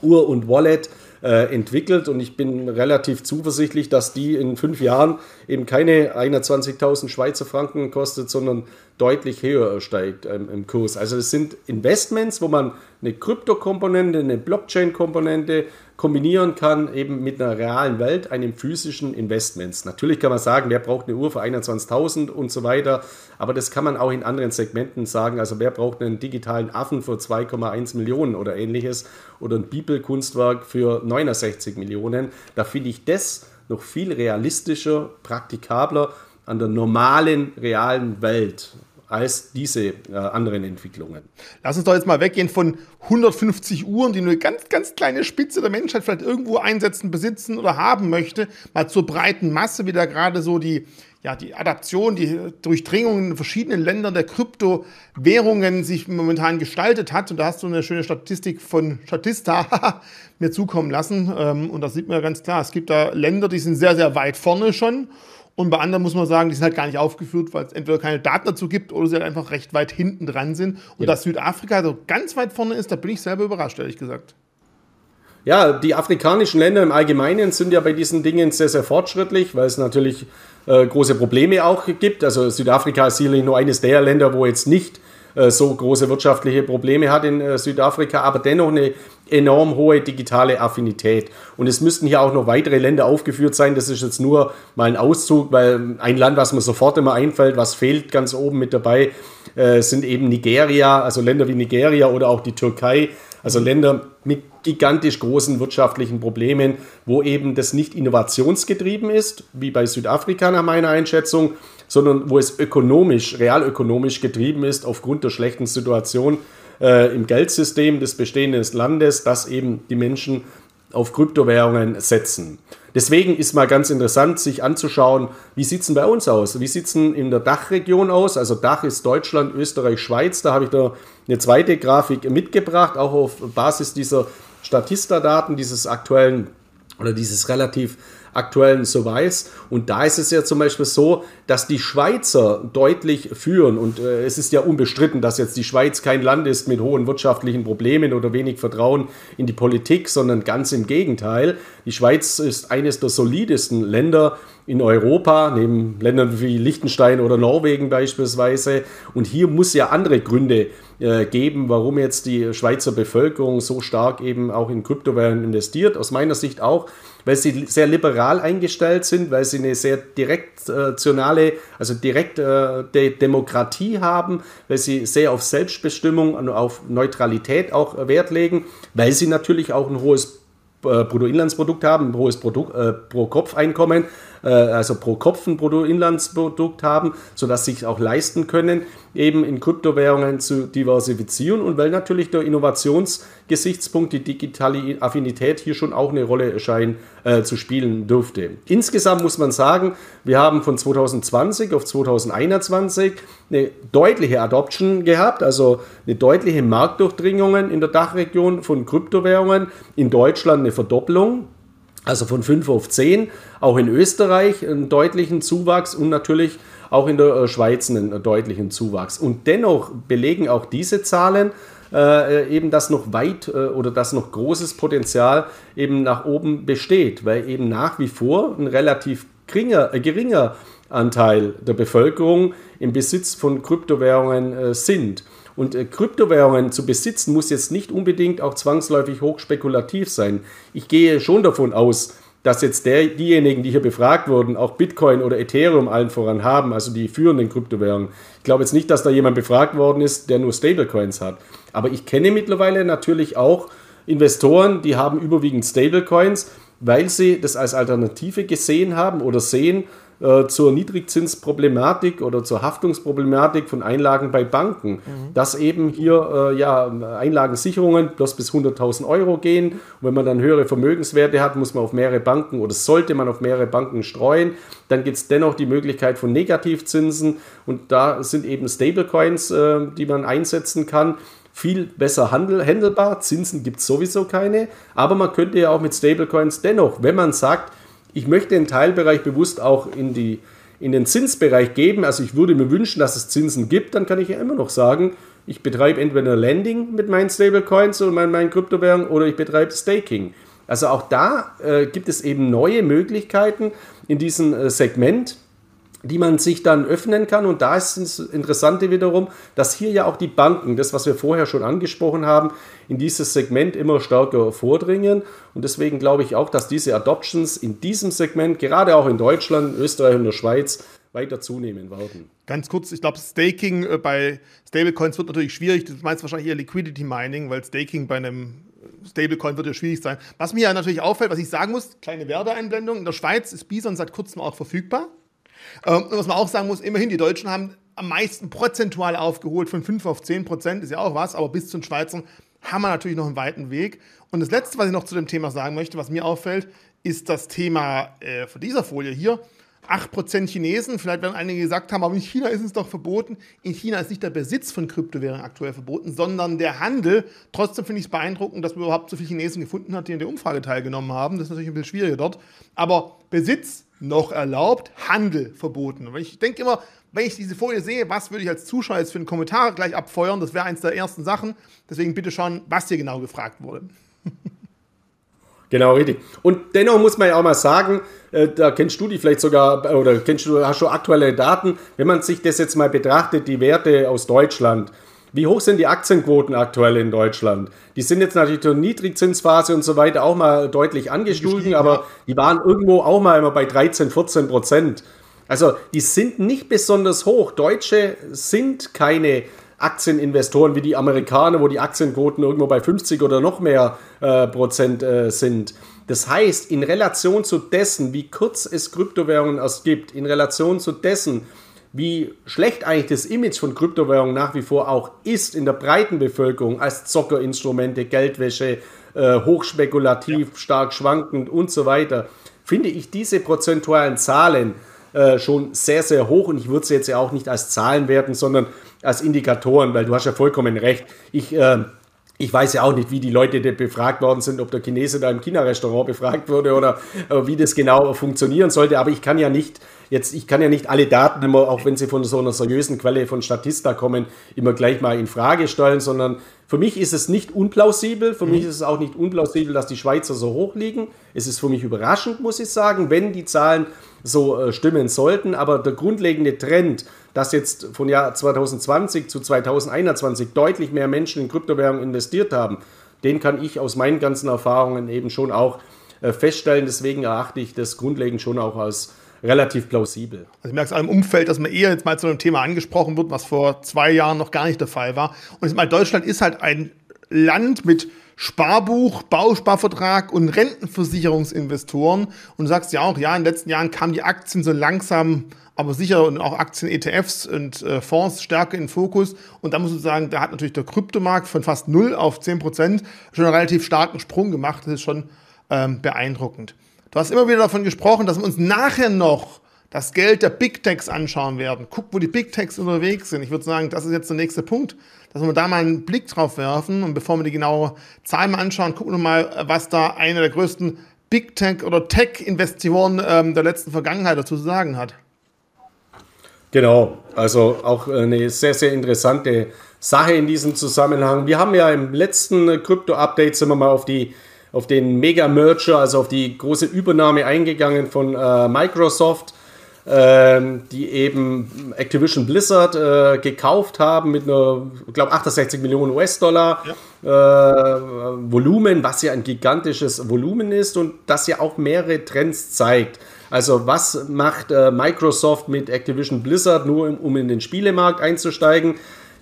Uhr und Wallet äh, entwickelt und ich bin relativ zuversichtlich, dass die in fünf Jahren eben keine 21.000 Schweizer Franken kostet, sondern deutlich höher steigt ähm, im Kurs. Also es sind Investments, wo man eine Krypto-Komponente, eine Blockchain-Komponente kombinieren kann, eben mit einer realen Welt, einem physischen Investments. Natürlich kann man sagen, wer braucht eine Uhr für 21.000 und so weiter, aber das kann man auch in anderen Segmenten sagen. Also wer braucht einen digitalen Affen für 2,1 Millionen oder ähnliches oder ein Bibelkunstwerk für 69 Millionen. Da finde ich das noch viel realistischer, praktikabler an der normalen, realen Welt als diese äh, anderen Entwicklungen. Lass uns doch jetzt mal weggehen von 150 Uhren, die nur eine ganz, ganz kleine Spitze der Menschheit vielleicht irgendwo einsetzen, besitzen oder haben möchte, mal zur breiten Masse, wie da gerade so die, ja, die Adaption, die Durchdringung in verschiedenen Ländern der Kryptowährungen sich momentan gestaltet hat. Und da hast du eine schöne Statistik von Statista mir zukommen lassen. Ähm, und da sieht man ja ganz klar, es gibt da Länder, die sind sehr, sehr weit vorne schon. Und bei anderen muss man sagen, die sind halt gar nicht aufgeführt, weil es entweder keine Daten dazu gibt oder sie halt einfach recht weit hinten dran sind. Und ja. dass Südafrika so ganz weit vorne ist, da bin ich selber überrascht, ehrlich gesagt. Ja, die afrikanischen Länder im Allgemeinen sind ja bei diesen Dingen sehr, sehr fortschrittlich, weil es natürlich äh, große Probleme auch gibt. Also Südafrika ist sicherlich nur eines der Länder, wo jetzt nicht so große wirtschaftliche Probleme hat in äh, Südafrika, aber dennoch eine enorm hohe digitale Affinität. Und es müssten hier auch noch weitere Länder aufgeführt sein. Das ist jetzt nur mal ein Auszug, weil ein Land, was mir sofort immer einfällt, was fehlt ganz oben mit dabei, äh, sind eben Nigeria, also Länder wie Nigeria oder auch die Türkei. Also Länder mit gigantisch großen wirtschaftlichen Problemen, wo eben das nicht innovationsgetrieben ist, wie bei Südafrika nach meiner Einschätzung, sondern wo es ökonomisch, realökonomisch getrieben ist aufgrund der schlechten Situation äh, im Geldsystem des bestehenden Landes, dass eben die Menschen auf Kryptowährungen setzen. Deswegen ist mal ganz interessant, sich anzuschauen, wie sieht es bei uns aus? Wie sieht es in der Dachregion aus? Also Dach ist Deutschland, Österreich, Schweiz. Da habe ich da eine zweite Grafik mitgebracht, auch auf Basis dieser Statista-Daten, dieses aktuellen oder dieses relativ aktuellen Surveys. Und da ist es ja zum Beispiel so, dass die Schweizer deutlich führen. Und äh, es ist ja unbestritten, dass jetzt die Schweiz kein Land ist mit hohen wirtschaftlichen Problemen oder wenig Vertrauen in die Politik, sondern ganz im Gegenteil. Die Schweiz ist eines der solidesten Länder in Europa, neben Ländern wie Liechtenstein oder Norwegen beispielsweise. Und hier muss ja andere Gründe äh, geben, warum jetzt die Schweizer Bevölkerung so stark eben auch in Kryptowährungen investiert. Aus meiner Sicht auch, weil sie sehr liberal eingestellt sind, weil sie eine sehr direktionale, also direkte äh, Demokratie haben, weil sie sehr auf Selbstbestimmung und auf Neutralität auch Wert legen, weil sie natürlich auch ein hohes äh, Bruttoinlandsprodukt haben, ein hohes äh, Pro-Kopf-Einkommen, äh, also pro Kopf ein Bruttoinlandsprodukt haben, sodass sie sich auch leisten können, eben in Kryptowährungen zu diversifizieren und weil natürlich der Innovationsgesichtspunkt, die digitale Affinität hier schon auch eine Rolle scheint äh, zu spielen dürfte. Insgesamt muss man sagen, wir haben von 2020 auf 2021 eine deutliche Adoption gehabt, also eine deutliche Marktdurchdringung in der Dachregion von Kryptowährungen, in Deutschland eine Verdopplung also von 5 auf 10. Auch in Österreich einen deutlichen Zuwachs und natürlich auch in der äh, Schweiz einen deutlichen Zuwachs. Und dennoch belegen auch diese Zahlen äh, eben, dass noch weit äh, oder dass noch großes Potenzial eben nach oben besteht, weil eben nach wie vor ein relativ geringer, äh, geringer Anteil der Bevölkerung im Besitz von Kryptowährungen äh, sind. Und äh, Kryptowährungen zu besitzen muss jetzt nicht unbedingt auch zwangsläufig hochspekulativ sein. Ich gehe schon davon aus, dass jetzt der, diejenigen, die hier befragt wurden, auch Bitcoin oder Ethereum allen voran haben, also die führenden Kryptowährungen. Ich glaube jetzt nicht, dass da jemand befragt worden ist, der nur Stablecoins hat. Aber ich kenne mittlerweile natürlich auch Investoren, die haben überwiegend Stablecoins, weil sie das als Alternative gesehen haben oder sehen äh, zur Niedrigzinsproblematik oder zur Haftungsproblematik von Einlagen bei Banken, mhm. dass eben hier äh, ja, Einlagensicherungen bloß bis 100.000 Euro gehen. Und wenn man dann höhere Vermögenswerte hat, muss man auf mehrere Banken oder sollte man auf mehrere Banken streuen. Dann gibt es dennoch die Möglichkeit von Negativzinsen und da sind eben Stablecoins, äh, die man einsetzen kann viel besser handel, handelbar. Zinsen gibt es sowieso keine. Aber man könnte ja auch mit Stablecoins dennoch, wenn man sagt, ich möchte den Teilbereich bewusst auch in, die, in den Zinsbereich geben. Also ich würde mir wünschen, dass es Zinsen gibt. Dann kann ich ja immer noch sagen, ich betreibe entweder Lending mit meinen Stablecoins oder meinen, meinen Kryptowährungen oder ich betreibe Staking. Also auch da äh, gibt es eben neue Möglichkeiten in diesem äh, Segment die man sich dann öffnen kann. Und da ist das Interessante wiederum, dass hier ja auch die Banken, das, was wir vorher schon angesprochen haben, in dieses Segment immer stärker vordringen. Und deswegen glaube ich auch, dass diese Adoptions in diesem Segment, gerade auch in Deutschland, Österreich und der Schweiz, weiter zunehmen werden. Ganz kurz, ich glaube, Staking äh, bei Stablecoins wird natürlich schwierig. Du meinst wahrscheinlich eher Liquidity Mining, weil Staking bei einem Stablecoin wird ja schwierig sein. Was mir ja natürlich auffällt, was ich sagen muss, kleine Werbeeinblendung. In der Schweiz ist Bison seit kurzem auch verfügbar. Ähm, und was man auch sagen muss, immerhin, die Deutschen haben am meisten prozentual aufgeholt, von 5 auf 10 Prozent, ist ja auch was, aber bis zu den Schweizern haben wir natürlich noch einen weiten Weg. Und das Letzte, was ich noch zu dem Thema sagen möchte, was mir auffällt, ist das Thema äh, von dieser Folie hier. 8% Chinesen, vielleicht werden einige gesagt haben, aber in China ist es doch verboten. In China ist nicht der Besitz von Kryptowährungen aktuell verboten, sondern der Handel. Trotzdem finde ich es beeindruckend, dass man überhaupt so viele Chinesen gefunden hat, die in der Umfrage teilgenommen haben. Das ist natürlich ein bisschen schwieriger dort. Aber Besitz noch erlaubt, Handel verboten. Und ich denke immer, wenn ich diese Folie sehe, was würde ich als Zuschauer jetzt für einen Kommentar gleich abfeuern? Das wäre eins der ersten Sachen. Deswegen bitte schauen, was hier genau gefragt wurde. Genau, richtig. Und dennoch muss man ja auch mal sagen, äh, da kennst du die vielleicht sogar, oder kennst du, hast du aktuelle Daten, wenn man sich das jetzt mal betrachtet, die Werte aus Deutschland, wie hoch sind die Aktienquoten aktuell in Deutschland? Die sind jetzt natürlich zur Niedrigzinsphase und so weiter auch mal deutlich angestiegen, aber die waren irgendwo auch mal immer bei 13, 14 Prozent. Also die sind nicht besonders hoch. Deutsche sind keine Aktieninvestoren wie die Amerikaner, wo die Aktienquoten irgendwo bei 50 oder noch mehr äh, Prozent äh, sind. Das heißt, in Relation zu dessen, wie kurz es Kryptowährungen erst gibt, in Relation zu dessen, wie schlecht eigentlich das Image von Kryptowährungen nach wie vor auch ist in der breiten Bevölkerung als Zockerinstrumente, Geldwäsche, äh, hochspekulativ, ja. stark schwankend und so weiter, finde ich diese prozentualen Zahlen äh, schon sehr, sehr hoch und ich würde sie jetzt ja auch nicht als Zahlen werten, sondern als Indikatoren, weil du hast ja vollkommen recht. Ich äh, ich weiß ja auch nicht, wie die Leute befragt worden sind, ob der Chinese da im China-Restaurant befragt wurde oder äh, wie das genau funktionieren sollte. Aber ich kann ja nicht jetzt, ich kann ja nicht alle Daten immer, auch wenn sie von so einer seriösen Quelle von Statista kommen, immer gleich mal in Frage stellen, sondern für mich ist es nicht unplausibel. Für mhm. mich ist es auch nicht unplausibel, dass die Schweizer so hoch liegen. Es ist für mich überraschend, muss ich sagen, wenn die Zahlen so äh, stimmen sollten. Aber der grundlegende Trend, dass jetzt von Jahr 2020 zu 2021 deutlich mehr Menschen in Kryptowährungen investiert haben, den kann ich aus meinen ganzen Erfahrungen eben schon auch äh, feststellen. Deswegen erachte ich das grundlegend schon auch als relativ plausibel. Also ich merke es auch im Umfeld, dass man eher jetzt mal zu einem Thema angesprochen wird, was vor zwei Jahren noch gar nicht der Fall war. Und jetzt mal Deutschland ist halt ein Land mit Sparbuch, Bausparvertrag und Rentenversicherungsinvestoren. Und du sagst ja auch, ja, in den letzten Jahren kamen die Aktien so langsam, aber sicher auch Aktien-ETFs und äh, Fonds stärker in Fokus. Und da muss man sagen, da hat natürlich der Kryptomarkt von fast 0 auf 10 Prozent schon einen relativ starken Sprung gemacht. Das ist schon ähm, beeindruckend. Du hast immer wieder davon gesprochen, dass wir uns nachher noch das Geld der Big Techs anschauen werden. Guck, wo die Big Techs unterwegs sind. Ich würde sagen, das ist jetzt der nächste Punkt, dass wir da mal einen Blick drauf werfen. Und bevor wir die genaue Zahl mal anschauen, gucken wir mal, was da eine der größten Big Tech oder Tech-Investoren ähm, der letzten Vergangenheit dazu zu sagen hat. Genau, also auch eine sehr, sehr interessante Sache in diesem Zusammenhang. Wir haben ja im letzten Krypto-Update sind wir mal auf die auf den Mega-Merger, also auf die große Übernahme eingegangen von äh, Microsoft, äh, die eben Activision Blizzard äh, gekauft haben mit einer, ich glaube, 68 Millionen US-Dollar ja. Äh, Volumen, was ja ein gigantisches Volumen ist und das ja auch mehrere Trends zeigt. Also was macht äh, Microsoft mit Activision Blizzard nur, um, um in den Spielemarkt einzusteigen?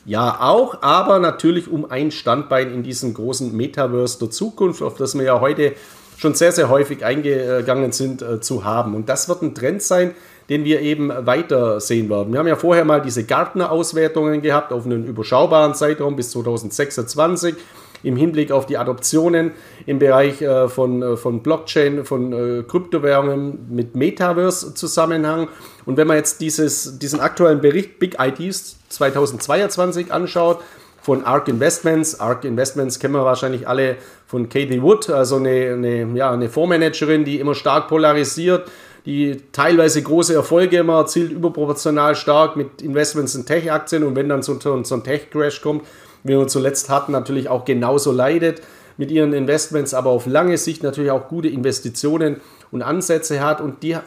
Ja, auch, aber natürlich um ein Standbein in diesem großen Metaverse der Zukunft, auf das wir ja heute schon sehr, sehr häufig eingegangen sind, äh, zu haben. Und das wird ein Trend sein, den wir eben weiter sehen werden. Wir haben ja vorher mal diese Gartner-Auswertungen gehabt auf einen überschaubaren Zeitraum bis 2026 im Hinblick auf die Adoptionen im Bereich äh, von, äh, von Blockchain, von äh, Kryptowährungen mit Metaverse-Zusammenhang. Und wenn man jetzt dieses, diesen aktuellen Bericht Big IDs 2022 anschaut, von ARK Investments. ARK Investments kennen wir wahrscheinlich alle von Katie Wood, also eine, eine, ja, eine Fondsmanagerin, die immer stark polarisiert, die teilweise große Erfolge immer erzielt, überproportional stark mit Investments in Tech-Aktien und wenn dann so, so ein Tech-Crash kommt, wie wir zuletzt hatten, natürlich auch genauso leidet mit ihren Investments, aber auf lange Sicht natürlich auch gute Investitionen und Ansätze hat. Und die, äh,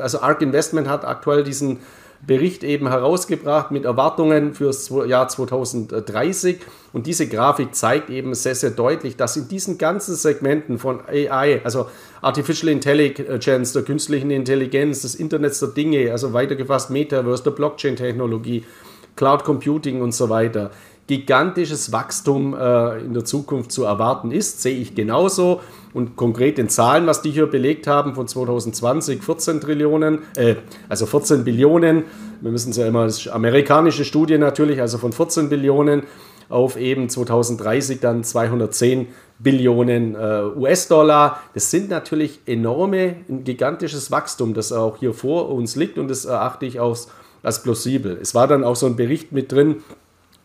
also ARK Investment hat aktuell diesen Bericht eben herausgebracht mit Erwartungen fürs Jahr 2030. Und diese Grafik zeigt eben sehr, sehr deutlich, dass in diesen ganzen Segmenten von AI, also Artificial Intelligence, der künstlichen Intelligenz, des Internets der Dinge, also weitergefasst Metaverse, der Blockchain-Technologie, Cloud Computing und so weiter, gigantisches Wachstum äh, in der Zukunft zu erwarten ist, sehe ich genauso. Und konkret in Zahlen, was die hier belegt haben, von 2020 14 Trillionen, äh, also 14 Billionen, wir müssen es ja immer, das ist amerikanische Studie natürlich, also von 14 Billionen auf eben 2030 dann 210 Billionen äh, US-Dollar. Das sind natürlich enorme, ein gigantisches Wachstum, das auch hier vor uns liegt und das erachte ich auch als plausibel. Es war dann auch so ein Bericht mit drin,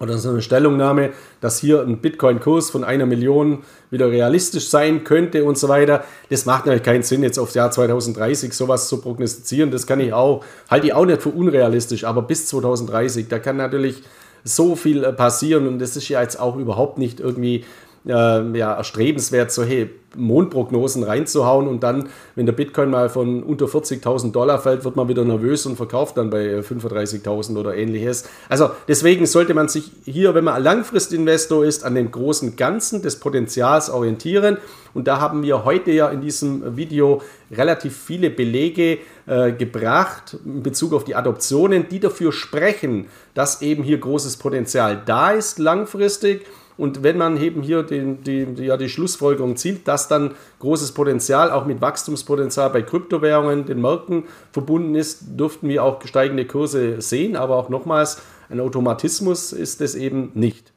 oder so eine Stellungnahme, dass hier ein Bitcoin-Kurs von einer Million wieder realistisch sein könnte und so weiter. Das macht natürlich keinen Sinn, jetzt aufs Jahr 2030 sowas zu prognostizieren. Das kann ich auch, halte ich auch nicht für unrealistisch, aber bis 2030, da kann natürlich so viel passieren und das ist ja jetzt auch überhaupt nicht irgendwie äh, ja, erstrebenswert, solche Mondprognosen reinzuhauen und dann, wenn der Bitcoin mal von unter 40.000 Dollar fällt, wird man wieder nervös und verkauft dann bei 35.000 oder ähnliches. Also deswegen sollte man sich hier, wenn man Langfristinvestor ist, an dem großen Ganzen des Potenzials orientieren. Und da haben wir heute ja in diesem Video relativ viele Belege äh, gebracht in Bezug auf die Adoptionen, die dafür sprechen, dass eben hier großes Potenzial da ist langfristig Und wenn man eben hier den, die, ja, die Schlussfolgerung zieht, dass dann großes Potenzial auch mit Wachstumspotenzial bei Kryptowährungen, den Märkten verbunden ist, dürften wir auch steigende Kurse sehen. Aber auch nochmals, ein Automatismus ist es eben nicht.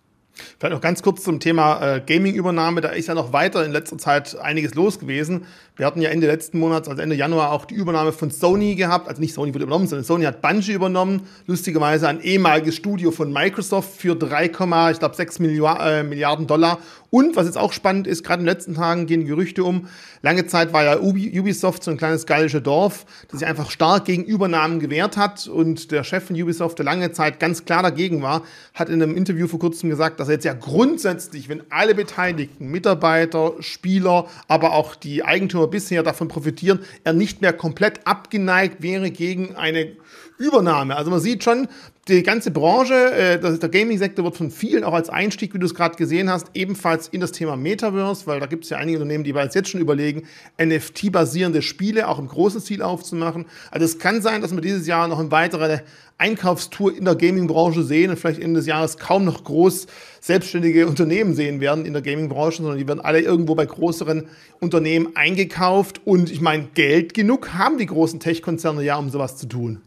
Vielleicht noch ganz kurz zum Thema äh, Gaming-Übernahme. Da ist ja noch weiter in letzter Zeit einiges los gewesen. Wir hatten ja Ende letzten Monats, also Ende Januar, auch die Übernahme von Sony gehabt. Also nicht Sony wurde übernommen, sondern Sony hat Bungie übernommen. Lustigerweise ein ehemaliges Studio von Microsoft für 3, ich glaube 6 Milliarden Dollar. Und was jetzt auch spannend ist, gerade in den letzten Tagen gehen Gerüchte um. Lange Zeit war ja Ubisoft so ein kleines gallisches Dorf, das sich einfach stark gegen Übernahmen gewehrt hat. Und der Chef von Ubisoft, der lange Zeit ganz klar dagegen war, hat in einem Interview vor kurzem gesagt, dass er jetzt ja grundsätzlich, wenn alle Beteiligten, Mitarbeiter, Spieler, aber auch die Eigentümer bisher davon profitieren, er nicht mehr komplett abgeneigt wäre gegen eine Übernahme. Also man sieht schon, die ganze Branche, äh, der Gaming-Sektor wird von vielen auch als Einstieg, wie du es gerade gesehen hast, ebenfalls in das Thema Metaverse, weil da gibt es ja einige Unternehmen, die bereits jetzt schon überlegen, NFT-basierende Spiele auch im großen Stil aufzumachen. Also es kann sein, dass wir dieses Jahr noch eine weitere Einkaufstour in der Gaming-Branche sehen und vielleicht Ende des Jahres kaum noch groß selbstständige Unternehmen sehen werden in der Gaming-Branche, sondern die werden alle irgendwo bei größeren Unternehmen eingekauft. Und ich meine, Geld genug haben die großen Tech-Konzerne ja, um sowas zu tun.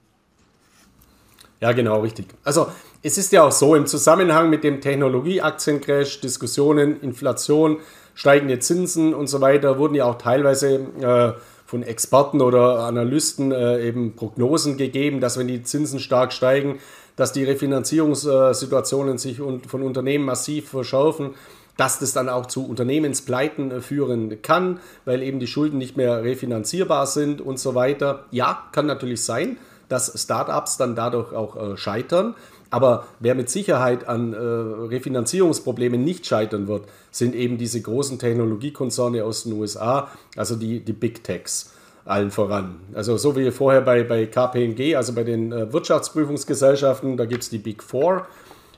Ja, genau, richtig. Also es ist ja auch so, im Zusammenhang mit dem Technologieaktiencrash, Diskussionen, Inflation, steigende Zinsen und so weiter, wurden ja auch teilweise äh, von Experten oder Analysten äh, eben Prognosen gegeben, dass wenn die Zinsen stark steigen, dass die Refinanzierungssituationen sich von Unternehmen massiv verschärfen, dass das dann auch zu Unternehmenspleiten äh, führen kann, weil eben die Schulden nicht mehr refinanzierbar sind und so weiter. Ja, kann natürlich sein dass Startups dann dadurch auch äh, scheitern. Aber wer mit Sicherheit an äh, Refinanzierungsproblemen nicht scheitern wird, sind eben diese großen Technologiekonzerne aus den USA, also die, die Big Techs allen voran. Also so wie vorher bei, bei KPMG, also bei den äh, Wirtschaftsprüfungsgesellschaften, da gibt es die Big Four.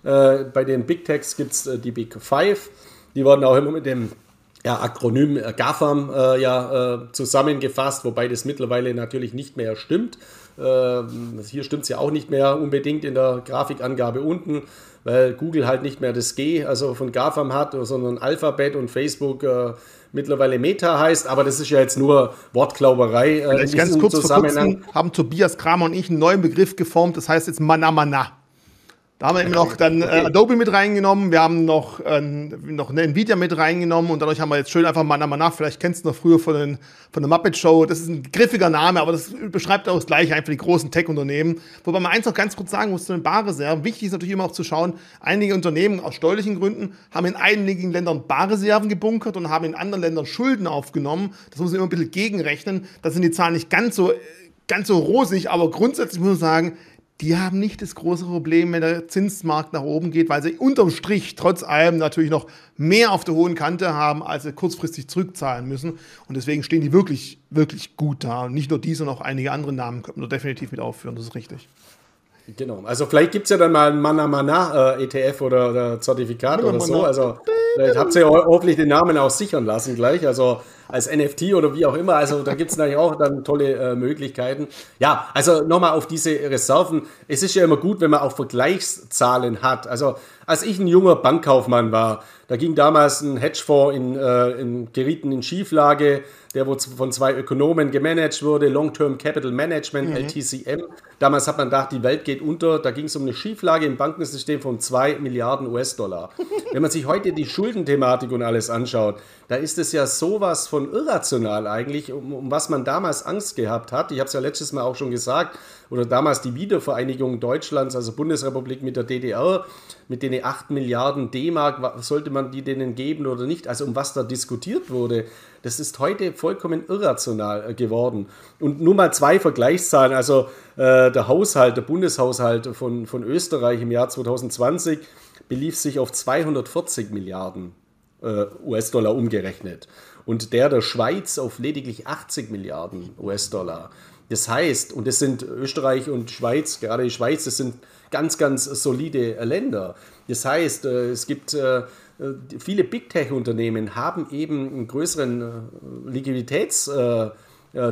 Äh, bei den Big Techs gibt es äh, die Big Five. Die werden auch immer mit dem ja, Akronym äh, GAFAM äh, ja äh, zusammengefasst, wobei das mittlerweile natürlich nicht mehr stimmt. Äh, hier stimmt es ja auch nicht mehr unbedingt in der Grafikangabe unten, weil Google halt nicht mehr das G, also von GAFAM hat, sondern Alphabet und Facebook äh, mittlerweile Meta heißt, aber das ist ja jetzt nur Wortklauberei. Äh, ganz kurz vor kurzem haben Tobias Kramer und ich einen neuen Begriff geformt, das heißt jetzt Mana Mana. Da haben wir eben noch dann äh, Adobe mit reingenommen, wir haben noch, äh, noch eine Nvidia mit reingenommen und dadurch haben wir jetzt schön einfach Mana Mana, vielleicht kennst du noch früher von, den, von der Muppet Show, das ist ein griffiger Name, aber das beschreibt auch das gleiche einfach die großen Tech-Unternehmen. Wobei man eins noch ganz kurz sagen muss zu den Barreserven, wichtig ist natürlich immer auch zu schauen, einige Unternehmen aus steuerlichen Gründen haben in einigen Ländern Barreserven gebunkert und haben in anderen Ländern Schulden aufgenommen. Das muss man immer ein bisschen gegenrechnen, da sind die Zahlen nicht ganz so ganz so rosig, aber grundsätzlich muss man sagen, die haben nicht das große Problem, wenn der Zinsmarkt nach oben geht, weil sie unterm Strich trotz allem natürlich noch mehr auf der hohen Kante haben, als sie kurzfristig zurückzahlen müssen. Und deswegen stehen die wirklich, wirklich gut da. Und nicht nur diese, sondern auch einige andere Namen können wir definitiv mit aufführen, das ist richtig. Genau, also vielleicht gibt es ja dann mal ein Mana Mana äh, ETF oder, oder Zertifikat Mana, oder so. Also vielleicht habt ihr ja hoffentlich den Namen auch sichern lassen gleich. Also als NFT oder wie auch immer. Also da gibt es natürlich auch dann tolle äh, Möglichkeiten. Ja, also nochmal auf diese Reserven. Es ist ja immer gut, wenn man auch Vergleichszahlen hat. Also als ich ein junger Bankkaufmann war, da ging damals ein Hedgefonds in, äh, in gerieten in Schieflage, der von zwei Ökonomen gemanagt wurde, Long-Term Capital Management, mhm. LTCM. Damals hat man gedacht, die Welt geht unter. Da ging es um eine Schieflage im Bankensystem von 2 Milliarden US-Dollar. Wenn man sich heute die Schuldenthematik und alles anschaut, da ist es ja sowas von irrational eigentlich, um, um was man damals Angst gehabt hat. Ich habe es ja letztes Mal auch schon gesagt, oder damals die Wiedervereinigung Deutschlands, also Bundesrepublik mit der DDR, mit den 8 Milliarden D-Mark, sollte man die denen geben oder nicht? Also um was da diskutiert wurde, das ist heute vollkommen irrational äh, geworden. Und nur mal zwei Vergleichszahlen, also äh, der Haushalt, der Bundeshaushalt von, von Österreich im Jahr 2020 belief sich auf 240 Milliarden äh, US-Dollar umgerechnet. Und der der Schweiz auf lediglich 80 Milliarden US-Dollar. Das heißt, und das sind Österreich und Schweiz, gerade die Schweiz, das sind ganz, ganz solide Länder. Das heißt, äh, es gibt äh, viele Big Tech-Unternehmen haben eben einen größeren Liquiditäts-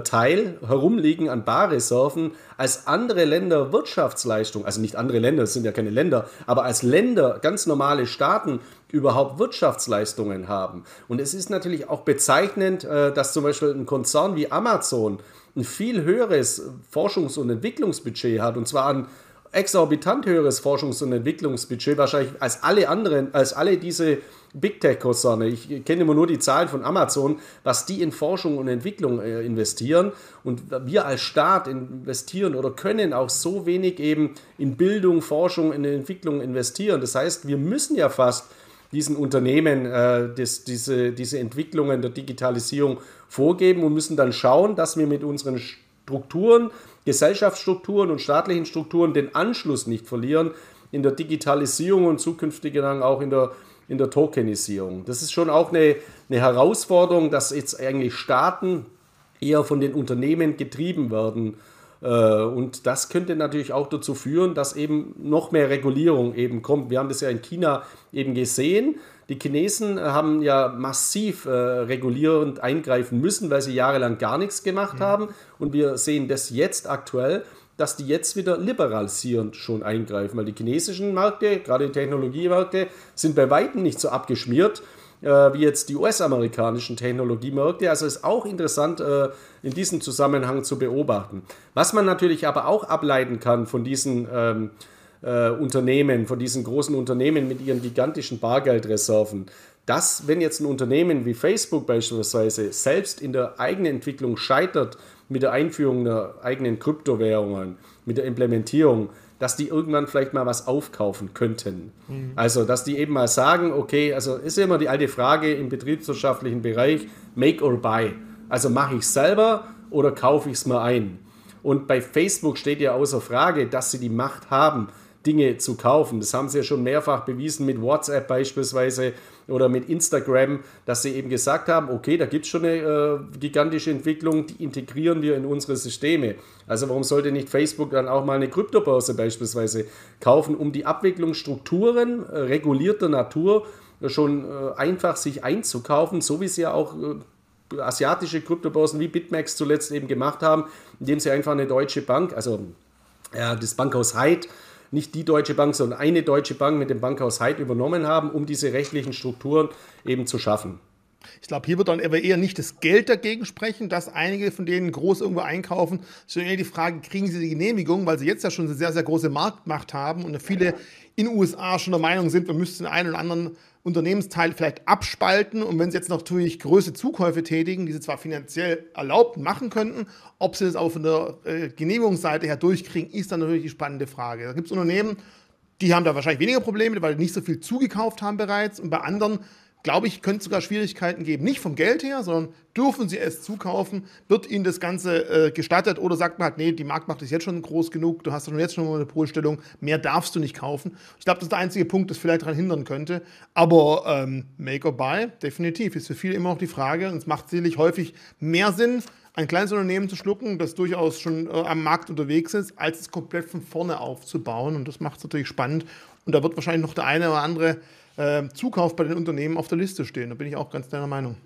Teil herumliegen an Barreserven als andere Länder Wirtschaftsleistung, also nicht andere Länder, es sind ja keine Länder, aber als Länder, ganz normale Staaten überhaupt Wirtschaftsleistungen haben. Und es ist natürlich auch bezeichnend, äh, dass zum Beispiel ein Konzern wie Amazon ein viel höheres Forschungs- und Entwicklungsbudget hat, und zwar ein exorbitant höheres Forschungs- und Entwicklungsbudget wahrscheinlich als alle anderen, als alle diese Big Tech-Konzerne. Ich kenne immer nur die Zahlen von Amazon, was die in Forschung und Entwicklung äh, investieren. Und wir als Staat investieren oder können auch so wenig eben in Bildung, Forschung, in Entwicklung investieren. Das heißt, wir müssen ja fast diesen Unternehmen äh, das, diese, diese Entwicklungen der Digitalisierung vorgeben und müssen dann schauen, dass wir mit unseren Strukturen, Gesellschaftsstrukturen und staatlichen Strukturen den Anschluss nicht verlieren in der Digitalisierung und zukünftig dann auch in der, in der Tokenisierung. Das ist schon auch eine, eine Herausforderung, dass jetzt eigentlich Staaten eher von den Unternehmen getrieben werden. Äh, und das könnte natürlich auch dazu führen, dass eben noch mehr Regulierung eben kommt. Wir haben das ja in China eben gesehen. Die Chinesen haben ja massiv äh, regulierend eingreifen müssen, weil sie jahrelang gar nichts gemacht mhm. haben. Und wir sehen das jetzt aktuell, dass die jetzt wieder liberalisierend schon eingreifen, weil die chinesischen Märkte, gerade die Technologiemärkte, sind bei weitem nicht so abgeschmiert äh, wie jetzt die US-amerikanischen Technologiemärkte. Also ist auch interessant äh, in diesem Zusammenhang zu beobachten. Was man natürlich aber auch ableiten kann von diesen ähm, äh, Unternehmen, von diesen großen Unternehmen mit ihren gigantischen Bargeldreserven, dass wenn jetzt ein Unternehmen wie Facebook beispielsweise selbst in der eigenen Entwicklung scheitert mit der Einführung der eigenen Kryptowährungen, mit der Implementierung, dass die irgendwann vielleicht mal was aufkaufen könnten. Mhm. Also, dass die eben mal sagen, okay, also ist ja immer die alte Frage im betriebswirtschaftlichen Bereich, make or buy. Also mache ich es selber oder kaufe ich es mal ein? Und bei Facebook steht ja außer Frage, dass sie die Macht haben, Dinge zu kaufen. Das haben sie ja schon mehrfach bewiesen mit WhatsApp beispielsweise oder mit Instagram, dass sie eben gesagt haben, okay, da gibt es schon eine äh, gigantische Entwicklung, die integrieren wir in unsere Systeme. Also warum sollte nicht Facebook dann auch mal eine Kryptobörse beispielsweise kaufen, um die Abwicklungsstrukturen äh, regulierter Natur schon äh, einfach sich einzukaufen, so wie sie ja auch äh, asiatische Kryptobörsen wie BitMEX zuletzt eben gemacht haben, indem sie einfach eine deutsche Bank, also das Bankhaus Hyde, nicht die Deutsche Bank, sondern eine Deutsche Bank mit dem Bankhaus Heid übernommen haben, um diese rechtlichen Strukturen eben zu schaffen. Ich glaube, hier wird dann aber eher nicht das Geld dagegen sprechen, dass einige von denen groß irgendwo einkaufen, sondern eher die Frage, kriegen sie die Genehmigung, weil sie jetzt ja schon eine sehr, sehr große Marktmacht haben und viele in den USA schon der Meinung sind, wir müssten den einen oder anderen Unternehmensteil vielleicht abspalten und wenn sie jetzt natürlich größere Zukäufe tätigen, die sie zwar finanziell erlaubt machen könnten, ob sie das auch von der äh, Genehmigungsseite her durchkriegen, ist dann natürlich die spannende Frage. Da gibt es Unternehmen, die haben da wahrscheinlich weniger Probleme, weil die nicht so viel zugekauft haben bereits und bei anderen glaube ich, könnte es sogar Schwierigkeiten geben. Nicht vom Geld her, sondern dürfen sie es zukaufen? Wird ihnen das Ganze äh, gestattet oder sagt man halt, nee, die Marktmacht ist jetzt schon groß genug, du hast schon jetzt schon eine Monopolstellung, mehr darfst du nicht kaufen? Ich glaube, das ist der einzige Punkt, das vielleicht daran hindern könnte. Aber ähm, Make or Buy, definitiv, ist für viele immer noch die Frage und es macht sicherlich häufig mehr Sinn, ein kleines Unternehmen zu schlucken, das durchaus schon äh, am Markt unterwegs ist, als es komplett von vorne aufzubauen. Und das macht es natürlich spannend. Und da wird wahrscheinlich noch der eine oder andere äh, Zukauf bei den Unternehmen auf der Liste stehen. Da bin ich auch ganz deiner Meinung.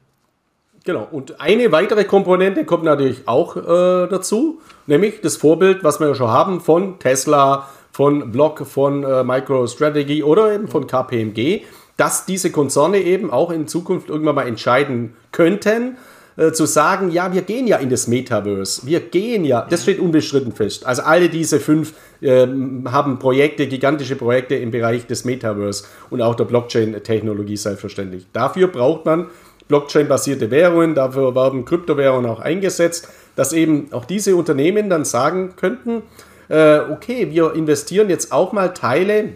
Genau, und eine weitere Komponente kommt natürlich auch äh, dazu, nämlich das Vorbild, was wir ja schon haben von Tesla, von Block, von äh, MicroStrategy oder eben von KPMG, dass diese Konzerne eben auch in Zukunft irgendwann mal entscheiden könnten, äh, zu sagen, ja, wir gehen ja in das Metaverse. Wir gehen ja, das steht unbestritten fest. Also alle diese fünf äh, haben Projekte, gigantische Projekte im Bereich des Metaverse und auch der Blockchain-Technologie selbstverständlich. Dafür braucht man Blockchain-basierte Währungen, dafür werden Kryptowährungen auch eingesetzt, dass eben auch diese Unternehmen dann sagen könnten, äh, okay, wir investieren jetzt auch mal Teile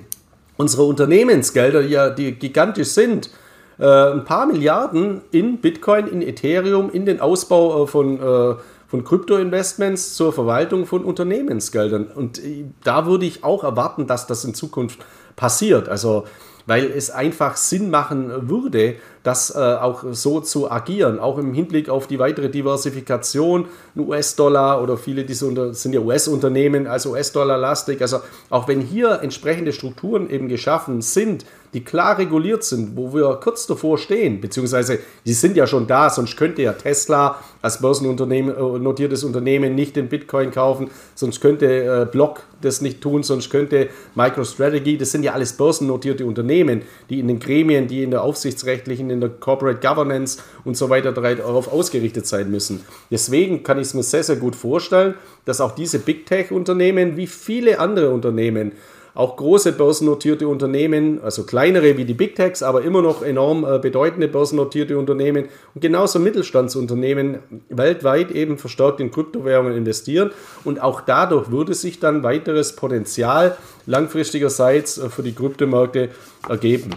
unserer Unternehmensgelder, ja, die gigantisch sind, äh, ein paar Milliarden in Bitcoin, in Ethereum, in den Ausbau äh, von, äh, von Krypto-Investments zur Verwaltung von Unternehmensgeldern. Und äh, da würde ich auch erwarten, dass das in Zukunft passiert. Also weil es einfach Sinn machen würde, das äh, auch so zu agieren, auch im Hinblick auf die weitere Diversifikation, US-Dollar oder viele dieser sind ja US-Unternehmen, also US-Dollar-lastig. Also auch wenn hier entsprechende Strukturen eben geschaffen sind, die klar reguliert sind, wo wir kurz davor stehen, beziehungsweise die sind ja schon da, sonst könnte ja Tesla als börsennotiertes äh, Unternehmen nicht den Bitcoin kaufen, sonst könnte äh, Block das nicht tun, sonst könnte MicroStrategy, das sind ja alles börsennotierte Unternehmen, die in den Gremien, die in der aufsichtsrechtlichen, in der Corporate Governance und so weiter darauf ausgerichtet sein müssen. Deswegen kann ich es mir sehr, sehr gut vorstellen, dass auch diese Big Tech-Unternehmen wie viele andere Unternehmen auch große börsennotierte Unternehmen, also kleinere wie die Big Techs, aber immer noch enorm äh, bedeutende börsennotierte Unternehmen und genauso Mittelstandsunternehmen weltweit eben verstärkt in Kryptowährungen investieren. Und auch dadurch würde sich dann weiteres Potenzial langfristigerseits äh, für die Kryptomärkte ergeben.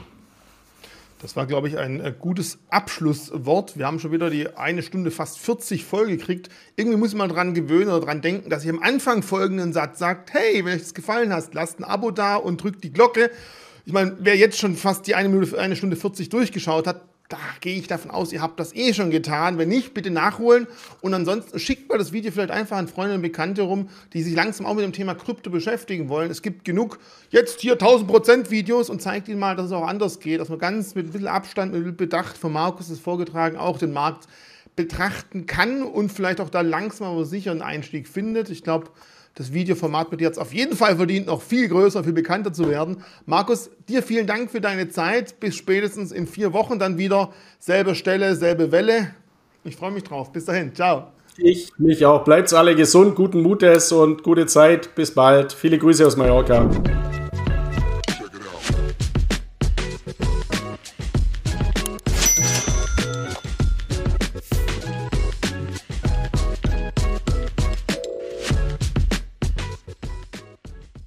Das war, glaube ich, ein äh, gutes Abschlusswort. Wir haben schon wieder die eine Stunde fast 40 voll gekriegt. Irgendwie muss man dran gewöhnen oder dran denken, dass ich am Anfang folgenden Satz sagt, hey, wenn euch das gefallen hat, lasst ein Abo da und drückt die Glocke. Ich meine, wer jetzt schon fast die eine, Minute, eine Stunde 40 durchgeschaut hat, da gehe ich davon aus, ihr habt das eh schon getan. Wenn nicht, bitte nachholen. Und ansonsten schickt mal das Video vielleicht einfach an Freunde und Bekannte rum, die sich langsam auch mit dem Thema Krypto beschäftigen wollen. Es gibt genug jetzt hier 1000% Videos und zeigt ihnen mal, dass es auch anders geht, dass man ganz mit ein bisschen Abstand, mit ein bisschen Bedacht von Markus ist vorgetragen, auch den Markt betrachten kann und vielleicht auch da langsam aber sicher einen Einstieg findet. Ich glaube, das Videoformat wird jetzt auf jeden Fall verdient, noch viel größer, viel bekannter zu werden. Markus, dir vielen Dank für deine Zeit. Bis spätestens in vier Wochen dann wieder. Selbe Stelle, selbe Welle. Ich freue mich drauf. Bis dahin. Ciao. Ich mich auch. Bleibt alle gesund, guten Mutes und gute Zeit. Bis bald. Viele Grüße aus Mallorca.